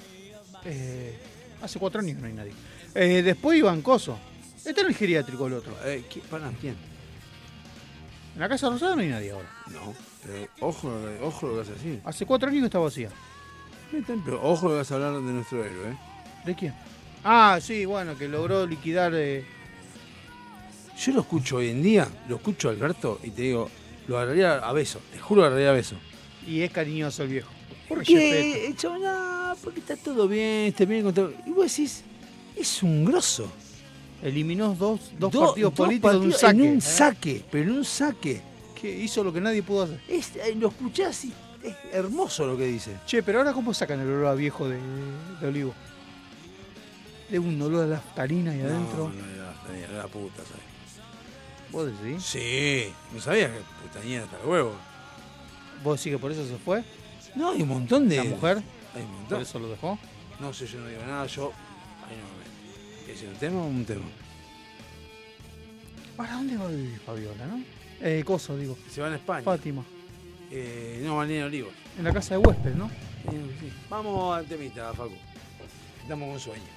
Eh, hace cuatro años no hay nadie. Eh, después iban coso. Este era el geriátrico el otro. Eh, ¿quién- para, ¿quién? En la casa rosada no hay nadie ahora. No. Pero ojo, lo que- ojo lo que vas a decir. Hace cuatro años que está vacía. Pero ojo que vas a hablar de nuestro héroe, ¿eh? ¿De quién? Ah, sí, bueno, que logró liquidar. eh, Yo lo escucho hoy en día, lo escucho a Alberto y te digo, lo agarraría a beso. Te juro que agarraría a beso. y es cariñoso el viejo. ¿Por qué? Chabón, no, porque está todo bien, está bien con todo. Y vos decís, es un grosso. Eliminó dos, dos Do- partidos dos políticos de un saque. En un ¿eh? saque, pero en un saque. Que hizo lo que nadie pudo hacer. Es- eh, lo escuchás y es hermoso lo que dice. Che, pero ahora ¿cómo sacan el olor a viejo de, de olivo? De un olor a naftalina ahí adentro. No, no era, era puta, ¿sabes? ¿Vos decís? Sí, no sabía que putañera hasta el huevo. ¿Vos decís que por eso se fue? No, hay un montón de. ¿La mujer? Hay un montón. ¿Por eso lo dejó? No sé, yo no digo nada, yo. Ahí no me. ¿Es un tema o un tema? ¿Para dónde va a vivir Fabiola, no? Eh, Coso, digo. Se van a España. Fátima. Eh, no, van a ir a Olivos. En la casa de huésped, ¿no? Sí. Vamos al temita, Facu. Estamos con sueño.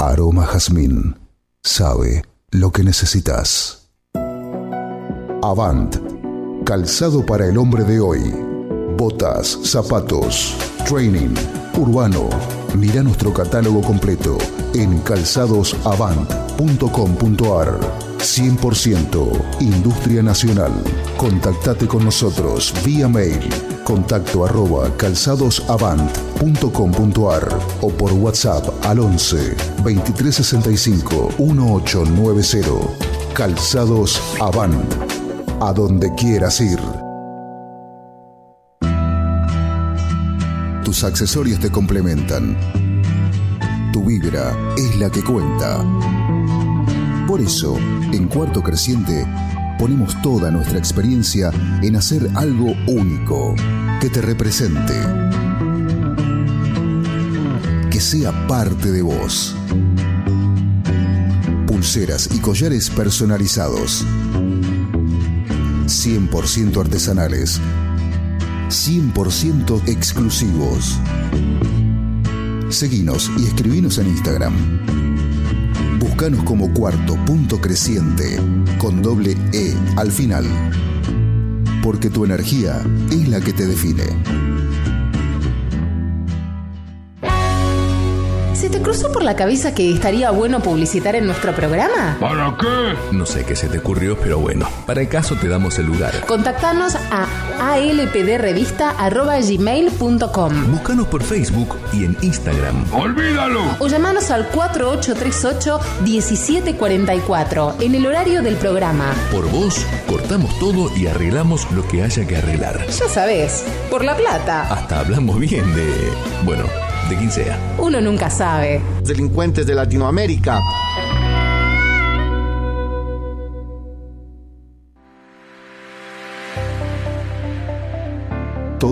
Aroma Jazmín sabe lo que necesitas. Avant, calzado para el hombre de hoy. Botas, zapatos, training, urbano. Mira nuestro catálogo completo en calzadosavant.com.ar. 100% Industria Nacional. Contactate con nosotros vía mail contacto arroba calzadosavant.com.ar o por WhatsApp al 11 2365 1890. Calzados Avant. A donde quieras ir. Tus accesorios te complementan. Tu vibra es la que cuenta. Por eso, en Cuarto Creciente, ponemos toda nuestra experiencia en hacer algo único, que te represente, que sea parte de vos. Pulseras y collares personalizados, 100% artesanales, 100% exclusivos. Seguinos y escribinos en Instagram. Buscanos como cuarto punto creciente con doble E al final. Porque tu energía es la que te define. ¿Se te cruzó por la cabeza que estaría bueno publicitar en nuestro programa? ¿Para qué? No sé qué se te ocurrió, pero bueno, para el caso te damos el lugar. Contactanos a alpdrevista.gmail.com Búscanos por Facebook y en Instagram. ¡Olvídalo! o llamanos al 4838-1744 en el horario del programa. Por vos, cortamos todo y arreglamos lo que haya que arreglar. Ya sabes, por la plata. Hasta hablamos bien de... Bueno, de quien sea. Uno nunca sabe. Delincuentes de Latinoamérica.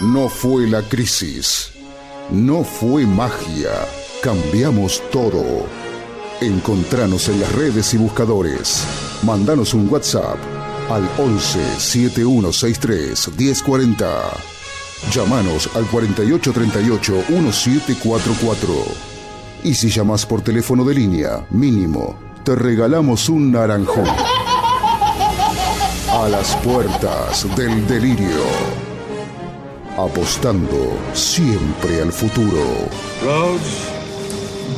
No fue la crisis. No fue magia. Cambiamos todo. Encontranos en las redes y buscadores. Mandanos un WhatsApp al 11 7163 1040. Llámanos al 4838 1744. Y si llamas por teléfono de línea, mínimo, te regalamos un naranjón. A las puertas del delirio. Apostando siempre al futuro. Roads?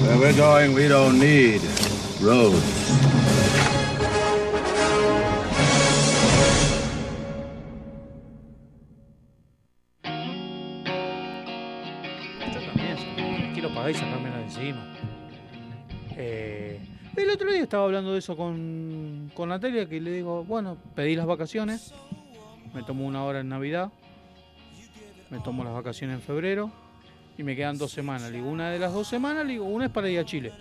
Where we're going, we don't need roads. También, sí. quiero pagar y sacármela de encima. Eh, el otro día estaba hablando de eso con, con Natalia, que le digo, bueno, pedí las vacaciones, me tomo una hora en Navidad, me tomo las vacaciones en febrero y me quedan dos semanas. Le digo, una de las dos semanas, le digo, una es para ir a Chile.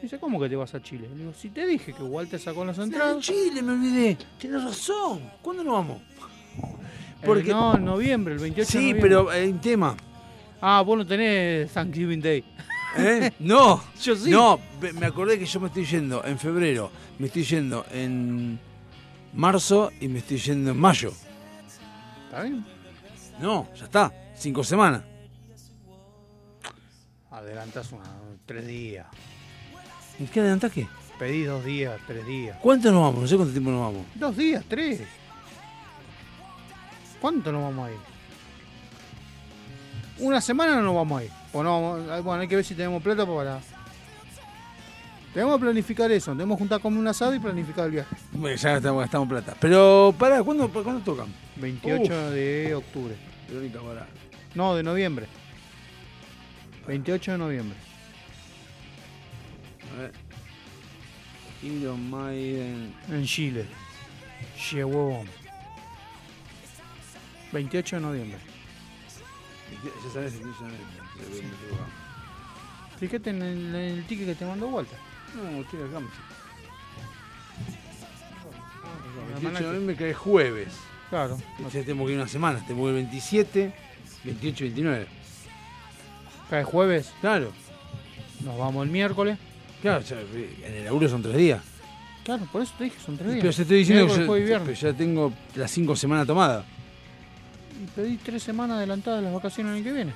Dice, ¿cómo que te vas a Chile? Le digo, si te dije que Walter sacó las entradas. Chile, me olvidé. Tienes razón. ¿Cuándo nos vamos? Porque... Eh, no, en noviembre, el 28 de Sí, noviembre. pero hay un tema. Ah, vos no tenés Thanksgiving Day. ¿Eh? [LAUGHS] No, Yo sí. No, me acordé que yo me estoy yendo en febrero, me estoy yendo en marzo y me estoy yendo en mayo. ¿Está bien? No, ya está, cinco semanas. Adelantás una, tres días. ¿Y qué adelantás qué? Pedí dos días, tres días. ¿Cuánto nos vamos? No sé cuánto tiempo nos vamos. Dos días, tres. ¿Cuánto nos vamos a ir? Una semana no nos vamos a ir. O no bueno, hay que ver si tenemos plata para. Tenemos que planificar eso. Tenemos que juntar como un asado y planificar el viaje. Bueno, ya gastamos, gastamos plata. Pero, pará, ¿cuándo, ¿cuándo tocan? 28 de octubre. Verónica, pará. No, de noviembre. 28 de noviembre. A ver. Iron Maiden. En Chile. Chihuahua. 28 de noviembre. Ya sabes, ya sabes. Fíjate en el, en el ticket que te mandó Walter. No, estoy acá. La 28 semana de noviembre cae jueves. Claro. Entonces tenemos que ir una semana. Tenemos el 27, 28 y 29. Cae jueves. Claro. Nos vamos el miércoles. Claro, ya, en el laburo son tres días. Claro, por eso te dije, son tres días. Pero se estoy diciendo que Miércoles, yo, jueves y viernes. pero ya tengo las cinco semanas tomadas. Y pedí tres semanas adelantadas de las vacaciones el año que viene.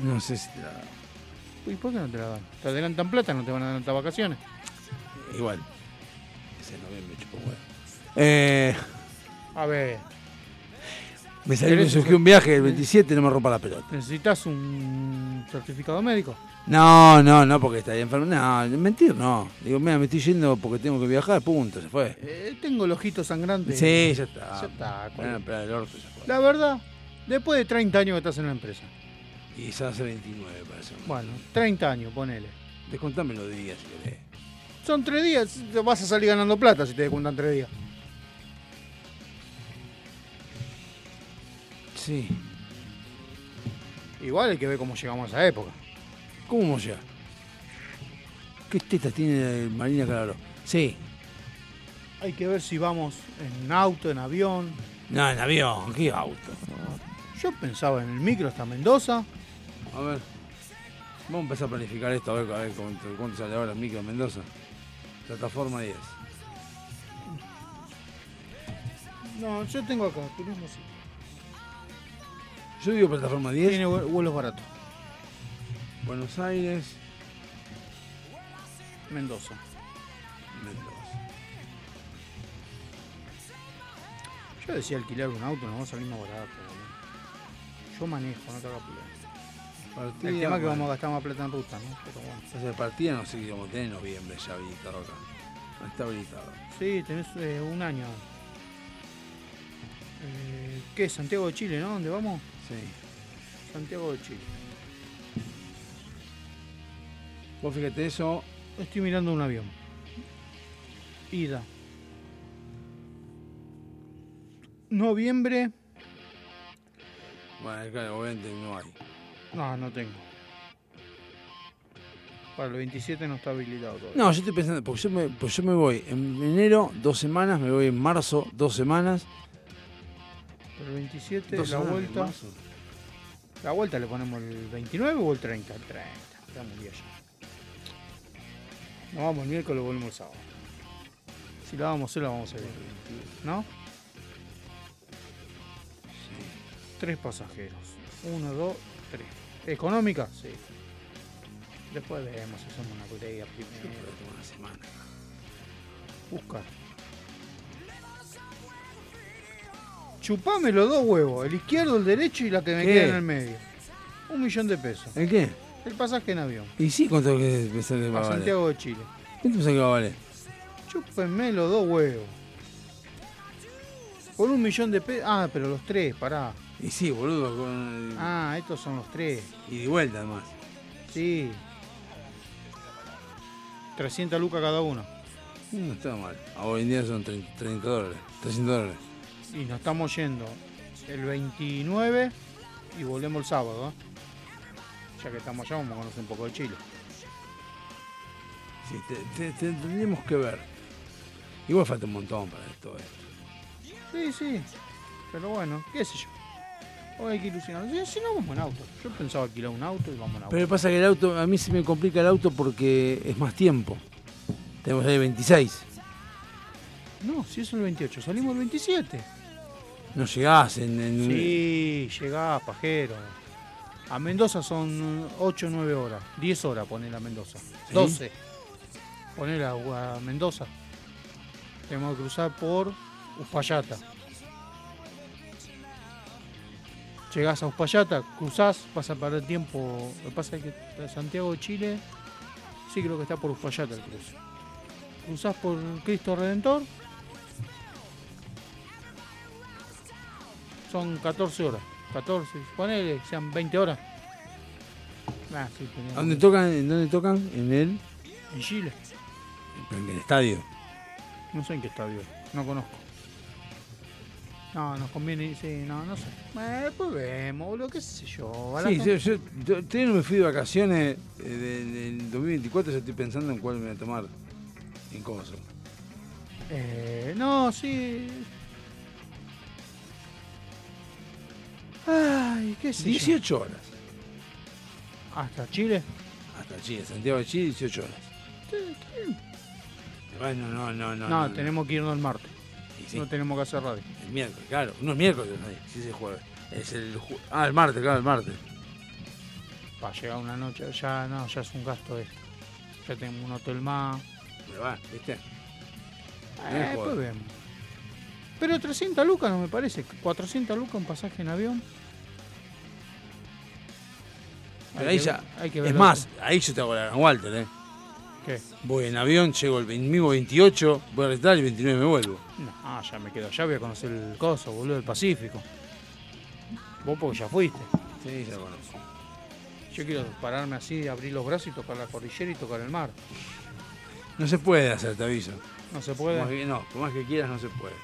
No sé si te la... ¿Y por qué no te la dan? Te adelantan plata, no te van a adelantar vacaciones. Igual. Ese noviembre huevo. Eh, A ver, me salió, me ¿Querés- surgió un viaje el 27 no me rompa la pelota. ¿necesitas un certificado médico? No, no, no, porque estaría enfermo. No, mentir no. Digo, mira, me estoy yendo porque tengo que viajar, punto, se fue. Eh, tengo el ojito sangrante. Sí, ya está. Ya está. Bueno, pero el orto ya fue. La verdad, después de 30 años que estás en la empresa. Y ya hace 29, parece. Bueno, 30 años, ponele. Descontame los días si querés. Son tres días, vas a salir ganando plata si te descuentan tres días. Sí. Igual hay que ver cómo llegamos a esa época. ¿Cómo ya? ¿Qué tetas tiene el Marina Calabro? Sí. Hay que ver si vamos en auto, en avión. No, en avión, ¿qué auto? Yo pensaba en el micro hasta Mendoza. A ver. Vamos a empezar a planificar esto, a ver, a ver cuánto, cuánto sale ahora el micro en Mendoza. Plataforma 10. No, yo tengo acá, turismo sí. Yo digo plataforma 10. Tiene vue- vuelos baratos. Buenos Aires, Mendoza. Mendoza. Yo decía alquilar un auto, nos va a salir más barato. boludo. Yo manejo, no te hagas. Partida, El tema es que vamos a gastar más plata en ruta, ¿no? Pero bueno. O sea, partida no sé si vamos a tener en noviembre ya habilitado acá. No Está habilitado. Sí, tenés eh, un año. Eh, ¿Qué? Santiago de Chile, ¿no? ¿Dónde vamos? Sí. Santiago de Chile. Vos fíjate eso. Estoy mirando un avión. Ida. Noviembre. Bueno, claro, obviamente no hay. No, no tengo. Para el 27 no está habilitado todavía. No, yo estoy pensando, porque yo me, pues yo me voy en enero dos semanas, me voy en marzo dos semanas. Para el 27, Dos la vuelta. La vuelta le ponemos el 29 o el 30. El 30. Estamos bien ya. Nos vamos el miércoles, volvemos el sábado. Si la vamos a hacer, la vamos a hacer. ¿No? Tres pasajeros. Uno, dos, tres. ¿Económica? Sí. Después vemos si hacemos una botella primero. Una semana. Buscar. Chupame los dos huevos, el izquierdo, el derecho y la que me ¿Qué? queda en el medio. Un millón de pesos. ¿El qué? El pasaje en avión. Y sí, ¿cuánto que que va A valer? Santiago de Chile. ¿Cuánto pensás que va a valer? Chúpenme los dos huevos. Por un millón de pesos. Ah, pero los tres, pará. Y sí, boludo, con... Ah, estos son los tres. Y de vuelta además. Sí. 300 lucas cada uno. No está mal. Hoy en día son 30, 30 dólares, 300 dólares. Y nos estamos yendo el 29 y volvemos el sábado. ¿eh? Ya que estamos allá, vamos a conocer un poco de Chile. Sí, te, te- te- tendríamos que ver. Igual falta un montón para esto. Sí, sí. Pero bueno, qué sé yo. O hay que ilusionar. Si, si no, vamos en auto. Yo pensaba alquilar un auto y vamos en auto. Pero pasa que el auto, a mí se me complica el auto porque es más tiempo. Tenemos el 26. No, si es el 28, salimos el 27. No llegás en. en- Sí, llegás, pajero. A Mendoza son 8 o 9 horas. 10 horas poner a Mendoza. 12. Poner a, a Mendoza. Tenemos que cruzar por Uspallata. Llegás a Uspallata, cruzás, vas a perder tiempo. Lo que pasa es que Santiago de Chile, sí creo que está por Uspallata el cruce. Cruzás por Cristo Redentor. Son 14 horas. 14, ponele, sean 20 horas. Ah, sí, ¿Dónde tocan? ¿En dónde tocan? En el, En Chile. en el estadio. No sé en qué estadio. No conozco. No, nos conviene, sí, no, no sé. Eh, después vemos, boludo, qué sé yo. Sí, yo, yo, yo me fui de vacaciones eh, del, del 2024, ya estoy pensando en cuál me voy a tomar en Coso. Eh, no, sí. Ay, qué sé yo. 18 horas. ¿Hasta Chile? Hasta Chile, Santiago de Chile, 18 horas. Bueno, no, no, no. No, tenemos que irnos el martes. sí. No tenemos que hacer radio. El miércoles, claro. No es miércoles, sí es el jueves. Es el ju- Ah, el martes, claro, el martes. Para llegar una noche, ya no, ya es un gasto esto. Ya tenemos un hotel más. Pero va, ¿viste? Eh, después jueves. vemos. Pero 300 lucas no me parece. 400 lucas un pasaje en avión. Pero Hay ahí que ya. ver- hay que es más, ahí yo te hago la gran Walter, ¿eh? ¿Qué? Voy en avión, llego el 20 mismo 28, voy a retirar y el 29 me vuelvo. No, ah, ya me quedo allá, voy a conocer el coso, boludo, del Pacífico. Vos porque ya fuiste. Sí, ya conozco. Yo quiero pararme así, abrir los brazos y tocar la cordillera y tocar el mar. No se puede hacer, te aviso. No se puede. Que- no, por más que quieras, no se puede.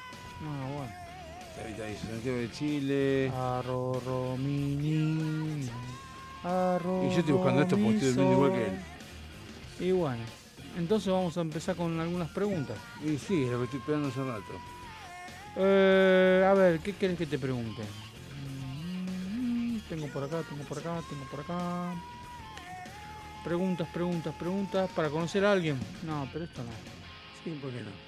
No, bueno. Te te aviso. Santiago de Chile. Arro, mi niño. Arro, Y yo estoy buscando esto porque estoy durmiendo igual que él. Y bueno, entonces vamos a empezar con algunas preguntas. Y sí, es lo que estoy esperando hace rato. Eh, a ver, ¿qué querés que te pregunte? Tengo por acá, tengo por acá, tengo por acá. Preguntas, preguntas, preguntas. ¿Para conocer a alguien? No, pero esto no. Sí, ¿por qué no?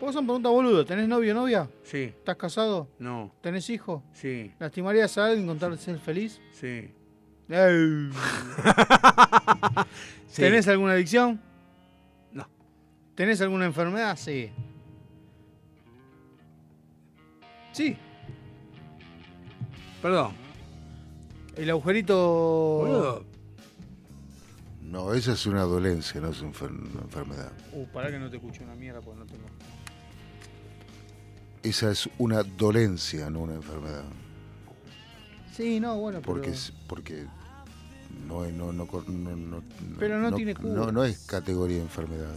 Vos son preguntas boludo. ¿Tenés novio o novia? Sí. ¿Estás casado? No. ¿Tenés hijo? Sí. ¿Lastimarías a alguien con tal de ser feliz? Sí. [LAUGHS] Sí. ¿Tenés alguna adicción? No. ¿Tenés alguna enfermedad? Sí. Sí. Perdón. El agujerito. Boludo. No, esa es una dolencia, no es una enfer- una enfermedad. Uh, pará que no te escucho una mierda porque no tengo. Esa es una dolencia, no una enfermedad. Sí, no, bueno, pero. Porque es, porque no, es- no, no, no, no, no- Pero no no- tiene cura. no, no es categoría de enfermedad.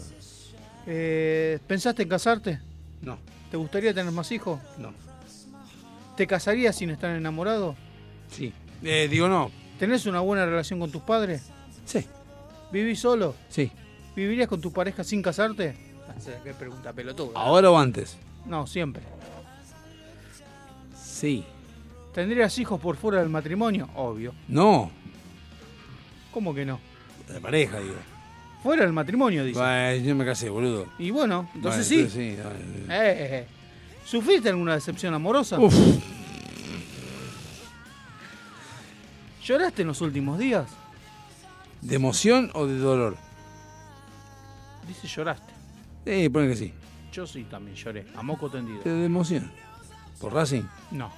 Eh, ¿Pensaste en casarte? No. ¿Te gustaría tener más hijos? No. ¿Te casarías sin estar enamorado? Sí. Eh, digo no. ¿Tenés una buena relación con tus padres? Sí. ¿Vivís solo? Sí. ¿Vivirías con tu pareja sin casarte? Qué pregunta pelotuda. ¿Ahora o antes? No, siempre. Sí. ¿Tendrías hijos por fuera del matrimonio? Obvio. No. ¿Cómo que no? De pareja, digo. Fuera del matrimonio, dice. Bah, yo me casé, boludo. Y bueno, entonces Bueno, sí. entonces sí, Eh, eh, eh. ¿Sufriste alguna decepción amorosa? Uf. ¿Lloraste en los últimos días? ¿De emoción o de dolor? Dice lloraste. Sí, ponen que sí. Yo sí también lloré, a moco tendido. ¿De, de emoción? ¿Por Racing? No.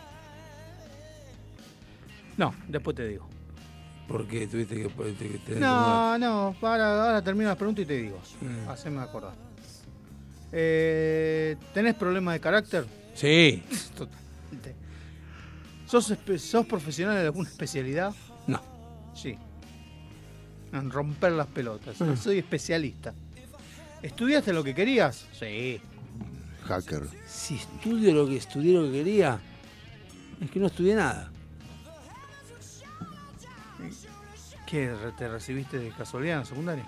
No, después te digo. Porque tuviste que, tuviste que tener- No, no, para, ahora termino las preguntas y te digo. Mm. Haceme acordar. Eh, ¿Tenés problemas de carácter? Sí. [LAUGHS] Totalmente. ¿Sos, espe- ¿Sos profesional en alguna especialidad? No. Sí. En romper las pelotas. Ah. Soy especialista. ¿Estudiaste lo que querías? Sí. Hacker. Si estudio lo que estudié lo que quería, es que no estudié nada. ¿Qué? ¿Te recibiste de casualidad en la secundaria?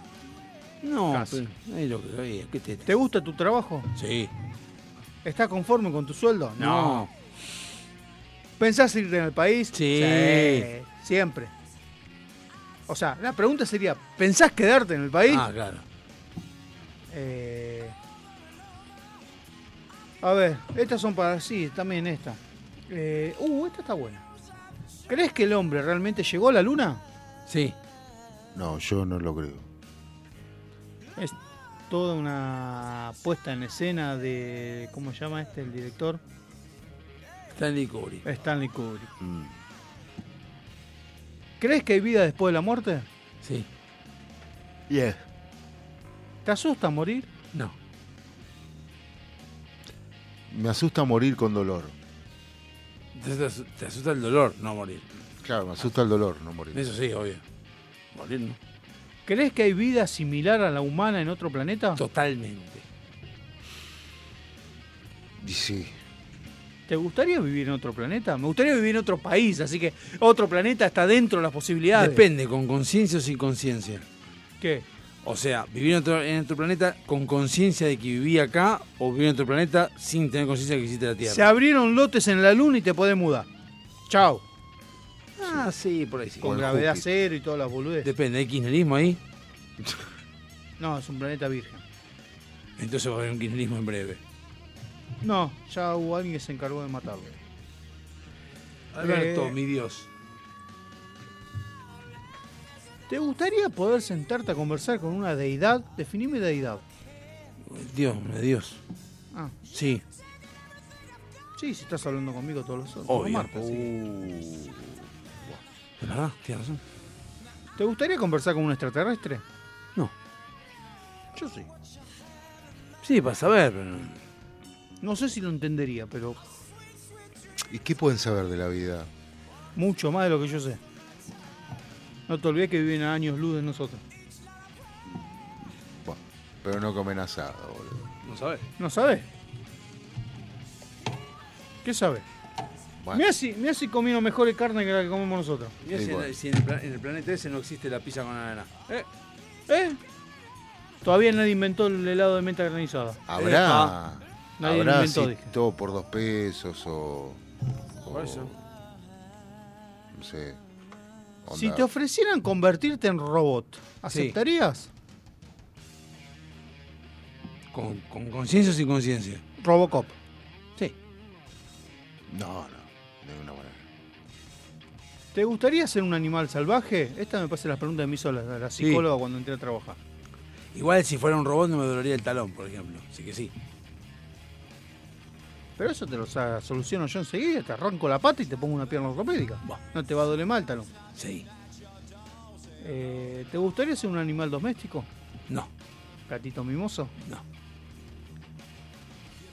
No, Casi. pero es lo que había. ¿Qué te... ¿Te gusta tu trabajo? Sí. ¿Estás conforme con tu sueldo? No. ¿Pensás irte en el país? Sí. Siempre. O sea, la pregunta sería, ¿pensás quedarte en el país? Ah, claro. Eh, a ver, estas son para... Sí, también esta. Eh, uh, esta está buena. ¿Crees que el hombre realmente llegó a la luna? Sí. No, yo no lo creo. Es toda una puesta en escena de... ¿Cómo se llama este el director? Stanley Kubrick. Stanley Kubrick. Mm. ¿Crees que hay vida después de la muerte? Sí. Yeah. ¿Te asusta morir? No. Me asusta morir con dolor. Te, te asu- te asusta el dolor, no morir. Claro, me asusta el dolor, no morir. Eso sí, obvio. Morir no. ¿Crees que hay vida similar a la humana en otro planeta? Totalmente. Y sí. ¿Te gustaría vivir en otro planeta? Me gustaría vivir en otro país, así que otro planeta está dentro de las posibilidades. Depende, con conciencia o sin conciencia. ¿Qué? O sea, vivir en otro, en otro planeta con conciencia de que viví acá o vivir en otro planeta sin tener conciencia de que existe la Tierra. Se abrieron lotes en la luna y te podés mudar. Chao. Ah, sí, por ahí sí. Con gravedad cero y todas las boludeces. Depende, ¿hay kirchnerismo ahí? [LAUGHS] No, es un planeta virgen. Entonces va a haber un kirchnerismo en breve. No, ya hubo alguien que se encargó de matarlo. Alberto, Eh, mi Dios. ¿Te gustaría poder sentarte a conversar con una deidad? Definime deidad. Dios, mi Dios. Ah, Sí. sí, si estás hablando conmigo todos los días. Obvio. Marta, sí. Uh. Es verdad, tienes razón. ¿Te gustaría conversar con un extraterrestre? No. Yo sí. Sí, para saber, pero no. Sé si lo entendería, pero ¿Y qué pueden saber de la vida? mucho más de lo que yo sé. No te olvides que viven a años luz de nosotros. Buah, pero no comen asado, boludo. No sabes. ¿No sabes? ¿Qué sabes? Bueno. Mira si, mirá si comieron mejor carne que la que comemos nosotros. Mirá si, en, si en el, pla- en el planeta ese no existe la pizza con ananá. ¿Eh? ¿Eh? Todavía nadie inventó el helado de menta granizada. Habrá. Nadie habrá inventó, dije. todo por dos pesos o. o- Por eso. No sé. Si te ofrecieran convertirte en robot, ¿aceptarías? Con con conciencia o sin conciencia. Robocop. Sí. No, no. ¿Te gustaría ser un animal salvaje? Esta me parece la pregunta que me hizo la, la Sí. psicóloga cuando entré a trabajar. Igual si fuera un robot no me dolería el talón, por ejemplo. Así que sí. Pero eso te lo soluciono yo enseguida, te arranco la pata y te pongo una pierna ortopédica. No te va a doler mal, talón. Sí. Eh, ¿Te gustaría ser un animal doméstico? No. ¿Gatito mimoso? No.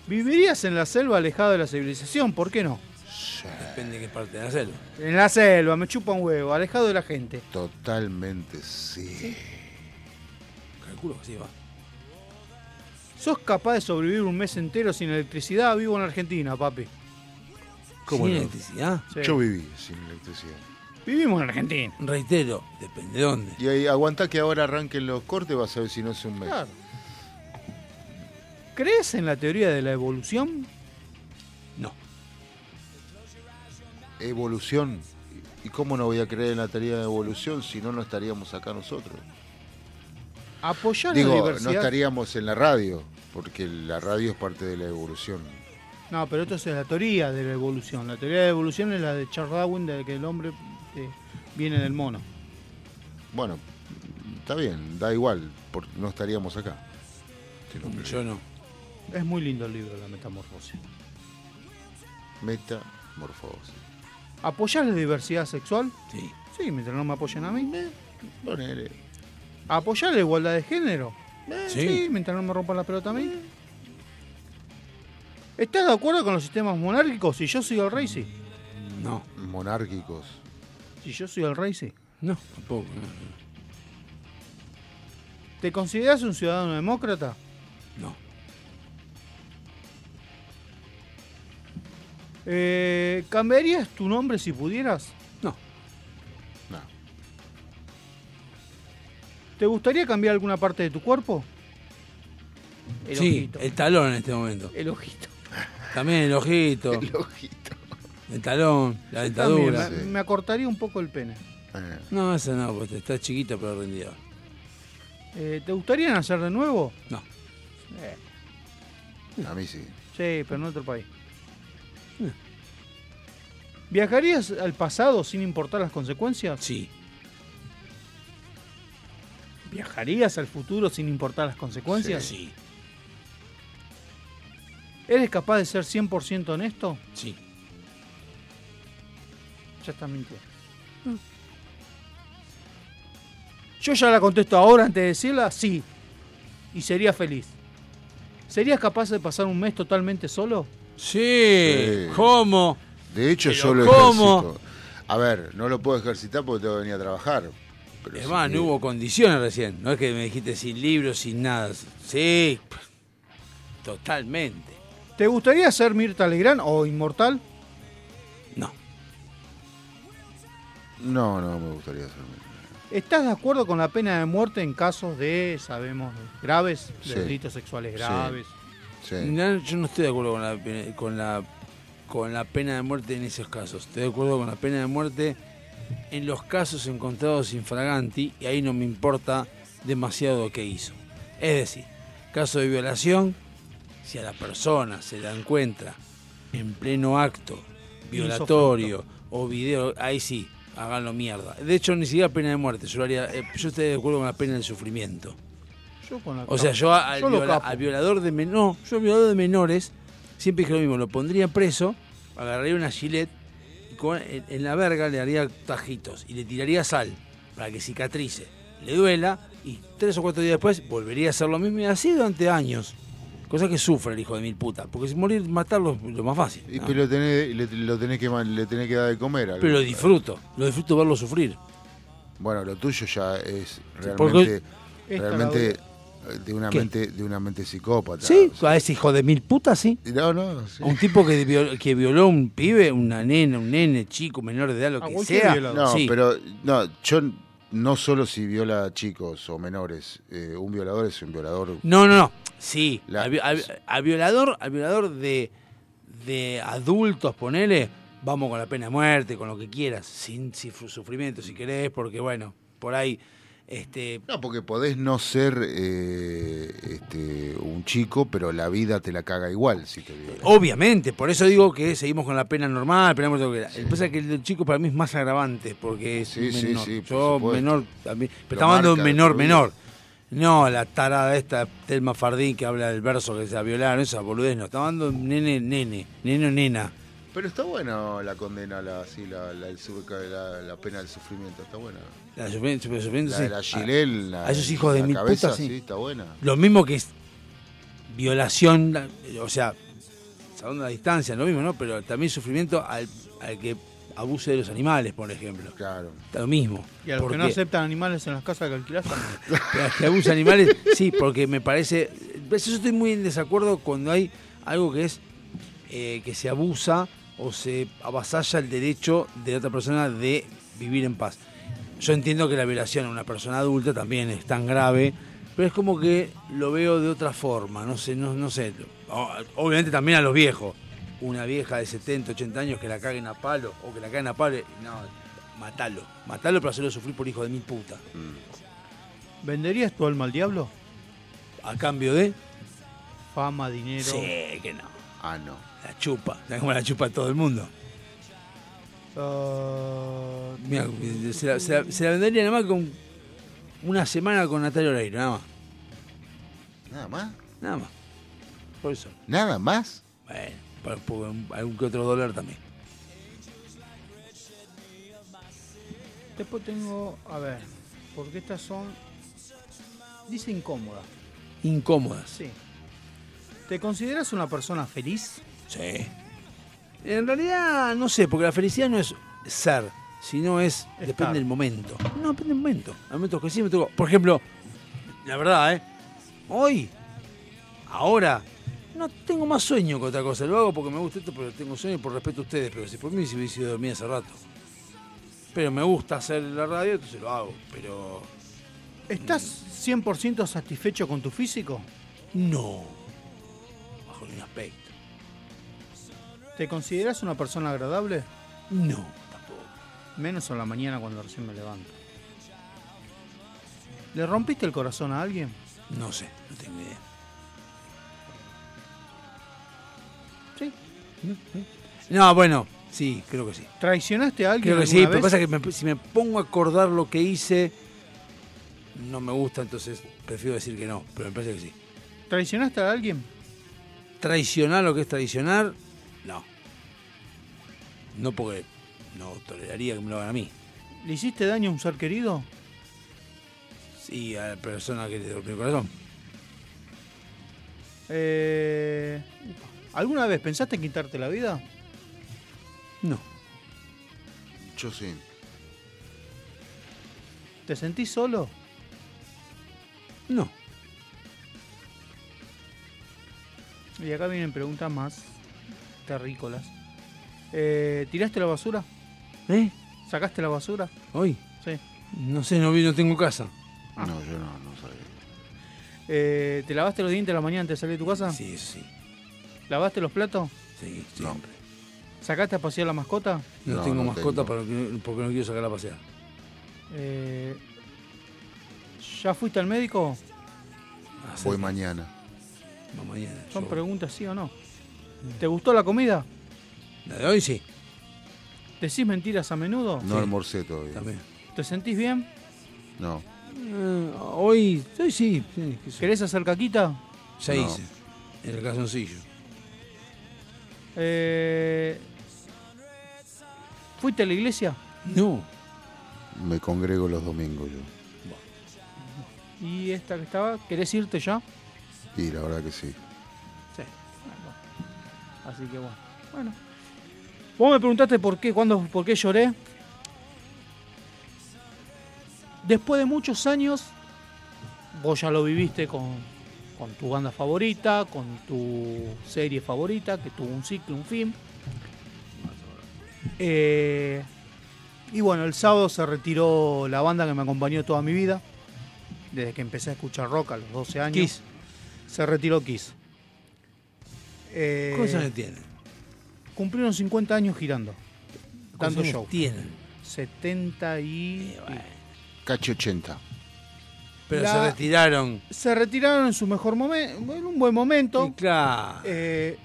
¿Vivirías en la selva alejado de la civilización? ¿Por qué no? Depende de qué parte de la selva. En la selva, me chupa un huevo, alejado de la gente. Totalmente sí. Calculo que sí va. ¿Sos capaz de sobrevivir un mes entero sin electricidad? Vivo en Argentina, papi. ¿Cómo ¿Sin no? electricidad? Sí. Yo viví sin electricidad. Vivimos en Argentina. Reitero, depende de dónde. Y ahí aguantá que ahora arranquen los cortes, vas a ver si no es un mes. Claro. ¿Crees en la teoría de la evolución? Evolución. ¿Y cómo no voy a creer en la teoría de evolución si no, no estaríamos acá nosotros? ¿Apoyar la Digo, diversidad? no estaríamos en la radio, porque la radio es parte de la evolución. No, pero esto es la teoría de la evolución. La teoría de la evolución es la de Charles Darwin, de que el hombre eh, viene del mono. Bueno, está bien, da igual, porque no estaríamos acá. Yo no. Es muy lindo el libro, La Metamorfosis. Metamorfosis. ¿Apoyar la diversidad sexual? Sí. Sí, mientras no me apoyen a mí. Ponele. ¿Apoyar la igualdad de género? Sí. mientras no me rompan la pelota a mí. ¿Estás de acuerdo con los sistemas monárquicos? Si yo soy el rey, sí. No. Monárquicos. Si yo soy el rey, sí. No, tampoco. no. ¿Te consideras un ciudadano demócrata? No. Eh, ¿Cambiarías tu nombre si pudieras? No. No. ¿Te gustaría cambiar alguna parte de tu cuerpo? El sí, ojito. el talón en este momento. El ojito. También el ojito. El ojito. El talón, la también, dentadura. me, me acortaría un poco el pene. Eh, No, esa no, porque está chiquita pero rendida. Eh, ¿Te gustaría nacer de nuevo? No. Eh, A mí sí. sí, pero en otro país. ¿Viajarías al pasado sin importar las consecuencias? Sí. ¿Viajarías al futuro sin importar las consecuencias? Sí. ¿Eres capaz de ser 100% honesto? Sí. Ya estás mintiendo. Yo ya la contesto ahora antes de decirla, sí. Y sería feliz. ¿Serías capaz de pasar un mes totalmente solo? Sí. ¿Cómo? De hecho, Pero yo lo ¿cómo? ejercito. A ver, no lo puedo ejercitar porque tengo que venir a trabajar. Pero Es sí más, que- no hubo condiciones recién. No es que me dijiste sin libros, sin nada. Sí. Totalmente. ¿Te gustaría ser Mirta Legrand o inmortal? No, no me gustaría hacerme. ¿Estás de acuerdo con la pena de muerte en casos de, sabemos, graves, de Sí. delitos sexuales Sí. graves? No, yo no estoy de acuerdo con la, pena- con, la, con la pena de muerte en esos casos. Estoy de acuerdo con la pena de muerte en los casos encontrados infraganti y ahí no me importa demasiado qué hizo. Es decir, caso de violación, si a la persona se la encuentra en pleno acto violatorio o video, ahí sí, háganlo mierda. De hecho, ni siquiera pena de muerte, yo, lo haría, eh, yo estoy de acuerdo con la pena del sufrimiento. Yo con la O sea, yo al, Yo lo viola- al violador de menores, no, yo al violador de menores siempre dije lo mismo, lo pondría preso, agarraría una gilet y con- en, en la verga le haría tajitos y le tiraría sal para que cicatrice, le duela y tres o cuatro días después volvería a hacer lo mismo y así durante años. Cosa que sufre el hijo de mil puta, porque si morir, matarlo es lo más fácil. Y ¿no? pero lo tenés, le, lo tenés que, man- le tenés que dar de comer. al- Pero lo disfruto, lo disfruto verlo sufrir. Bueno, lo tuyo ya es realmente, realmente de una ¿Qué? mente, de una mente psicópata. Sí, a ese hijo de mil putas, sí. No, no, sí. A un tipo que, viol- que violó a un pibe, una nena, un nene, chico, menor de edad, lo A que sea. No, sí. pero no, yo no solo si viola a chicos o menores, eh, un violador es un violador. No, no, no. Sí. La- violador, al violador de, de adultos, ponele, vamos con la pena de muerte, con lo que quieras, sin, sin sufrimiento, si querés, porque bueno, por ahí, este, No, porque podés no ser eh, este, un chico, pero la vida te la caga igual si te viola. obviamente, por eso digo que seguimos con la pena normal, pena que quiera. El que pasa es que el del chico para mí es más agravante, porque es Sí, sí, menor. sí, Yo menor también, pero estamos hablando de un menor, menor. No, la tarada esta, Telma Fardín, que habla del verso que se violaron, esa boludez, no. Estamos hablando de nene, nene, nene o nena. Pero está bueno la condena, la, sí, la, la, el la- la pena del sufrimiento, está buena. La sufrimiento, sufrimiento, La sí. de la Gilet, la- a esos hijos de mil cabeza, putas, sí. sí, está buena. Lo mismo que es violación, la- o sea, salvando la distancia, lo mismo, ¿no? Pero también sufrimiento al, al que abuse de los animales, por ejemplo. Claro. Está lo mismo. Y a los que no aceptan animales en las casas [LAUGHS] que alquilás que animales, sí, porque me parece. Yo estoy muy en desacuerdo cuando hay algo que es eh, que se abusa o se avasalla el derecho de otra persona de vivir en paz. Yo entiendo que la violación a una persona adulta también es tan grave, pero es como que lo veo de otra forma, no sé, no, no sé. O- Obviamente también a los viejos. Una vieja de 70, 80 años que la caguen a palo o que la caguen a palo, no, matalo. Matalo para hacerlo sufrir por hijo de mil puta. ¿Venderías tu alma al diablo? A cambio de. Fama, dinero. Sí, que no. Ah, no. La chupa. ¿Sabes cómo la chupa todo el mundo? Ah, Mira, se, la, se la- se la vendería nada más con una semana con Natalia Oreiro, nada más. Nada más. Nada más. Por eso. Nada más. Bueno, por algún que otro dólar también. Después tengo, a ver, porque estas son, dice incómoda. Incómodas. Sí. ¿Te consideras una persona feliz? Sí. En realidad, no sé, porque la felicidad no es ser, sino es. Depende del momento. No, depende del momento. Hay momentos que sí me tocó. Por ejemplo, la verdad, ¿eh? Hoy, ahora, no tengo más sueño que otra cosa. Lo hago porque me gusta esto, pero tengo sueño por respeto a ustedes. Pero si por mí se hubiese ido a dormir hace rato. Pero me gusta hacer la radio, entonces lo hago. Pero. ¿Estás 100% satisfecho con tu físico? No. Bajo ningún aspecto. ¿Te consideras una persona agradable? No, tampoco. Menos a la mañana cuando recién me levanto. ¿Le rompiste el corazón a alguien? No sé, no tengo idea. Sí. No, bueno, sí, creo que sí. ¿Traicionaste a alguien Creo que sí, alguna pero vez? pasa que me- si me pongo a acordar lo que hice, no me gusta, entonces prefiero decir que no, pero me parece que sí. ¿Traicionaste a alguien? Traicionar lo que es traicionar. No porque no toleraría que me lo hagan a mí. ¿Le hiciste daño a un ser querido? Sí, a la persona que le rompió el corazón. Eh, ¿Alguna vez pensaste en quitarte la vida? No. Yo sí. ¿Te sentís solo? No. Y acá vienen preguntas más terrícolas. Eh, ¿Tiraste la basura? ¿Eh? ¿Sacaste la basura? ¿Hoy? Sí. No sé, no vi, no tengo casa. Ah. No, yo no, no sabía. Eh, ¿Te lavaste los dientes a la mañana antes de salir de tu casa? Sí, sí. ¿Lavaste los platos? Sí, siempre. ¿Sacaste a pasear la mascota? No, No, tengo no mascota tengo. para que- porque no quiero sacar a pasear. Eh, ¿Ya fuiste al médico? Voy mañana. No, mañana. Son yo- preguntas sí o no. ¿Te gustó la comida? La de hoy sí. ¿Decís mentiras a menudo? No almorcé todavía. También. ¿Te sentís bien? No. Eh, hoy, hoy sí. sí qué sé. ¿Querés hacer caquita? Ya No. hice. En el calzoncillo. Eh, ¿Fuiste a la iglesia? No. Me congrego los domingos yo. ¿Y esta que estaba? ¿Querés irte ya? Y la verdad que sí. Sí. Así que bueno. Bueno. Vos me preguntaste por qué, cuándo, por qué lloré. Después de muchos años, vos ya lo viviste con, con tu banda favorita, con tu serie favorita, que tuvo un ciclo, un film. Eh, y bueno, el sábado se retiró la banda que me acompañó toda mi vida, desde que empecé a escuchar rock a los 12 años. Kiss. Se retiró Kiss. Eh, ¿Cuántos años tienen? Cumplieron 50 años girando, dando ¿Cuántos años show. tienen? 70 y... Cachi 80. Pero La- se retiraron. Se retiraron en su mejor momento, en un buen momento. claro. Eh,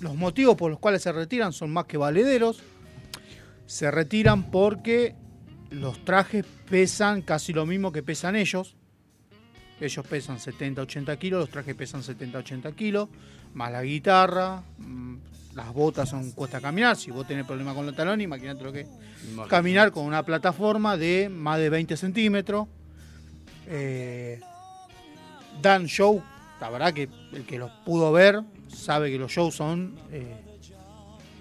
los motivos por los cuales se retiran son más que valederos. Se retiran porque los trajes pesan casi lo mismo que pesan ellos. Ellos pesan 70, 80 kilos, los trajes pesan 70, 80 kilos, más la guitarra, mm, las botas son cuesta caminar. Si vos tenés problema con la talón, imagínate lo que es caminar con una plataforma de más de 20 centímetros. Eh, dan show, la verdad que el que los pudo ver sabe que los shows son eh,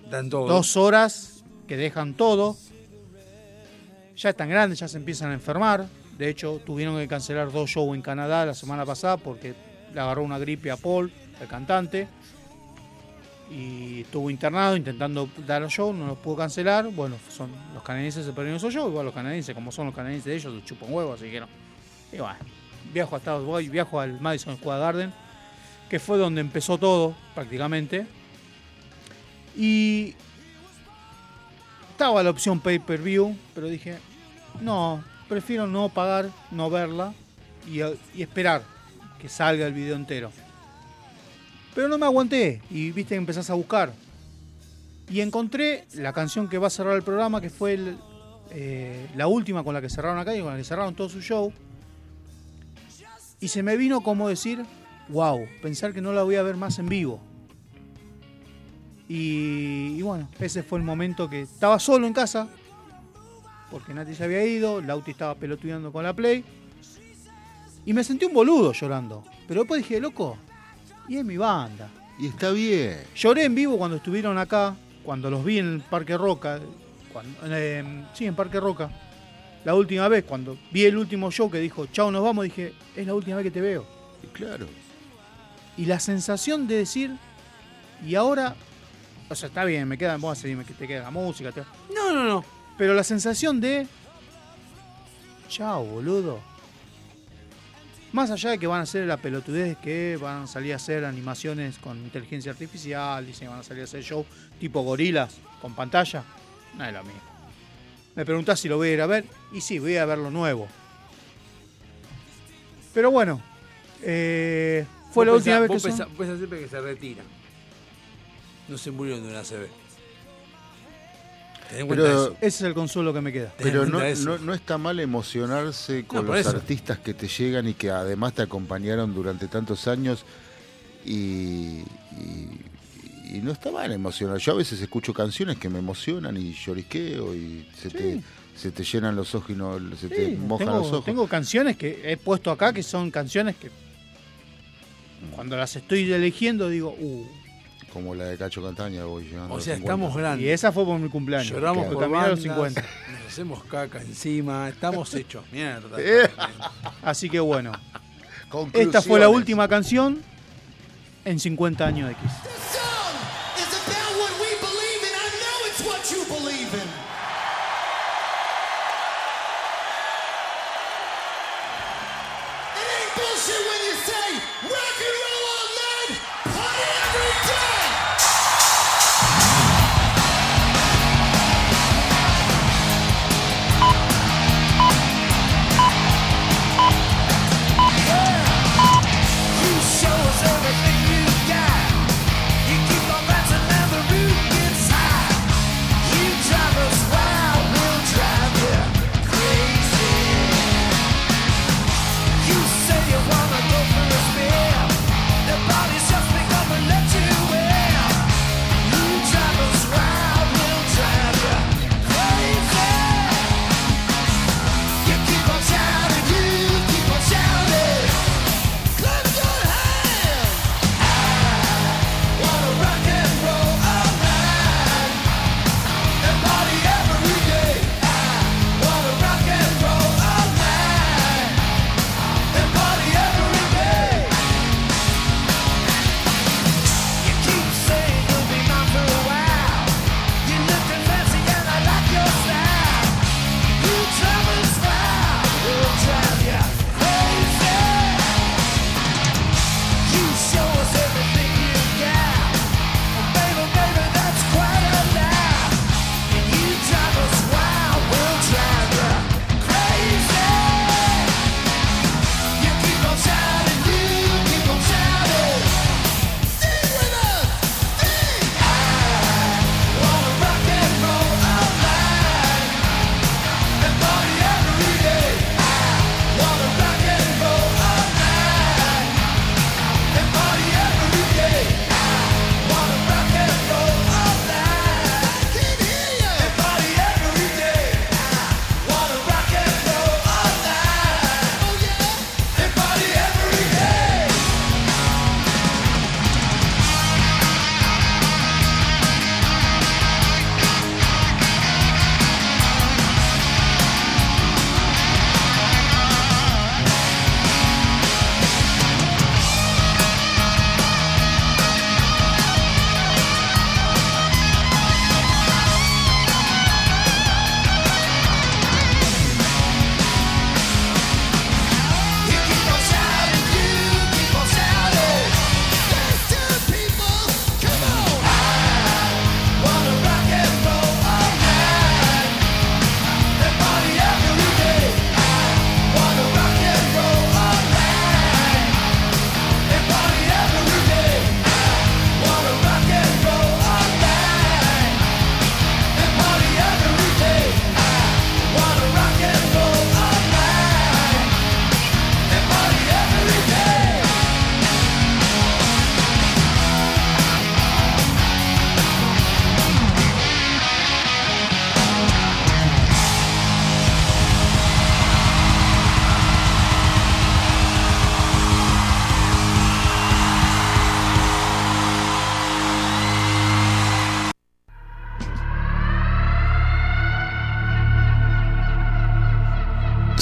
Dan todo. dos horas que dejan todo. Ya están grandes, ya se empiezan a enfermar. De hecho, tuvieron que cancelar dos shows en Canadá la semana pasada porque le agarró una gripe a Paul, el cantante. Y estuvo internado intentando dar el show, no los pudo cancelar. Bueno, son los canadienses se perdieron esos shows. Igual los canadienses, como son los canadienses de ellos, los chupan huevos, así que no. Y bueno, viajo a Estados Unidos, viajo al Madison Square Garden, que fue donde empezó todo prácticamente. Y estaba la opción pay-per-view, pero dije, no, prefiero no pagar, no verla y esperar que salga el video entero. Pero no me aguanté y viste que empezás a buscar. Y encontré la canción que va a cerrar el programa, que fue eh, la última con la que cerraron acá y con la que cerraron todo su show. Y se me vino como decir, wow, pensar que no la voy a ver más en vivo. Y, y bueno, ese fue el momento que estaba solo en casa, porque Nati se había ido, Lauti estaba pelotudeando con la Play. Y me sentí un boludo llorando. Pero después dije, loco, y es mi banda. Y está bien. Lloré en vivo cuando estuvieron acá, cuando los vi en el Parque Roca. Cuando, eh, sí, en Parque Roca. La última vez, cuando vi el último show que dijo, chao, nos vamos, dije, es la última vez que te veo. Y claro. Y la sensación de decir, y ahora, o sea, está bien, me queda, vos a seguirme que te queda la música. te- No, no, no. Pero la sensación de, chao, boludo. Más allá de que van a hacer la pelotudez que van a salir a hacer animaciones con inteligencia artificial, dicen que van a salir a hacer show tipo gorilas con pantalla, no es lo mismo. Me preguntás si lo voy a ir a ver, y sí, voy a ver lo nuevo. Pero bueno, eh, fue la última vez que vos son- siempre que se retira. No se murió de una ACB. Pero-. Ese es el consuelo que me queda. Pero no, no, no está mal emocionarse con No, los eso. artistas que te llegan y que además te acompañaron durante tantos años y, y- y no está mal emocionar. Yo a veces escucho canciones que me emocionan y llorisqueo y se, te, se te llenan los ojos y no, se te mojan tengo, los ojos. tengo canciones que he puesto acá que son canciones que cuando las estoy eligiendo digo, uh. Como la de Cacho Cantaña voy llegando O a sea, 50. estamos grandes. Y esa fue por mi cumpleaños. Lloramos por a los bandas, 50. Nos hacemos caca encima. Estamos [LAUGHS] hechos mierda. Eh. Así que bueno. Esta fue la última canción en 50 años de